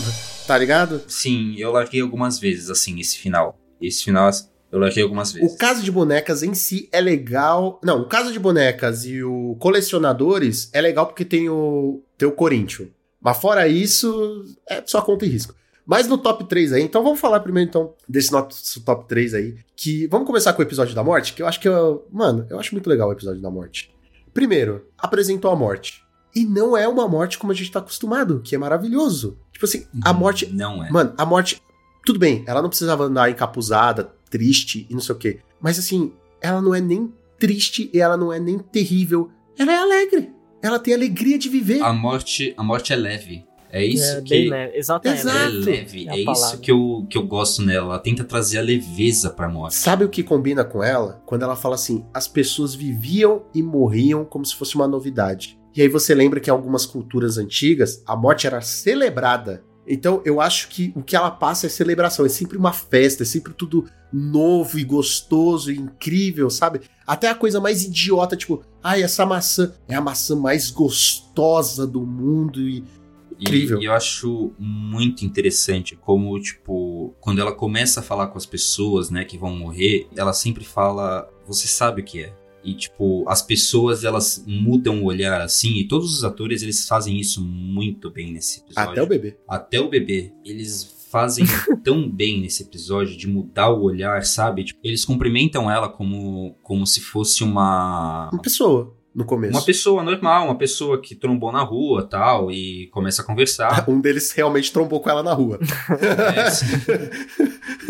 tá ligado? Sim, eu larguei algumas vezes, assim, esse final. Esse final eu larguei algumas vezes. O caso de bonecas em si é legal. Não, o caso de bonecas e o colecionadores é legal porque tem o, tem o Corinthians. Mas fora isso, é só conta e risco. Mas no top 3 aí, então vamos falar primeiro então desse nosso top 3 aí. Que vamos começar com o episódio da morte, que eu acho que eu, mano, eu acho muito legal o episódio da morte. Primeiro, apresentou a morte. E não é uma morte como a gente tá acostumado, que é maravilhoso. Tipo assim, a morte Não é. Mano, a morte. Tudo bem, ela não precisava andar encapuzada, triste e não sei o quê. Mas assim, ela não é nem triste e ela não é nem terrível. Ela é alegre. Ela tem alegria de viver. A morte, a morte é leve. É isso é, que. leve. Exatamente. Exato. Ela é leve. É a É, isso que eu, que eu gosto nela. Ela tenta trazer a leveza pra morte. Sabe o que combina com ela? Quando ela fala assim: as pessoas viviam e morriam como se fosse uma novidade. E aí você lembra que em algumas culturas antigas a morte era celebrada. Então eu acho que o que ela passa é celebração, é sempre uma festa, é sempre tudo novo e gostoso e incrível, sabe? Até a coisa mais idiota, tipo, ai, essa maçã é a maçã mais gostosa do mundo e Incrível. E, e eu acho muito interessante como, tipo, quando ela começa a falar com as pessoas, né, que vão morrer, ela sempre fala, você sabe o que é. E, tipo, as pessoas, elas mudam o olhar, assim, e todos os atores, eles fazem isso muito bem nesse episódio. até o bebê. Até o bebê. Eles fazem [laughs] tão bem nesse episódio de mudar o olhar, sabe? Tipo, eles cumprimentam ela como, como se fosse uma... Uma pessoa no começo. Uma pessoa normal, uma pessoa que trombou na rua tal, e começa a conversar. [laughs] Um deles realmente trombou com ela na rua. É,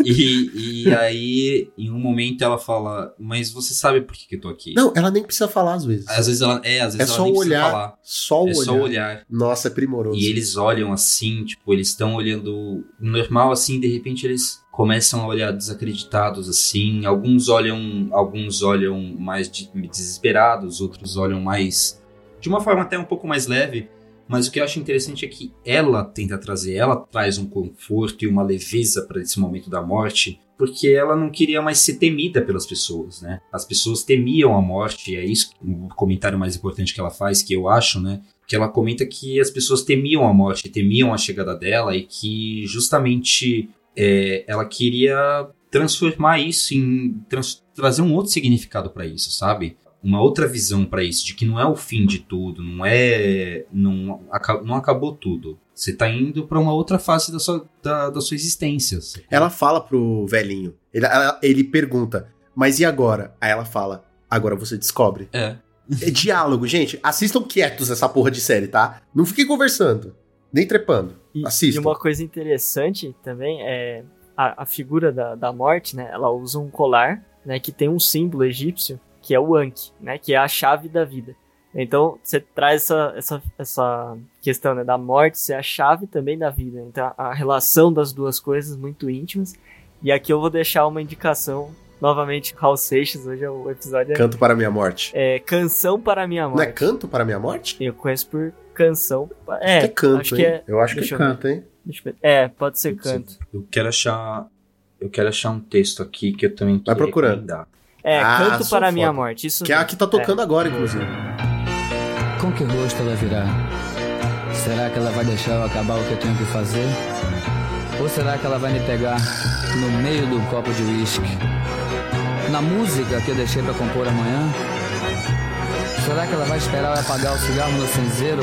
[laughs] e, e aí, em um momento, ela fala: Mas você sabe por que, que eu tô aqui? Não, ela nem precisa falar às vezes. Às vezes ela. É, às vezes É ela só nem o precisa olhar. falar. Só o é olhar. só o olhar. Nossa, é primoroso. E eles olham assim, tipo, eles estão olhando normal assim, de repente eles começam a olhar desacreditados assim. Alguns olham, alguns olham mais de- desesperados, outros olham mais de uma forma até um pouco mais leve. Mas o que eu acho interessante é que ela tenta trazer, ela traz um conforto e uma leveza para esse momento da morte, porque ela não queria mais ser temida pelas pessoas, né? As pessoas temiam a morte, e é isso o comentário mais importante que ela faz, que eu acho, né? que ela comenta que as pessoas temiam a morte, temiam a chegada dela e que justamente é, ela queria transformar isso em trans- trazer um outro significado para isso, sabe? Uma outra visão para isso, de que não é o fim de tudo, não é não, não acabou tudo. Você tá indo para uma outra fase da sua, da, da sua existência. sacou? Ela fala pro velhinho. Ele, ela- ele pergunta, mas e agora? Aí ela fala, agora você descobre. É. É diálogo, gente. Assistam quietos essa porra de série, tá? Não fiquem conversando. Nem trepando. E, Assistam. e uma coisa interessante também é a, a figura da, da morte, né? Ela usa um colar, né? Que tem um símbolo egípcio, que é o Anki, né? Que é a chave da vida. Então, você traz essa, essa, essa questão né, da morte ser a chave também da vida. Então, a relação das duas coisas muito íntimas. E aqui eu vou deixar uma indicação novamente Raul Seixas, hoje é o episódio é, Canto para minha morte. é Canção para Minha Não é Morte. canto para minha morte? Eu conheço por canção. Acho É, que é canto, acho hein? que é. Eu acho que deixa é eu ver. canto, hein? eu. É, pode ser canto. Eu quero achar. Eu quero achar um texto aqui que eu também Vai procurando. recomendar. É, Ah, Canto para Minha foda. Morte. Isso Que é a que tá tocando agora, inclusive. Com que rosto ela virá? Será que ela vai deixar eu acabar o que eu tenho que fazer? Ou será que ela vai me pegar no meio do copo de uísque? Na música que eu deixei pra compor amanhã? Será que ela vai esperar eu apagar o cigarro no cinzeiro?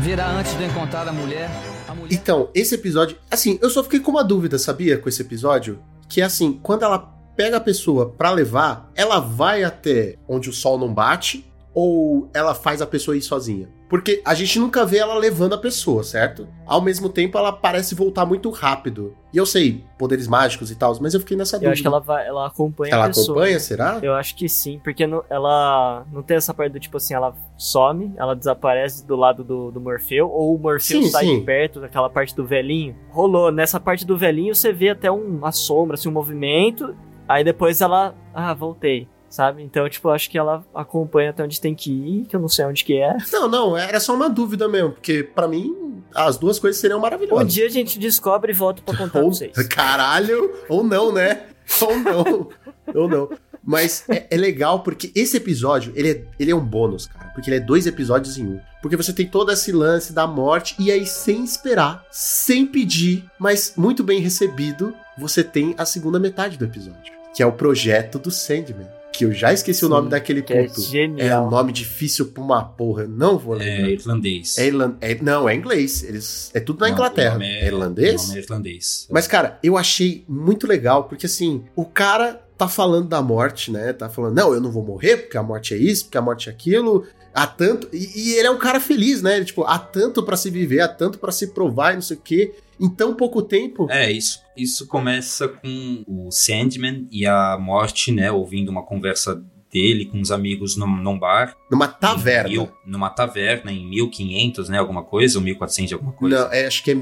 Virá antes de encontrar a mulher? A mulher... Então, esse episódio. Assim, eu só fiquei com uma dúvida, sabia? Com esse episódio. Que é assim, quando ela pega a pessoa pra levar, ela vai até onde o sol não bate ou ela faz a pessoa ir sozinha? Porque a gente nunca vê ela levando a pessoa, certo? Ao mesmo tempo, ela parece voltar muito rápido. E eu sei, poderes mágicos e tal, mas eu fiquei nessa Eu dúvida. acho que ela vai, ela acompanha Ela a pessoa. acompanha, será? Eu acho que sim, porque não- ela não tem essa parte do tipo assim, ela some, ela desaparece do lado do, do Morfeu, ou o Morfeu Sim, sai sim. de perto daquela parte do velhinho. Rolou, nessa parte do velhinho você vê até um- uma sombra, assim, um movimento, aí depois ela, ah, voltei, sabe? Então, tipo, eu acho que ela acompanha até onde tem que ir, que eu não sei onde que é. Não, não, era só uma dúvida mesmo, porque pra mim as duas coisas seriam Um maravilhosas. dia a gente descobre e volta pra contar pra Ou, vocês. [laughs] caralho, ou não, né? Ou não, [laughs] ou não. Mas é, é legal porque esse episódio, ele é, ele é um bônus, cara. Porque ele é dois episódios em um. Porque você tem todo esse lance da morte e aí, sem esperar, sem pedir, mas muito bem recebido, você tem a segunda metade do episódio. Que é o projeto do Sandman. Que eu já esqueci o Sim, nome daquele Que é puto. É um genial. nome difícil pra uma porra. Eu não vou É lembrar. irlandês. É irlan- é- não, é inglês. Eles, é tudo na Não, Inglaterra. o nome é, irlandês? O nome é irlandês. Mas, cara, eu achei muito legal, porque assim, o cara tá falando da morte, né? Tá falando, não, eu não vou morrer, porque a morte é isso, porque a morte é aquilo. Há tanto. E, e ele é um cara feliz, né? Ele, tipo, há tanto pra se viver, há tanto pra se provar e não sei o quê. Em tão pouco tempo. É, isso, isso começa com o Sandman e a morte, né? Ouvindo uma conversa dele com os amigos num, num bar. Numa taverna. Mil- numa taverna, em 1500, né? Alguma coisa, ou 1400 alguma coisa. Não, é, acho que é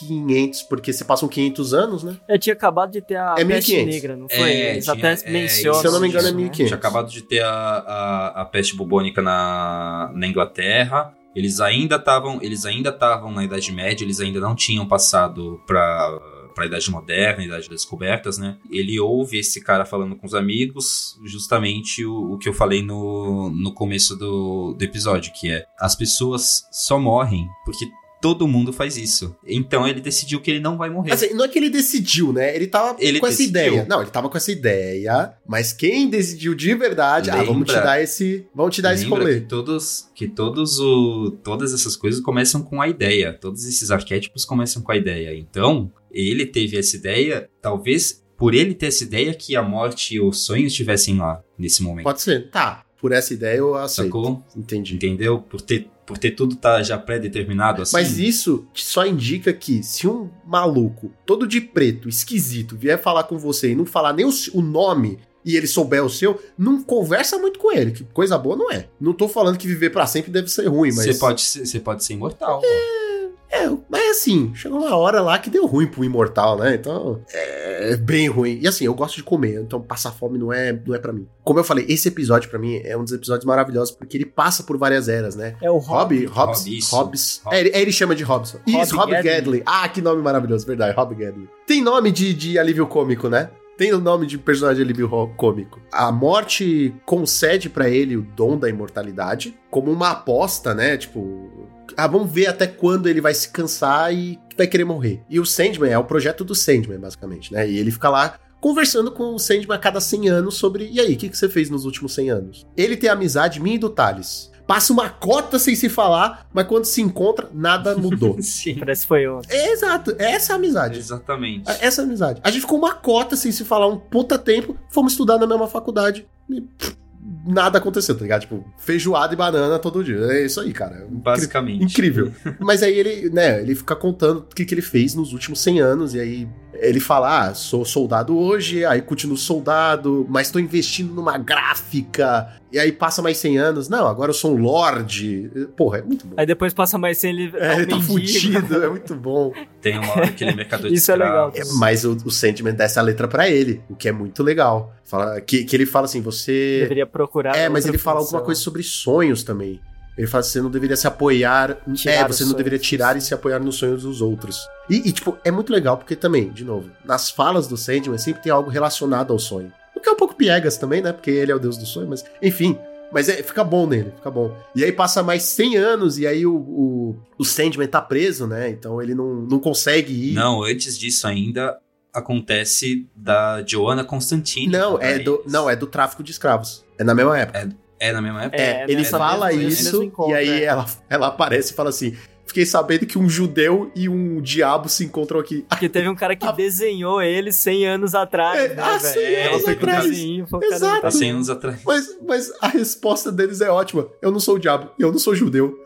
1500, porque se passam 500 anos, né? Eu tinha acabado de ter a É peste 1500. negra, não foi? É, Eles tinha- até é, mencionam. Se eu não me engano, é isso, né? 1500. Tinha acabado de ter a, a, a peste bubônica na, na Inglaterra. Eles ainda estavam, eles ainda estavam na Idade Média, eles ainda não tinham passado para para a Idade Moderna, a Idade das Descobertas, né? Ele ouve esse cara falando com os amigos, justamente o, o que eu falei no, no começo do, do episódio, que é as pessoas só morrem porque todo mundo faz isso. Então ele decidiu que ele não vai morrer. Assim, não é que ele decidiu, né? Ele tava Ele com essa decidiu. ideia. Não, ele tava com essa ideia, mas quem decidiu de verdade, ah, vamos te Lembra- dar esse, vamos te dar esse Lembra rolê. que todos que todos o todas essas coisas começam com a ideia. Todos esses arquétipos começam com a ideia. Então, ele teve essa ideia, talvez por ele ter essa ideia que a morte e o sonho estivessem lá nesse momento. Pode ser. Tá, por essa ideia eu aceito. Sacou? Entendi. Entendeu? Por ter por ter tudo tá já pré-determinado assim. Mas isso só indica que se um maluco, todo de preto, esquisito, vier falar com você e não falar nem o, o nome e ele souber o seu, não conversa muito com ele, que coisa boa não é. Não tô falando que viver pra sempre deve ser ruim, mas. você pode ser, você pode ser imortal. É, mas assim, chegou uma hora lá que deu ruim pro imortal, né? Então, é bem ruim. E assim, eu gosto de comer, então passar fome não é, não é para mim. Como eu falei, esse episódio pra mim é um dos episódios maravilhosos porque ele passa por várias eras, né? É o Rob, Rob. Hobbs, Rob. Hobbs. Rob. É, ele, é, ele chama de Robson. Isso, Rob Gadley. Gadley. Ah, que nome maravilhoso, verdade, Rob Gadley. Tem nome de, de alívio cômico, né? Tem o nome de personagem de alívio cômico. A morte concede pra ele o dom da imortalidade como uma aposta, né? Tipo, ah, vamos ver até quando ele vai se cansar e vai querer morrer. E o Sandman é o projeto do Sandman, basicamente, né? E ele fica lá conversando com o Sandman a cada 100 anos sobre, e aí, o que, que você fez nos últimos 100 anos? Ele tem a amizade minha e do Thales. Passa uma cota sem se falar, mas quando se encontra, nada mudou. [laughs] Sim. Parece que foi ontem. É, exato, essa é a amizade. Exatamente. Essa é a amizade. A gente ficou uma cota sem se falar um puta tempo, fomos estudar na mesma faculdade. E, pff, nada aconteceu, tá ligado? Tipo, feijoada e banana todo dia. É isso aí, cara. Basicamente. Incrível. [laughs] Mas aí ele, né, ele fica contando o que, que ele fez nos últimos 100 anos, e aí ele fala: Ah, sou soldado hoje, aí continuo soldado, mas tô investindo numa gráfica. E aí passa mais 100 anos. Não, agora eu sou um lord. Porra, é muito bom. Aí depois passa mais sem ele. É, um ele tá fudido, é muito bom. Tem uma hora que ele é mercador de Isso é legal. escravos. É, mas o, o Sandman dá essa letra pra ele, o que é muito legal. Fala, que, que ele fala assim: você. Deveria procurar. É, mas ele fala função. alguma coisa sobre sonhos também. Ele fala que você não deveria se apoiar. Tirar é, você não deveria tirar e se apoiar nos sonhos dos outros. E, e, tipo, é muito legal porque também, de novo, nas falas do Sandman sempre tem algo relacionado ao sonho. O que é um pouco piegas também, né? Porque ele é o deus do sonho, mas enfim. Mas é, fica bom nele, fica bom. E aí passa mais 100 anos e aí o, o, o Sandman tá preso, né? Então ele não, não consegue ir. Não, antes disso ainda acontece da Joanna Constantine. Não, é do, não, é do tráfico de escravos. É na mesma época. É na mesma época? É, É, ele fala mesma- isso encontro, e aí é. ela, ela aparece e fala assim: Fiquei sabendo que um judeu e um diabo se encontram aqui. Porque teve um cara que [laughs] desenhou ele 100 anos atrás. É, né, ah, velho? 100 Ela anos atrás. desenho, Exato. Há 100 anos atrás. Mas, mas a resposta deles é ótima: Eu não sou o diabo, eu não sou judeu.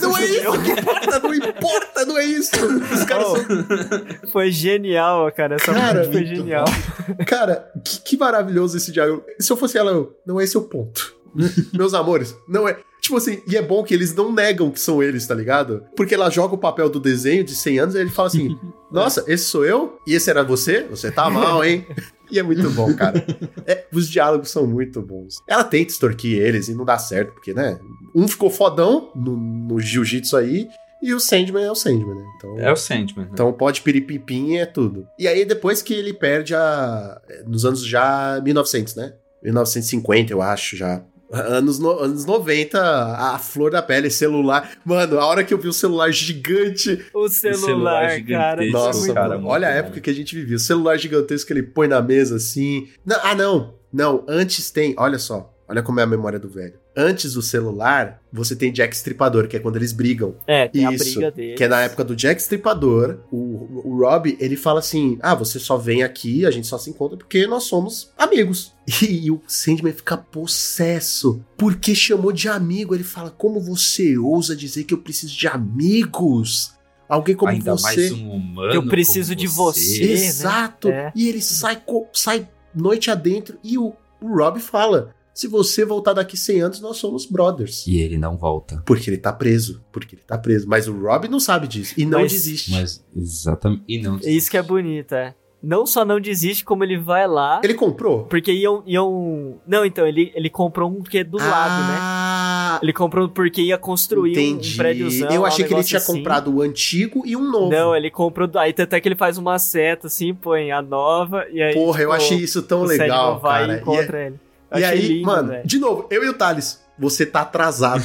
Não é isso que importa, não importa, não é isso. Os caras Oh, são. Foi genial, cara. Essa Cara, foi genial. [laughs] Cara, que, que maravilhoso esse diálogo. Se eu fosse ela, eu, não é esse o ponto. [laughs] Meus amores, não é. Tipo assim, e é bom que eles não negam que são eles, tá ligado? Porque ela joga o papel do desenho de 100 anos e ele fala assim: [laughs] Nossa, esse sou eu? E esse era você? Você tá mal, hein? E é muito bom, cara. É, os diálogos são muito bons. Ela tenta extorquir eles e não dá certo, porque, né? Um ficou fodão no, no jiu-jitsu aí, e o Sandman é o Sandman, né? Então, É o Sandman. né? então pode piripipim é tudo. E aí depois que ele perde a... Nos anos já 1900, né? 1950, eu acho, já. Anos, no- anos 90, a flor da pele, celular. Mano, a hora que eu vi o celular gigante. O celular celular, cara. gigantesco, é Nossa, cara, mano, olha a época que a gente vivia. O celular gigantesco que ele põe na mesa assim. Não, ah, não. Não, antes tem. Olha só. Olha como é a memória do velho. Antes do celular, você tem Jack Stripador, que é quando eles brigam. É, tem a Isso, briga dele. Que é na época do Jack Stripador, o, o Rob, ele fala assim: Ah, você só vem aqui, a gente só se encontra porque nós somos amigos. [laughs] E, o Sandman fica possesso. Porque chamou de amigo. Ele fala: Como você ousa dizer que eu preciso de amigos? Alguém como Ainda você. mais um humano. Eu preciso como de você. né? Exato. É. E ele sai, sai noite adentro. E o, o Rob fala: Se você voltar daqui 100 anos, nós somos brothers. E ele não volta. Porque ele tá preso. Porque ele tá preso. Mas o Rob não sabe disso. E não Mas- desiste. Mas, exatamente. E não. Isso que é bonito, é. Não só não desiste, como ele vai lá. Ele comprou? Porque iam, iam. Não, então, ele, ele comprou um que é do lado, né? Ah, Ele comprou porque ia construir um- entendi. um prédiozão. Eu achei um que ele tinha assim. comprado o antigo e um novo. Não, ele comprou. Aí até que ele faz uma seta assim, põe a nova. E aí. Porra, eu tipo, achei isso tão legal, vai cara. e encontra ele. E aí, lindo, mano, velho. de novo, eu e o Thales, você tá atrasado.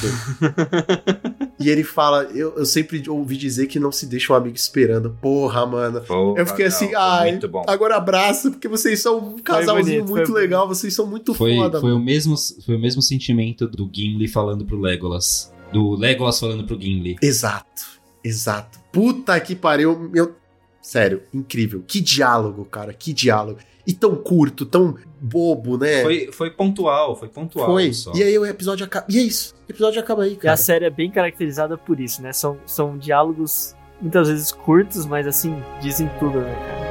[laughs] e ele fala, eu, eu sempre ouvi dizer que não se deixa um amigo esperando. Porra, mano. Porra, Eu fiquei não, assim, ai, Muito bom. agora abraça, porque vocês são um casalzinho bonito, muito legal, vocês são muito Foi, foda, foi, o mano. mesmo, foi o mesmo sentimento do Gimli falando pro Legolas. Do Legolas falando pro Gimli. Exato, exato. Puta que pariu, meu... Sério, incrível. Que diálogo, cara, que diálogo. E tão curto, tão bobo, né? Foi, foi pontual, foi pontual. Foi. Só. E aí o episódio acaba. E é isso. O episódio acaba aí, E a cara. série é bem caracterizada por isso, né? São, são diálogos muitas vezes curtos, mas assim, dizem tudo, né, cara?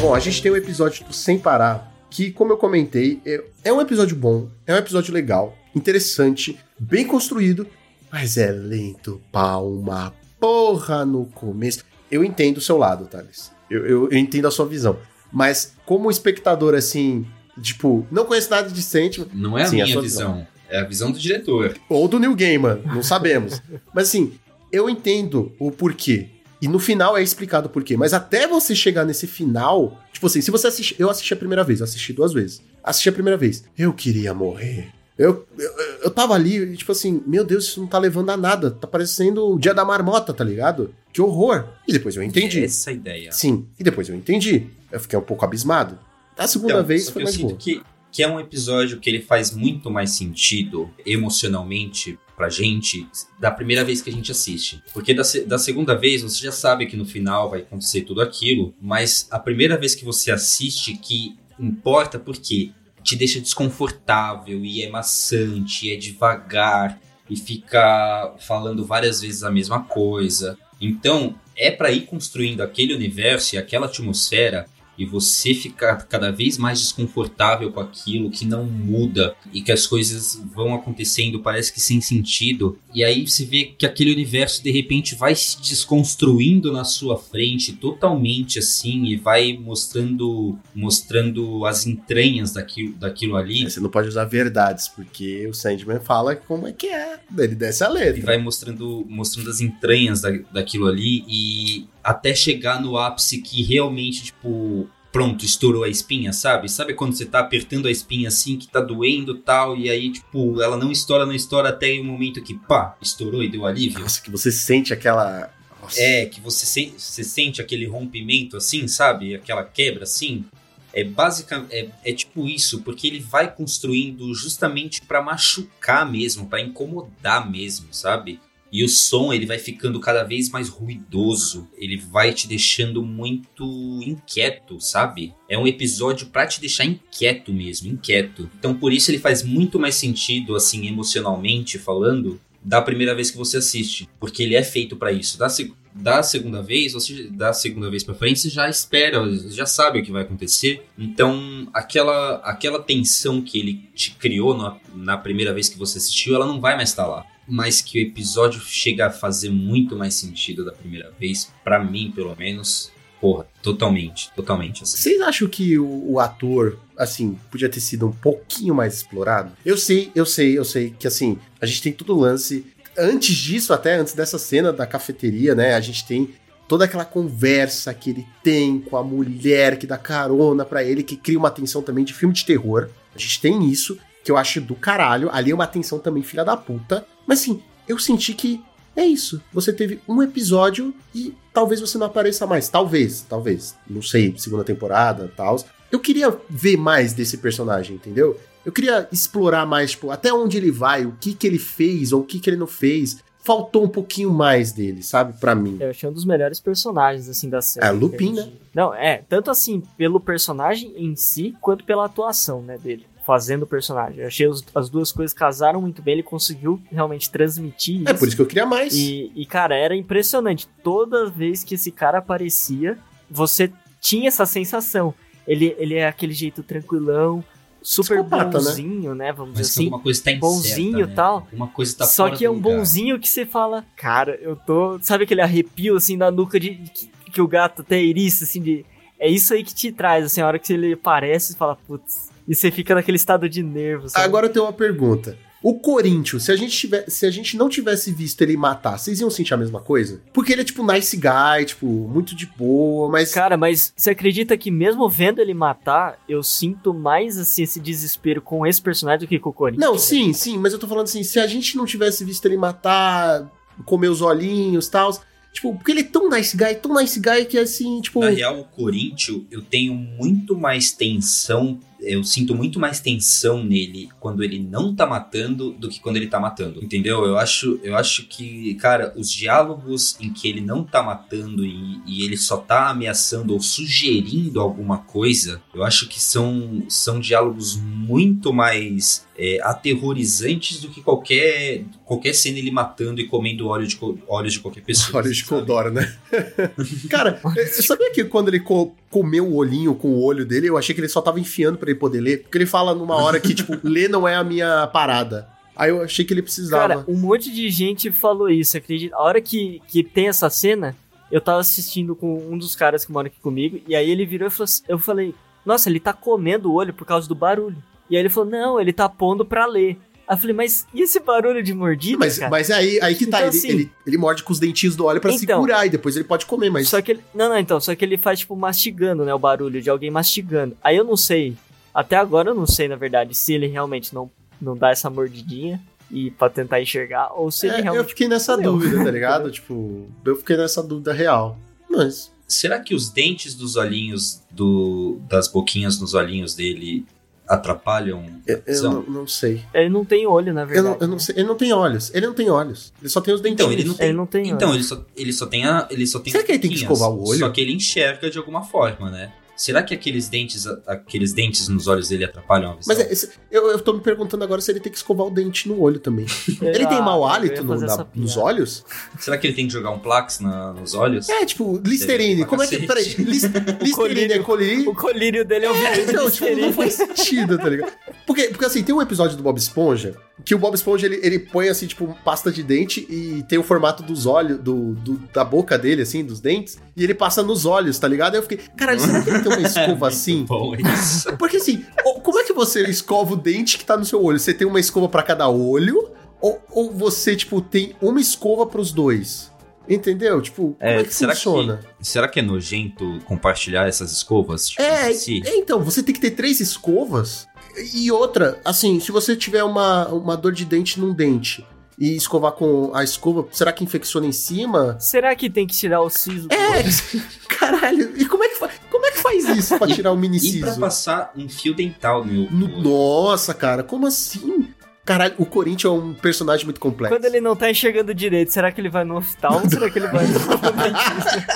Bom, a gente tem o episódio do Sem Parar, que, como eu comentei, é, é um episódio bom, é um episódio legal, interessante, bem construído, mas é lento pra uma porra no começo. Eu entendo o seu lado, Thales. Eu, eu, eu entendo a sua visão. Mas, como espectador, assim, tipo, não conheço nada de Sentiment, Não é a Sim, a minha sua visão, é a visão do diretor. ou do New Gaiman, não sabemos. [laughs] Mas assim, eu entendo o porquê. E no final é explicado o porquê. Mas até você chegar nesse final, tipo assim, se você assistir. Eu assisti a primeira vez, eu assisti duas vezes. Assisti a primeira vez. Eu queria morrer. Eu, eu, eu tava ali, tipo assim, meu Deus, isso não tá levando a nada. Tá parecendo o dia da marmota, tá ligado? Que horror. E depois eu entendi. Essa é a ideia. Sim, e depois eu entendi. Eu fiquei um pouco abismado. A segunda Então, vez foi mais boa. que que é um episódio que ele faz muito mais sentido emocionalmente pra gente da primeira vez que a gente assiste. Porque da, da segunda vez você já sabe que no final vai acontecer tudo aquilo, mas a primeira vez que você assiste que importa porque te deixa desconfortável e é maçante, e é devagar e fica falando várias vezes a mesma coisa. Então, é pra ir construindo aquele universo e aquela atmosfera e você ficar cada vez mais desconfortável com aquilo que não muda e que as coisas vão acontecendo parece que sem sentido e aí você vê que aquele universo de repente vai se desconstruindo na sua frente totalmente assim e vai mostrando mostrando as entranhas daquilo, daquilo ali Você não pode usar verdades, porque o Sandman fala como é que é. Ele desce a e letra. vai mostrando, mostrando as entranhas da, daquilo ali e até chegar no ápice que realmente, tipo, pronto, estourou a espinha, sabe? Sabe quando você tá apertando a espinha assim, que tá doendo tal, e aí, tipo, ela não estoura, não estoura até o momento que, pá, estourou e deu alívio? Nossa, que você sente aquela. Nossa. É, que você, se- você sente aquele rompimento assim, sabe? Aquela quebra assim. É basicamente é, é tipo isso, porque ele vai construindo justamente pra machucar mesmo, pra incomodar mesmo, sabe? E o som ele vai ficando cada vez mais ruidoso, ele vai te deixando muito inquieto, sabe? É um episódio pra te deixar inquieto mesmo, inquieto. Então por isso ele faz muito mais sentido assim emocionalmente falando da primeira vez que você assiste, porque ele é feito pra isso. Da, seg- da segunda vez, você da segunda vez pra frente, você já espera, já sabe o que vai acontecer. Então, aquela aquela tensão que ele te criou na, na primeira vez que você assistiu, ela não vai mais estar lá. Mas que o episódio chega a fazer muito mais sentido da primeira vez, pra mim, pelo menos. Porra, totalmente, totalmente assim. Vocês acham que o, o ator, assim, podia ter sido um pouquinho mais explorado? Eu sei, eu sei, eu sei que, assim, a gente tem todo o lance. Antes disso, até antes dessa cena da cafeteria, né? A gente tem toda aquela conversa que ele tem com a mulher que dá carona pra ele, que cria uma tensão também de filme de terror. A gente tem isso, que eu acho do caralho. Ali é uma tensão também filha da puta. Mas, assim, eu senti que é isso. Você teve um episódio e talvez você não apareça mais. Talvez, talvez. Não sei, segunda temporada tal. Eu queria ver mais desse personagem, entendeu? Eu queria explorar mais, tipo, até onde ele vai, o que que ele fez ou o que que ele não fez. Faltou um pouquinho mais dele, sabe? Pra mim. Eu achei um dos melhores personagens, assim, da série. É, Lupin, de- Não, é, tanto assim, pelo personagem em si, quanto pela atuação, né, dele. Fazendo o personagem. Eu achei os- as duas coisas casaram muito bem, ele conseguiu realmente transmitir É isso. por isso que eu queria mais. E, e, cara, era impressionante. Toda vez que esse cara aparecia, você tinha essa sensação. Ele, ele é aquele jeito tranquilão, super né? bonzinho, né? Vamos Mas dizer assim. alguma coisa tá incerta, bonzinho né? e tal. Alguma coisa tá Só fora que é um lugar. bonzinho que você fala, cara, eu tô. Sabe aquele arrepio assim na nuca de que, que o gato até eriça, assim, de. É isso aí que te traz, assim, a hora que ele aparece, você fala, putz. E você fica naquele estado de nervo, sabe? Agora eu tenho uma pergunta. O Corinthians, se a, gente tiver, se a gente não tivesse visto ele matar, vocês iam sentir a mesma coisa? Porque ele é tipo nice guy, tipo, muito de boa, mas. Cara, mas você acredita que mesmo vendo ele matar, eu sinto mais assim esse desespero com esse personagem do que com o Corinthians? Não, sim, sim, mas eu tô falando assim, se a gente não tivesse visto ele matar, comer os olhinhos e tal. Tipo, porque ele é tão nice guy, tão nice guy que assim, tipo. Na real, o Corinthians, eu tenho muito mais tensão, eu sinto muito mais tensão nele quando ele não tá matando do que quando ele tá matando, entendeu? Eu acho, eu acho que, cara, os diálogos em que ele não tá matando e, e ele só tá ameaçando ou sugerindo alguma coisa, eu acho que são, são diálogos muito mais é, aterrorizantes do que qualquer, qualquer cena ele matando e comendo óleo de, olhos de qualquer pessoa. Olha de sabe? Codora, né? [laughs] Cara, eu sabia que quando ele co- comeu o olhinho com o olho dele, eu achei que ele só tava enfiando pra ele poder ler? Porque ele fala numa hora que, tipo, [laughs] ler não é a minha parada. Aí eu achei que ele precisava. Cara, um monte de gente falou isso, acredita? A hora que, que tem essa cena, eu tava assistindo com um dos caras que mora aqui comigo, e aí ele virou e falou assim, eu falei, nossa, ele tá comendo o olho por causa do barulho. E aí ele falou, não, ele tá pondo pra ler. Aí eu falei, mas e esse barulho de mordida, mas, cara? mas é aí, aí que tá, Então, ele, assim- ele, ele morde com os dentinhos do óleo pra Então. segurar e depois ele pode comer, mas. Só que ele. Não, não, então, só que ele faz, tipo, mastigando, né? O barulho de alguém mastigando. Aí eu não sei. Até agora eu não sei, na verdade, se ele realmente não, não dá essa mordidinha e pra tentar enxergar, ou se ele É, eu realmente. fiquei nessa comeu. dúvida, tá [laughs] ligado? tipo, eu fiquei nessa dúvida real. Mas. Será que os dentes dos olhinhos do das boquinhas nos olhinhos dele atrapalham Eu visão? não, não sei. Ele não tem olho, na Eu verdade. não, eu não sei. Ele não tem olhos. Ele não tem olhos. Ele só tem os dentinhos. Então, ele não tem. Ele não tem então, olho. ele só, ele só tem a. Ele só tem Será que ele tem que boquinhas, escovar o olho? Só que ele enxerga de alguma forma, né? Será que aqueles dentes, aqueles dentes nos olhos dele atrapalham a visão? Mas é, esse- eu, eu tô me perguntando agora se ele tem que escovar o dente no olho também. [laughs] Ele tem Ah, mau hálito no- na- nos olhos? Será que ele tem que jogar um Plax na- nos olhos? É, tipo, Listerine. Como é que. Peraí, cacete. lis- [laughs] Listerine é colírio. O colírio dele é o É, então, tipo, não Listerine. faz sentido, tá ligado? Porque, porque assim, tem um episódio do Bob Esponja que o Bob Esponja ele, ele põe assim, tipo, pasta de dente e tem o formato dos olhos, do, do- da boca dele, assim, dos dentes, e ele passa nos olhos, tá ligado? Aí eu fiquei, caralho, será que ele tem uma [laughs] escova assim? Bom, isso. [laughs] Porque assim, como é que você escova o dente que tá no seu olho? Você tem uma escova pra cada olho? Ou, ou você, tipo, tem uma escova pros dois? Entendeu? Tipo, como é, É, que será funciona? que, será que é nojento compartilhar essas escovas? Tipo, É, si? é, então, você tem que ter três escovas. E outra, assim, se você tiver uma, uma dor de dente num dente e escovar com a escova, será que infecciona em cima? Será que tem que tirar o siso? do É, [laughs] caralho. E como é que, fa- como é que faz isso pra tirar o mini E pra passar um fio dental no. No- Nossa, cara, como assim? Caralho, o Corinthians é um personagem muito complexo. Quando ele não tá enxergando direito, será que ele vai no hospital ou será que ele vai no dentista?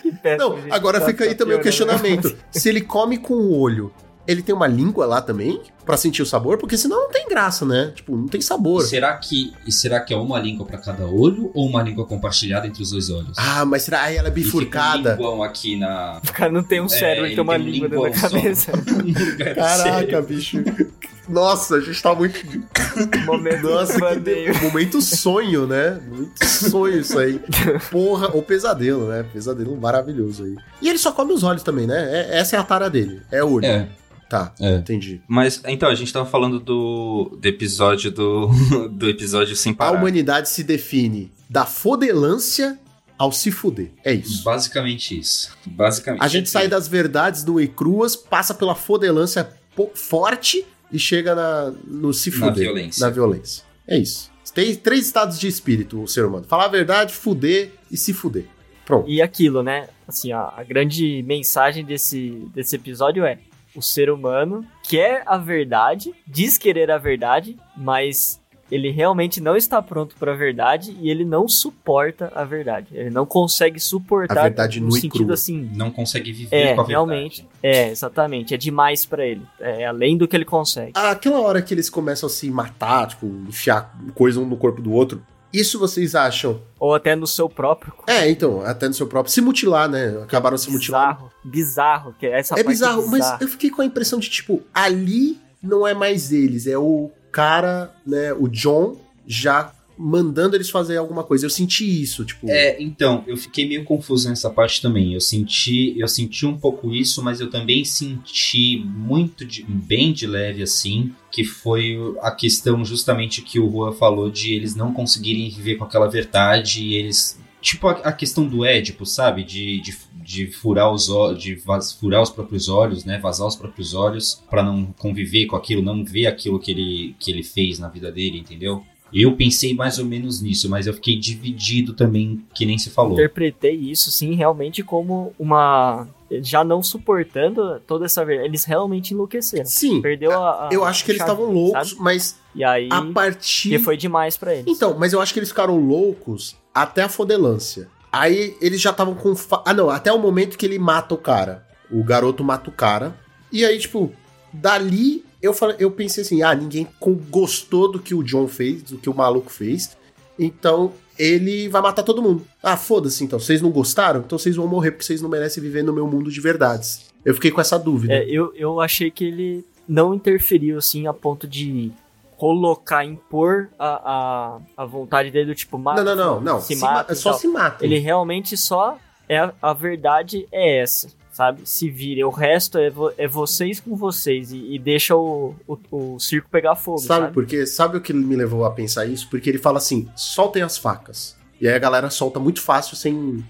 que péssimo, Não, gente. agora Tá- fica aí tá também o piorando. questionamento. Se ele come com o olho, ele tem uma língua lá também? Pra sentir o sabor? Porque senão não tem graça, né? Tipo, não tem sabor. Será que, e será que é uma língua pra cada olho ou uma língua compartilhada entre os dois olhos? Ah, mas será aí ela é E fica um bifurcada? aqui na. O cara não tem um cérebro, É, ele tem uma um língua dentro da linguão só. cabeça. [laughs] Caraca, bicho. Nossa, a gente tá muito. Momento Nossa, que momento sonho, né? Muito sonho isso aí. Porra, ou pesadelo, né? Pesadelo maravilhoso aí. E ele só come os olhos também, né? É- essa é a tara dele. É olho. É, Tá, é. entendi. Mas, então, a gente tava falando do, do episódio do, [laughs] do episódio sem A parar. humanidade se define da fodelância ao se fuder. É isso. Basicamente isso. Basicamente. A gente sai das verdades do e cruas, passa pela fodelância forte e chega na, no se Na fuder. violência. Na violência. É isso. Tem três estados de espírito, o ser humano. Falar a verdade, fuder e se fuder. Pronto. E aquilo, né? Assim, a, a grande mensagem desse, desse episódio é: o ser humano quer a verdade, diz querer a verdade, mas ele realmente não está pronto para a verdade e ele não suporta a verdade. Ele não consegue suportar A verdade no sentido crua. assim. Não consegue viver É, com a verdade. realmente. É, exatamente. É demais pra ele. É além do que ele consegue. Aquela hora que eles começam a se matar, tipo, enfiar coisa um no corpo do outro, isso vocês acham? Ou até no seu próprio. É, então, até no seu próprio. Se mutilar, né? Acabaram se mutilando. Bizarro. Bizarro. Que essa É parte bizarro, mas bizarra. eu fiquei com a impressão de, tipo, ali não é mais eles, é o cara, né, o John, já mandando eles fazer alguma coisa. Eu senti isso, tipo. É, então, eu fiquei meio confuso nessa parte também. Eu senti, eu senti um pouco isso, mas eu também senti muito de, bem de leve assim, que foi a questão justamente que o Rua falou de eles não conseguirem viver com aquela verdade e eles tipo a, a questão do Édipo, sabe? De, de, de furar os de furar os próprios olhos, né? Vazar os próprios olhos pra não conviver com aquilo, não ver aquilo que ele que ele fez na vida dele, entendeu? Eu pensei mais ou menos nisso, mas eu fiquei dividido também, que nem se falou. interpretei isso, sim, realmente como uma. Já não suportando toda essa. Eles realmente enlouqueceram. Sim, Perdeu a. a- eu acho que eles estavam loucos, sabe? mas E aí. a partir. Que foi demais pra eles. Então, mas eu acho que eles ficaram loucos até a fodelância. Aí eles já estavam com. fa- Ah, não, até o momento que ele mata o cara. O garoto mata o cara. E aí, tipo, dali eu, falei, eu pensei assim: ah, ninguém com- gostou do que o John fez, do que o maluco fez. Então ele vai matar todo mundo. Ah, foda-se então. Vocês não gostaram? Então vocês vão morrer porque vocês não merecem viver no meu mundo de verdades. Eu fiquei com essa dúvida. É, eu, eu achei que ele não interferiu, assim, a ponto de colocar, impor a, a, a vontade dele do tipo, mata. não, não, não, não. Se Se mata. ma- só se mata. Ele realmente só. É a, a verdade é essa, sabe? Se virem. O resto é, vo- é vocês com vocês. E, e deixa o, o, o circo pegar fogo, Sabe sabe? por quê? Sabe o que me levou a pensar isso? Porque ele fala assim: soltem as facas. E aí a galera solta muito fácil, sem.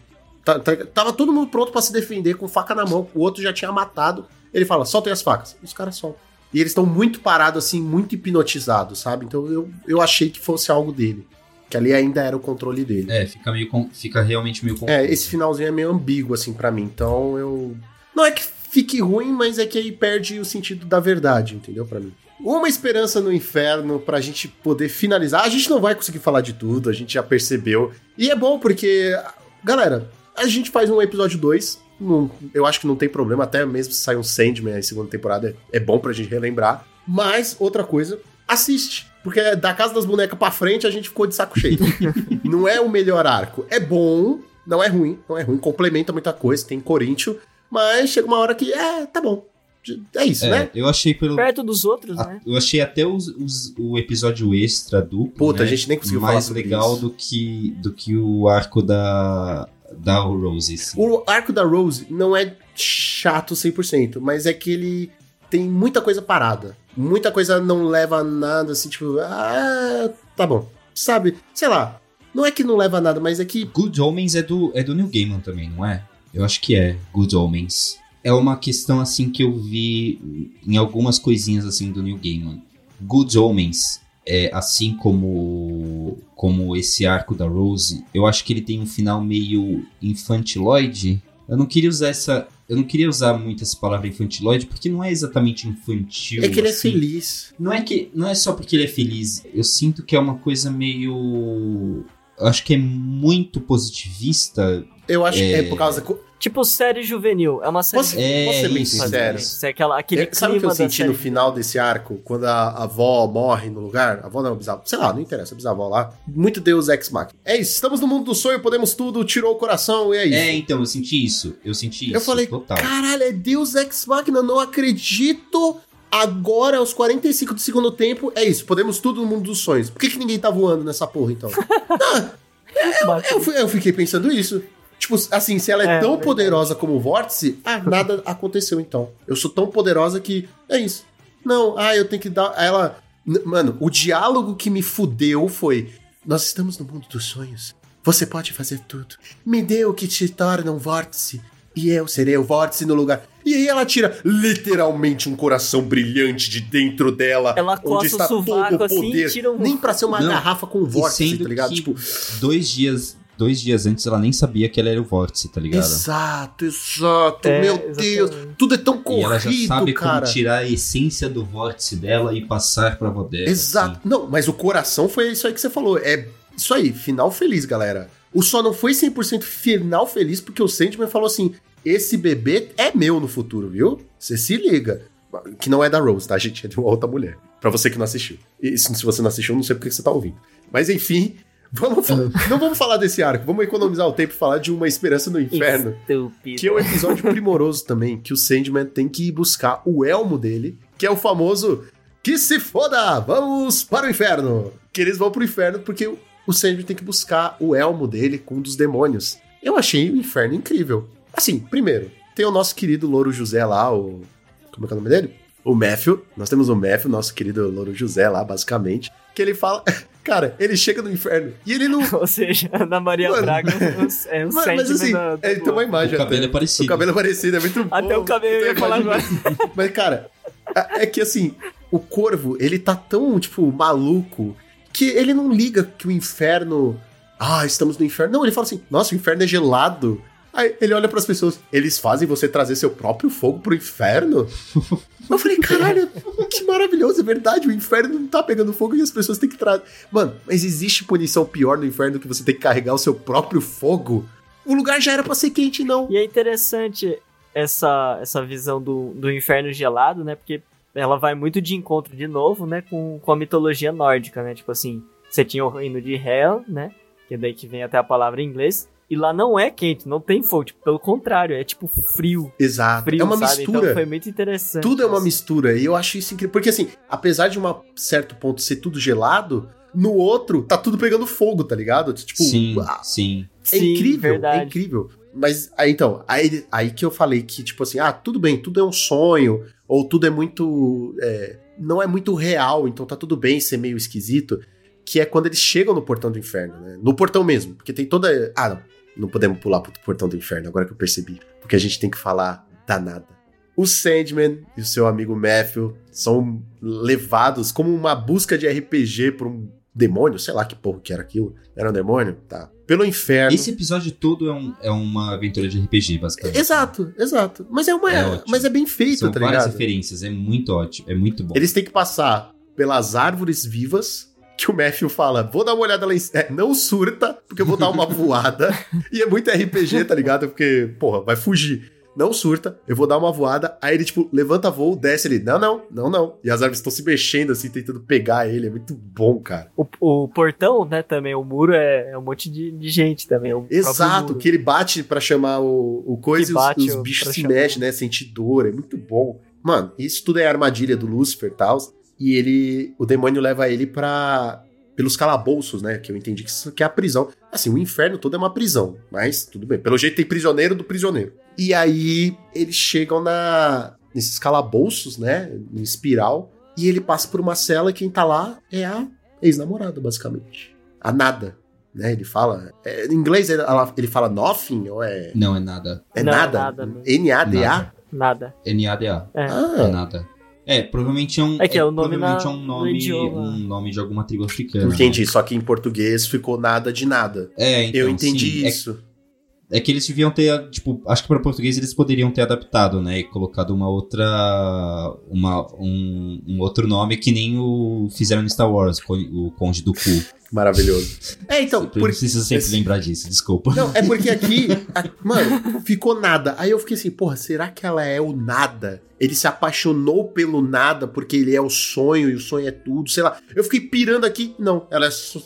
tá- tá- Tava todo mundo pronto pra se defender com faca na mão, o outro já tinha matado. Ele fala: soltem as facas. Os caras soltam. E eles estão muito parados, assim, muito hipnotizados, sabe? Então eu, eu achei que fosse algo dele. Que ali ainda era o controle dele. É, fica meio com- fica realmente meio confuso. É, esse finalzinho é meio ambíguo, assim, pra mim. Então eu. Não é que fique ruim, mas é que aí perde o sentido da verdade, entendeu? Pra mim. Uma esperança no inferno pra gente poder finalizar. A gente não vai conseguir falar de tudo, a gente já percebeu. E é bom porque, galera, a gente faz um episódio 2. não- eu acho que não tem problema, até mesmo se sair um Sandman aí, segunda temporada, é, é bom pra gente relembrar. Mas, outra coisa, assiste. Porque da Casa das Bonecas pra frente a gente ficou de saco cheio. [laughs] não é o melhor arco. É bom, não é ruim, não é ruim, complementa muita coisa, tem Corinthians, mas chega uma hora que, é, tá bom. É isso, É, né? eu achei pelo. Perto dos outros, a- né? eu achei até os, os- o episódio extra duplo. Puta, né, a gente nem conseguiu falar mais sobre legal isso. do que do que o arco da da Rose. assim. O arco da Rose não é chato 100%, mas é que ele tem muita coisa parada. Muita coisa não leva a nada, assim, tipo, ah, tá bom. Sabe? Sei lá. Não é que não leva a nada, mas é que. Good Omens é do, é do Neil Gaiman também, não é? Eu acho que é, Good Omens. É uma questão assim que eu vi em algumas coisinhas assim do Neil Gaiman. Good Omens, é, assim como como esse arco da Rose, eu acho que ele tem um final meio infantiloide. Eu não queria usar essa, eu não queria usar muito essa palavra infantiloide porque não é exatamente infantil. É que ele é assim. feliz. Não é que não é só porque ele é feliz. Eu sinto que é uma coisa meio eu acho que é muito positivista. Eu acho que é É. por causa. Tipo série juvenil. É uma série Posso, É, posso ser bem isso, sincero? Isso, é aquela, aquele É, sabe o que clima eu senti série no final desse arco? Quando a, a avó morre no lugar? A avó não, bisavó. Sei lá, não interessa, a bisavó lá. Muito Deus Ex Machina. É isso, estamos no mundo do sonho, podemos tudo, tirou o coração e é isso. É, então, eu senti isso. Eu senti isso. eu falei, total. caralho, é Deus Ex Machina, não acredito. Agora, aos 45 do segundo tempo, é isso, podemos tudo no mundo dos sonhos. Por que, que ninguém tá voando nessa porra, então? [laughs] Ah, eu, fui- eu fiquei pensando isso. Tipo, assim, se ela é, É, tão verdade. poderosa como o Vórtice, ah, [laughs] nada aconteceu então. Eu sou tão poderosa que é isso. Não, ah, eu tenho que dar. Aí Ela. Mano, o diálogo que me fudeu foi: Nós estamos no mundo dos sonhos. Você pode fazer tudo. Me dê o que te torna um vórtice. E eu serei o vórtice no lugar. E aí ela tira literalmente um coração brilhante de dentro dela. Ela onde coça o está todo o assim poder. tira um- Nem pra ser uma Não, garrafa com vórtice, tá ligado? Tipo, dois dias, dois dias antes ela nem sabia que ela era o vórtice, tá ligado? Exato, exato. É, Meu exatamente. Deus, tudo é tão E ela já corrido, sabe cara. como tirar a essência do vórtice dela e passar pra avó dela. Exato. assim. Não, mas o coração foi isso aí que você falou. É isso aí, final feliz, galera. O só não foi 100% final feliz porque o Sandman falou assim: esse bebê é meu no futuro, viu? Você se liga. Que não é da Rose, tá, gente? É de uma outra mulher. Pra você que não assistiu. E se se você não assistiu, eu não sei porque você tá ouvindo. Mas enfim, vamos fa- não vamos falar desse arco. Vamos economizar o tempo e falar de uma esperança no inferno. Estúpido. Que é um episódio primoroso também, que o Sandman tem que ir buscar o elmo dele, que é o famoso que se foda, vamos para o inferno. Que eles vão pro inferno porque o- o Sandman tem que buscar o elmo dele com um dos demônios. Eu achei o inferno incrível. Assim, primeiro, tem o nosso querido Louro José lá, o... Como é que é o nome dele? O Matthew. Nós temos o Matthew, nosso querido Louro José lá, basicamente. Que ele fala... [laughs] Cara, ele chega no inferno e ele não... [laughs] Ou seja, Ana Maria Mano. Braga é um, é Mas, mas assim, da- é, tem uma imagem. O cabelo até. é parecido. O cabelo é parecido, é muito bom. Até o cabelo eu ia falar agora. [laughs] Mas, cara, é é que assim, o corvo, ele tá tão, tipo, maluco que ele não liga que o inferno. Ah, estamos no inferno. Não, ele fala assim: nossa, o inferno é gelado. Aí ele olha pras pessoas, eles fazem você trazer seu próprio fogo pro inferno? [laughs] Eu falei, caralho, que maravilhoso, é verdade, o inferno não tá pegando fogo e as pessoas têm que trazer. Mano, mas existe punição pior no inferno que você ter que carregar o seu próprio fogo? O lugar já era pra ser quente, não. E é interessante essa, essa visão do, do inferno gelado, né? Porque ela vai muito de encontro de novo, né? Com, com a mitologia nórdica, né? Tipo assim, você tinha o reino de Hel, né? Que é daí que vem até a palavra em inglês. E lá não é quente, não tem fogo. Tipo, pelo contrário, é tipo frio. Exato. Frio, é uma sabe? mistura. Então foi muito interessante. Tudo é uma mistura. E eu acho isso incrível. Porque, assim, apesar de um certo ponto ser tudo gelado, no outro tá tudo pegando fogo, tá ligado? Tipo, sim, ah, sim. é Sim, incrível, verdade. é incrível. Mas, aí então, aí, aí que eu falei que, tipo assim, ah, tudo bem, tudo é um sonho, ou tudo é muito. é, não é muito real, então tá tudo bem ser meio esquisito. Que é quando eles chegam no portão do inferno, né? No portão mesmo. Porque tem toda. Ah, não. Não podemos pular pro portão do inferno, agora que eu percebi. Porque a gente tem que falar danada. O Sandman e o seu amigo Matthew são levados como uma busca de RPG por um demônio, sei lá que porra que era aquilo. Era um demônio? Tá. Pelo inferno. Esse episódio todo é, um- é uma aventura de RPG, basicamente. Exato, exato. Mas é, uma, É mas é bem feito, São tá várias ligado? referências, é muito ótimo, é muito bom. Eles têm que passar pelas árvores vivas. Que o Matthew fala, vou dar uma olhada lá em cima. É, não surta, porque eu vou dar uma [laughs] voada. e é muito RPG, tá ligado? Porque, porra, vai fugir. Não surta, eu vou dar uma voada. Aí ele, tipo, levanta voo, desce ele. Não, não, não, não. E as árvores estão se mexendo, assim, tentando pegar ele. É muito bom, cara. O, o portão, né, também, o muro é, é um monte de, de gente também. próprio Exato, que ele bate pra chamar o, o coisa Que e os, os bichos se chamar. mexem, né? Sente dor, é muito bom. Mano, isso tudo é armadilha do Lucifer e tal. E ele. O demônio leva ele pra. Pelos calabouços, né? Que eu entendi que isso que é a prisão. Assim, o inferno todo é uma prisão. Mas tudo bem. Pelo jeito tem prisioneiro do prisioneiro. E aí eles chegam na. Nesses calabouços, né? Em espiral. E ele passa por uma cela e quem tá lá é a ex-namorada, basicamente. A nada. Né, ele fala. é, em inglês ele, fala nothing ou é. Não, é nada. É Não, nada? nada. N-A-D-A? Nada. É. É Ah, nada. É, provavelmente é um. É que é o nome provavelmente na- é um no nome, um nome de alguma tribo africana. entendi. Só que em português ficou nada de nada. É, então, eu entendi sim. É- isso. É, que eles deviam ter, tipo, acho que para português eles poderiam ter adaptado, né, e colocado uma outra, uma, um, um outro nome que nem o fizeram no Star Wars, o Conde do Cu. Maravilhoso. É, então, eu por... preciso sempre lembrar disso, desculpa. Não, é porque [laughs] aqui, a- mano, ficou nada. Aí eu fiquei assim, porra, será que ela é o nada? Ele se apaixonou pelo nada porque ele é o sonho e o sonho é tudo, sei lá. Eu fiquei pirando aqui, não, ela é. Só...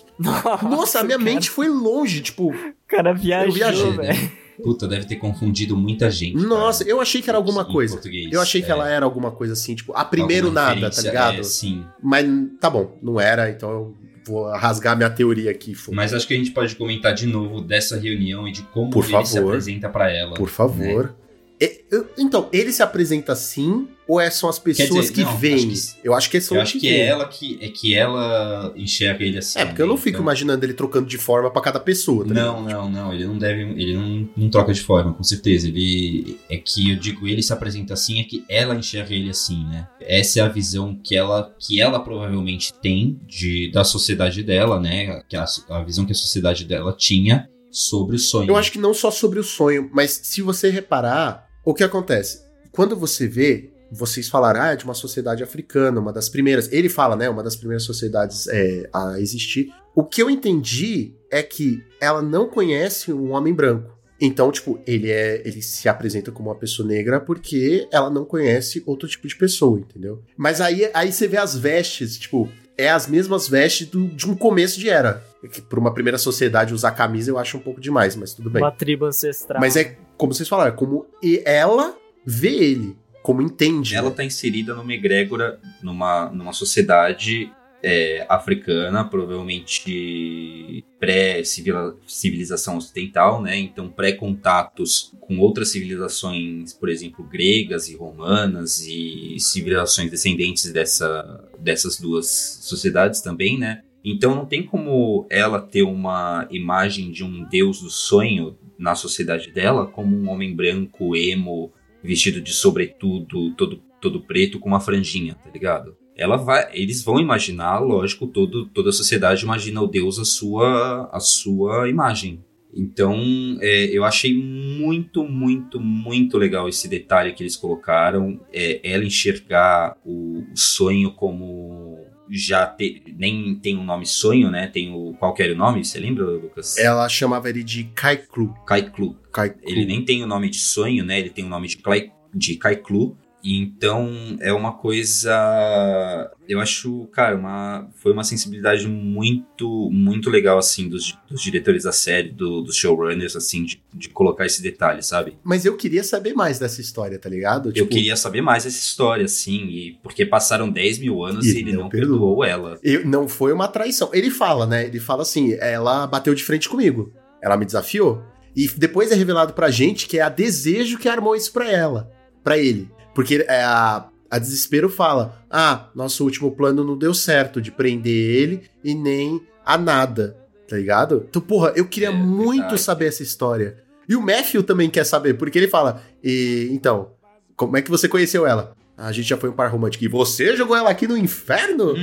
Nossa, a minha cara, mente foi longe, tipo, O cara viajou, Eu viajei, velho. né? Puta, deve ter confundido muita gente. nossa, cara, eu achei que era alguma em coisa. português. Eu achei que É, ela era alguma coisa assim, tipo, a primeiro alguma nada, tá ligado? é, sim. Mas tá bom, não era, então eu vou rasgar minha teoria aqui. foda. Mas acho que a gente pode comentar de novo dessa reunião e de como Por ele se favor. apresenta pra ela. Por favor. É, eu- então, ele se apresenta assim ou é, são as pessoas dizer, que não, veem? acho que- eu acho que são Eu acho que é ela que é que ela enxerga ele assim. É, porque eu não né? fico Então- imaginando ele trocando de forma pra cada pessoa, tá Não, ligado? não, não, ele não deve, ele não, não troca de forma, com certeza. Ele é que eu digo, ele se apresenta assim, é que ela enxerga ele assim, né? Essa é a visão que ela, que ela provavelmente tem de, da sociedade dela, né? Que a, a visão que a sociedade dela tinha sobre o sonho. Eu acho que não só sobre o sonho, mas se você reparar, o que acontece? Quando você vê, vocês falaram, ah, é de uma sociedade africana, uma das primeiras. Ele fala, né? Uma das primeiras sociedades é, a existir. O que eu entendi é que ela não conhece um homem branco. Então, tipo, ele é. Ele se apresenta como uma pessoa negra porque ela não conhece outro tipo de pessoa, entendeu? Mas aí, aí você vê as vestes, tipo, é as mesmas vestes do- de um começo de era. Que por uma primeira sociedade usar camisa eu acho um pouco demais, mas tudo bem. Uma tribo ancestral. Mas é como vocês falaram, é como e- ela vê ele, como entende. Ela né? tá inserida numa egrégora, numa, numa sociedade é, africana, provavelmente pré-civilização ocidental, né? Então, pré-contatos com outras civilizações, por exemplo, gregas e romanas, e civilizações descendentes dessa, dessas duas sociedades também, né? Então, não tem como ela ter uma imagem de um deus do sonho na sociedade dela como um homem branco, emo, vestido de sobretudo, todo, todo preto, com uma franjinha, tá ligado? Ela vai, eles vão imaginar, lógico, todo, toda a sociedade imagina o Deus a sua, a sua imagem. Então, é, eu achei muito, muito, muito legal esse detalhe que eles colocaram. É, ela enxergar o, o sonho como já te- nem tem um nome sonho, né? Tem o qual que era o nome? Você lembra, Lucas? Ela chamava ele de Kaiklu. Kaiklu. Kaiklu. Ele nem tem o nome de sonho, né? Ele tem o nome de, Klai, de Kaiklu. Então é uma coisa. Eu acho, cara, uma, foi uma sensibilidade muito, muito legal, assim, dos, dos diretores da série, do- dos showrunners, assim, de, de colocar esse detalhe, sabe? Mas eu queria saber mais dessa história, tá ligado? eu queria saber mais essa história, assim, e porque passaram 10 mil anos E e ele não não perdoou. perdoou ela. Eu- não foi uma traição. Ele fala, né? Ele fala assim: ela bateu de frente comigo. Ela me desafiou. E depois é revelado pra gente que é a desejo que armou isso pra ela. Pra ele. Porque é, a, a desespero fala: ah, nosso último plano não deu certo de prender ele e nem a nada. Tá ligado? Então, porra, eu queria É, muito verdade. saber essa história. E o Matthew também quer saber, porque ele fala: e, então, como é que você conheceu ela? "Ah, A gente já foi um par romântico. E você jogou ela aqui no inferno?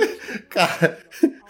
[laughs] Cara, [laughs]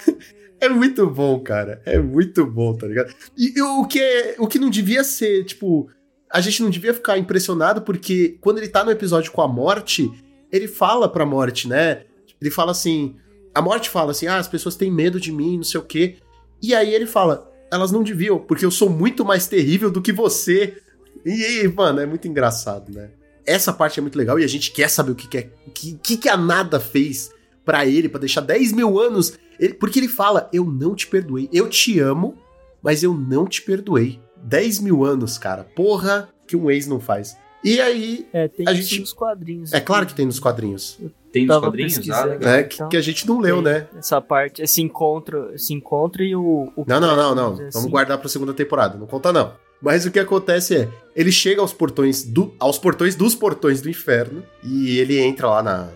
É muito bom, cara. É muito bom, tá ligado? E, e o, que é, o que não devia ser, tipo. A gente não devia ficar impressionado porque quando ele tá no episódio com a morte, ele fala pra morte, né? Ele fala assim. A morte fala assim: ah, as pessoas têm medo de mim, não sei o quê. E aí ele fala: elas não deviam, porque eu sou muito mais terrível do que você. E, mano, é muito engraçado, né? Essa parte é muito legal e a gente quer saber o que, que, é, que, que, a Nada fez para ele, para deixar 10 mil anos. Ele, porque ele fala: Eu não te perdoei. Eu te amo, mas eu não te perdoei. 10 mil anos, cara. Porra, que um ex não faz. E aí. É, tem a gente- nos quadrinhos. É claro que tem nos quadrinhos. Tem nos quadrinhos? Ah, legal. Né? Que, Então, que a gente não leu, né? Essa parte, esse encontro, esse encontro e o. o Não, não, não, não. vamos dizer Vamos assim. guardar pra segunda temporada. Não conta, não. Mas o que acontece é, ele chega aos portões do, aos portões dos portões do inferno e ele entra lá na,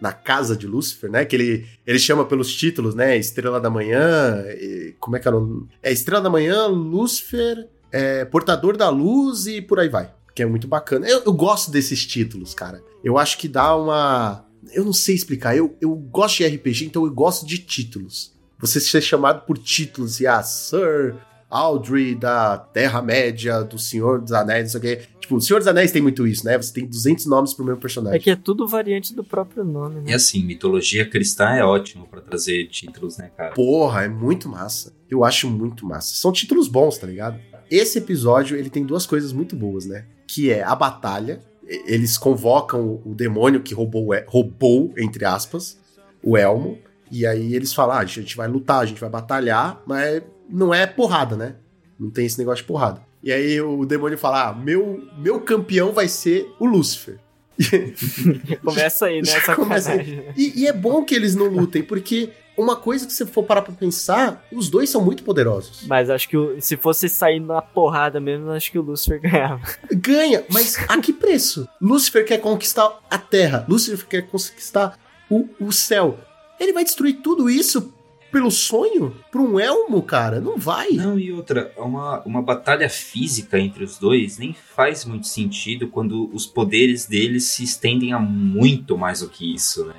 na casa de Lúcifer, né? Que ele, ele chama pelos títulos, né? Estrela da Manhã, e- como é que era? o- É Estrela da Manhã, Lúcifer, é, Portador da Luz e por aí vai. Que é muito bacana. Eu, eu gosto desses títulos, cara. Eu acho que dá uma. Eu não sei explicar. Eu, eu gosto de RPG, então eu gosto de títulos. Você ser chamado por títulos e ah, Sir Audrey da Terra-média, do Senhor dos Anéis, não sei o quê. Tipo, o Senhor dos Anéis tem muito isso, né? Você tem 200 nomes pro mesmo personagem. É que é tudo variante do próprio nome, E né? assim, mitologia cristã é ótimo pra trazer títulos, né, cara? Porra, é muito massa. Eu acho muito massa. São títulos bons, tá ligado? Esse episódio, ele tem duas coisas muito boas, né? Que é a batalha. Eles convocam o demônio que roubou, roubou entre aspas, o Elmo. E aí eles falam, ah, a gente vai lutar, a gente vai batalhar, mas não é porrada, né? Não tem esse negócio de porrada. E aí o demônio fala, ah, meu, meu campeão vai ser o Lúcifer. [laughs] Começa aí, né? Começa aí. E, e é bom que eles não lutem, porque uma coisa que você for parar pra pensar, os dois são muito poderosos. Mas acho que se fosse sair na porrada mesmo, acho que o Lucifer [laughs] ganhava. Ganha, mas a que preço? Lúcifer quer conquistar a Terra, Lúcifer quer conquistar o, o céu. Ele vai destruir tudo isso pelo sonho? Pra um elmo, cara? Não vai. Não, e outra, uma, uma batalha física entre os dois nem faz muito sentido quando os poderes deles se estendem a muito mais do que isso, né?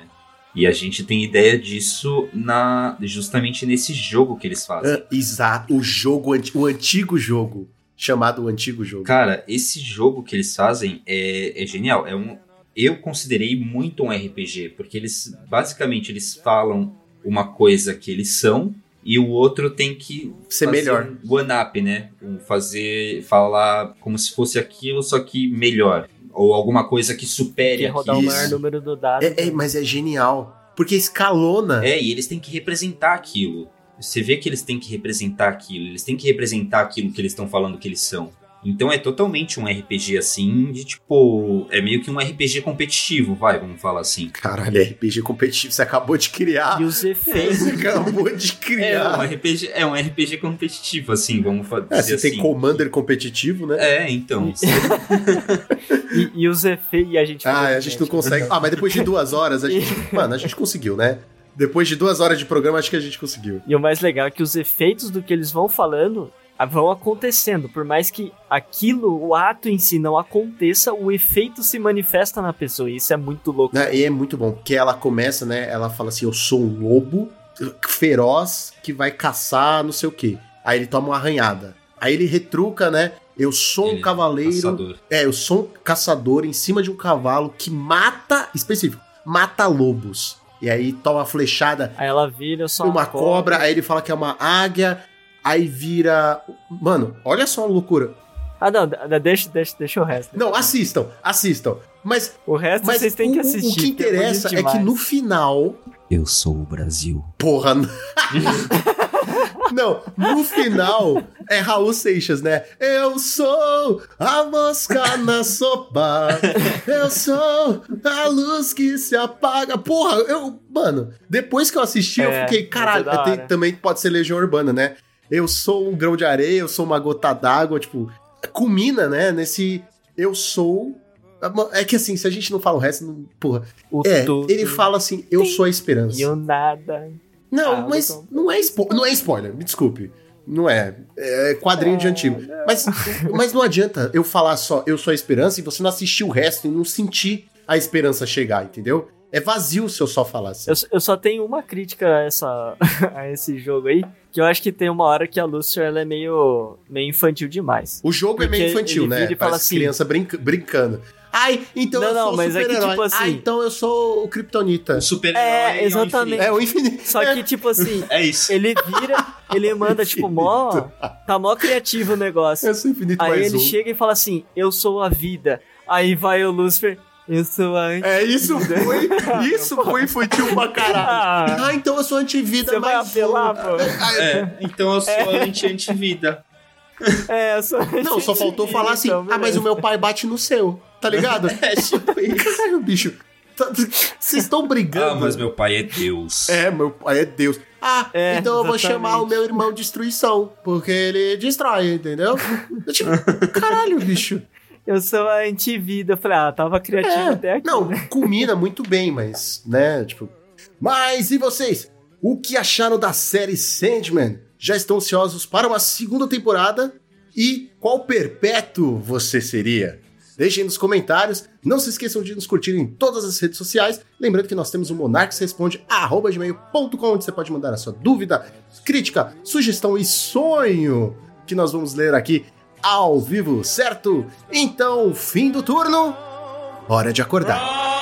E a gente tem ideia disso na justamente nesse jogo que eles fazem. Ah, exato, o jogo, o antigo jogo, chamado o antigo jogo. Cara, esse jogo que eles fazem é, é genial. É um, eu considerei muito um RPG, porque eles basicamente eles falam uma coisa que eles são e o outro tem que Ser melhor. um one-up, né? Um fazer, falar como se fosse aquilo, só que melhor. Ou alguma coisa que supere Que rodar o aquilo. maior número do dado. É, é, mas é genial, porque escalona. É, e eles têm que representar aquilo. Você vê que eles têm que representar aquilo, eles têm que representar aquilo que eles estão falando que eles são. Então é totalmente um RPG assim, de tipo. É meio que um RPG competitivo, vai, vamos falar assim. Caralho, é RPG competitivo, você acabou de criar. E os efeitos. Você acabou de É um criar. RPG, é um RPG competitivo, assim, vamos fa- É, você tem assim. Commander competitivo, né? É, então. [laughs] e, e os efeitos. E a gente. Ah, a gente não consegue. Ah, mas depois de duas horas, a gente. [laughs] Mano, a gente conseguiu, né? Depois de duas horas de programa, acho que a gente conseguiu. E o mais legal é que os efeitos do que eles vão falando vão acontecendo. Por mais que aquilo, o ato em si não aconteça, o efeito se manifesta na pessoa. E isso é muito louco. Né? E é muito bom, porque ela começa, né? Ela fala assim: Eu sou um lobo feroz que vai caçar não sei o quê. Aí ele toma uma arranhada. Aí ele retruca, né? Eu sou um Ele é cavaleiro. Caçador. É, eu sou um caçador em cima de um cavalo que mata. Específico, mata lobos. E aí toma uma flechada Aí ela vira só uma cobra, aí ele fala que é uma águia, aí vira. Mano, olha só a loucura. Ah, não, deixa, deixa, deixa o resto. Não, assistam, assistam. Mas, O resto mas vocês têm que assistir. o que interessa é é bonito que no final. Eu sou o Brasil. Porra. [laughs] Não, no final é Raul Seixas, né? Eu sou a mosca na sopa. Eu sou a luz que se apaga. Porra, eu. Mano, depois que eu assisti, eu É, fiquei, caralho, muito da tem- também pode ser Legião Urbana, né? Eu sou um grão de areia, eu sou uma gota d'água, tipo, culmina, né? Nesse. Eu sou. É que assim, se a gente não fala o resto, não, porra. O É, ele fala assim, eu sou a esperança. E o nada. Não, Ah, mas então. não é, spo não é spoiler, me desculpe. Não é. É quadrinho de antigo. Mas, mas não adianta eu falar só eu sou a esperança e você não assistir o resto e não sentir a esperança chegar, entendeu? É vazio se eu só falar assim. Eu, eu só tenho uma crítica a, essa, [laughs] a esse jogo aí, que eu acho que tem uma hora que a Lucifer ela é meio, meio infantil demais. O jogo é meio infantil, ele né? vira e fala Parece assim- criança brinca- brincando. Ai, então Não, eu não, sou o mas é que, super-herói. tipo assim- Ah, então eu sou o Kryptonita. O super-herói É, o exatamente. É o infinito. Só que, tipo assim, [laughs] É isso. ele vira, ele [laughs] manda, tipo, mó. Tá mó criativo o negócio. Eu sou o infinito Aí mais ele um. chega e fala assim: Eu sou a vida. Aí vai o Lucifer, eu sou. É, isso foi, [laughs] isso foi infantil pra caralho. Ah, Ah, então eu sou antivida você vai mais apelar, pô? É, então eu sou anti-antivida. É, eu sou Não, só faltou falar assim, Então, ah, mas o meu pai bate no seu, tá ligado? [laughs] É tipo isso. Caralho, bicho. Tá- Vocês estão brigando. Ah, mas meu pai é Deus. É, meu pai é Deus. Ah, É, então eu vou exatamente. chamar o meu irmão Destruição, porque ele destrói, entendeu? Eu, tipo, caralho, bicho. Eu sou a antivida. Eu falei, ah, tava criativo É, até aqui. não, né? combina muito bem, mas, né, tipo... Mas e vocês? O que acharam da série Sandman? Já estão ansiosos para uma segunda temporada? E qual perpétuo você seria? Deixem nos comentários. Não se esqueçam de nos curtir em todas as redes sociais. Lembrando que nós temos o Monarques Responde, arroba gmail.com, onde você pode mandar a sua dúvida, crítica, sugestão e sonho, que nós vamos ler aqui ao vivo, certo? Então, fim do turno, hora de acordar.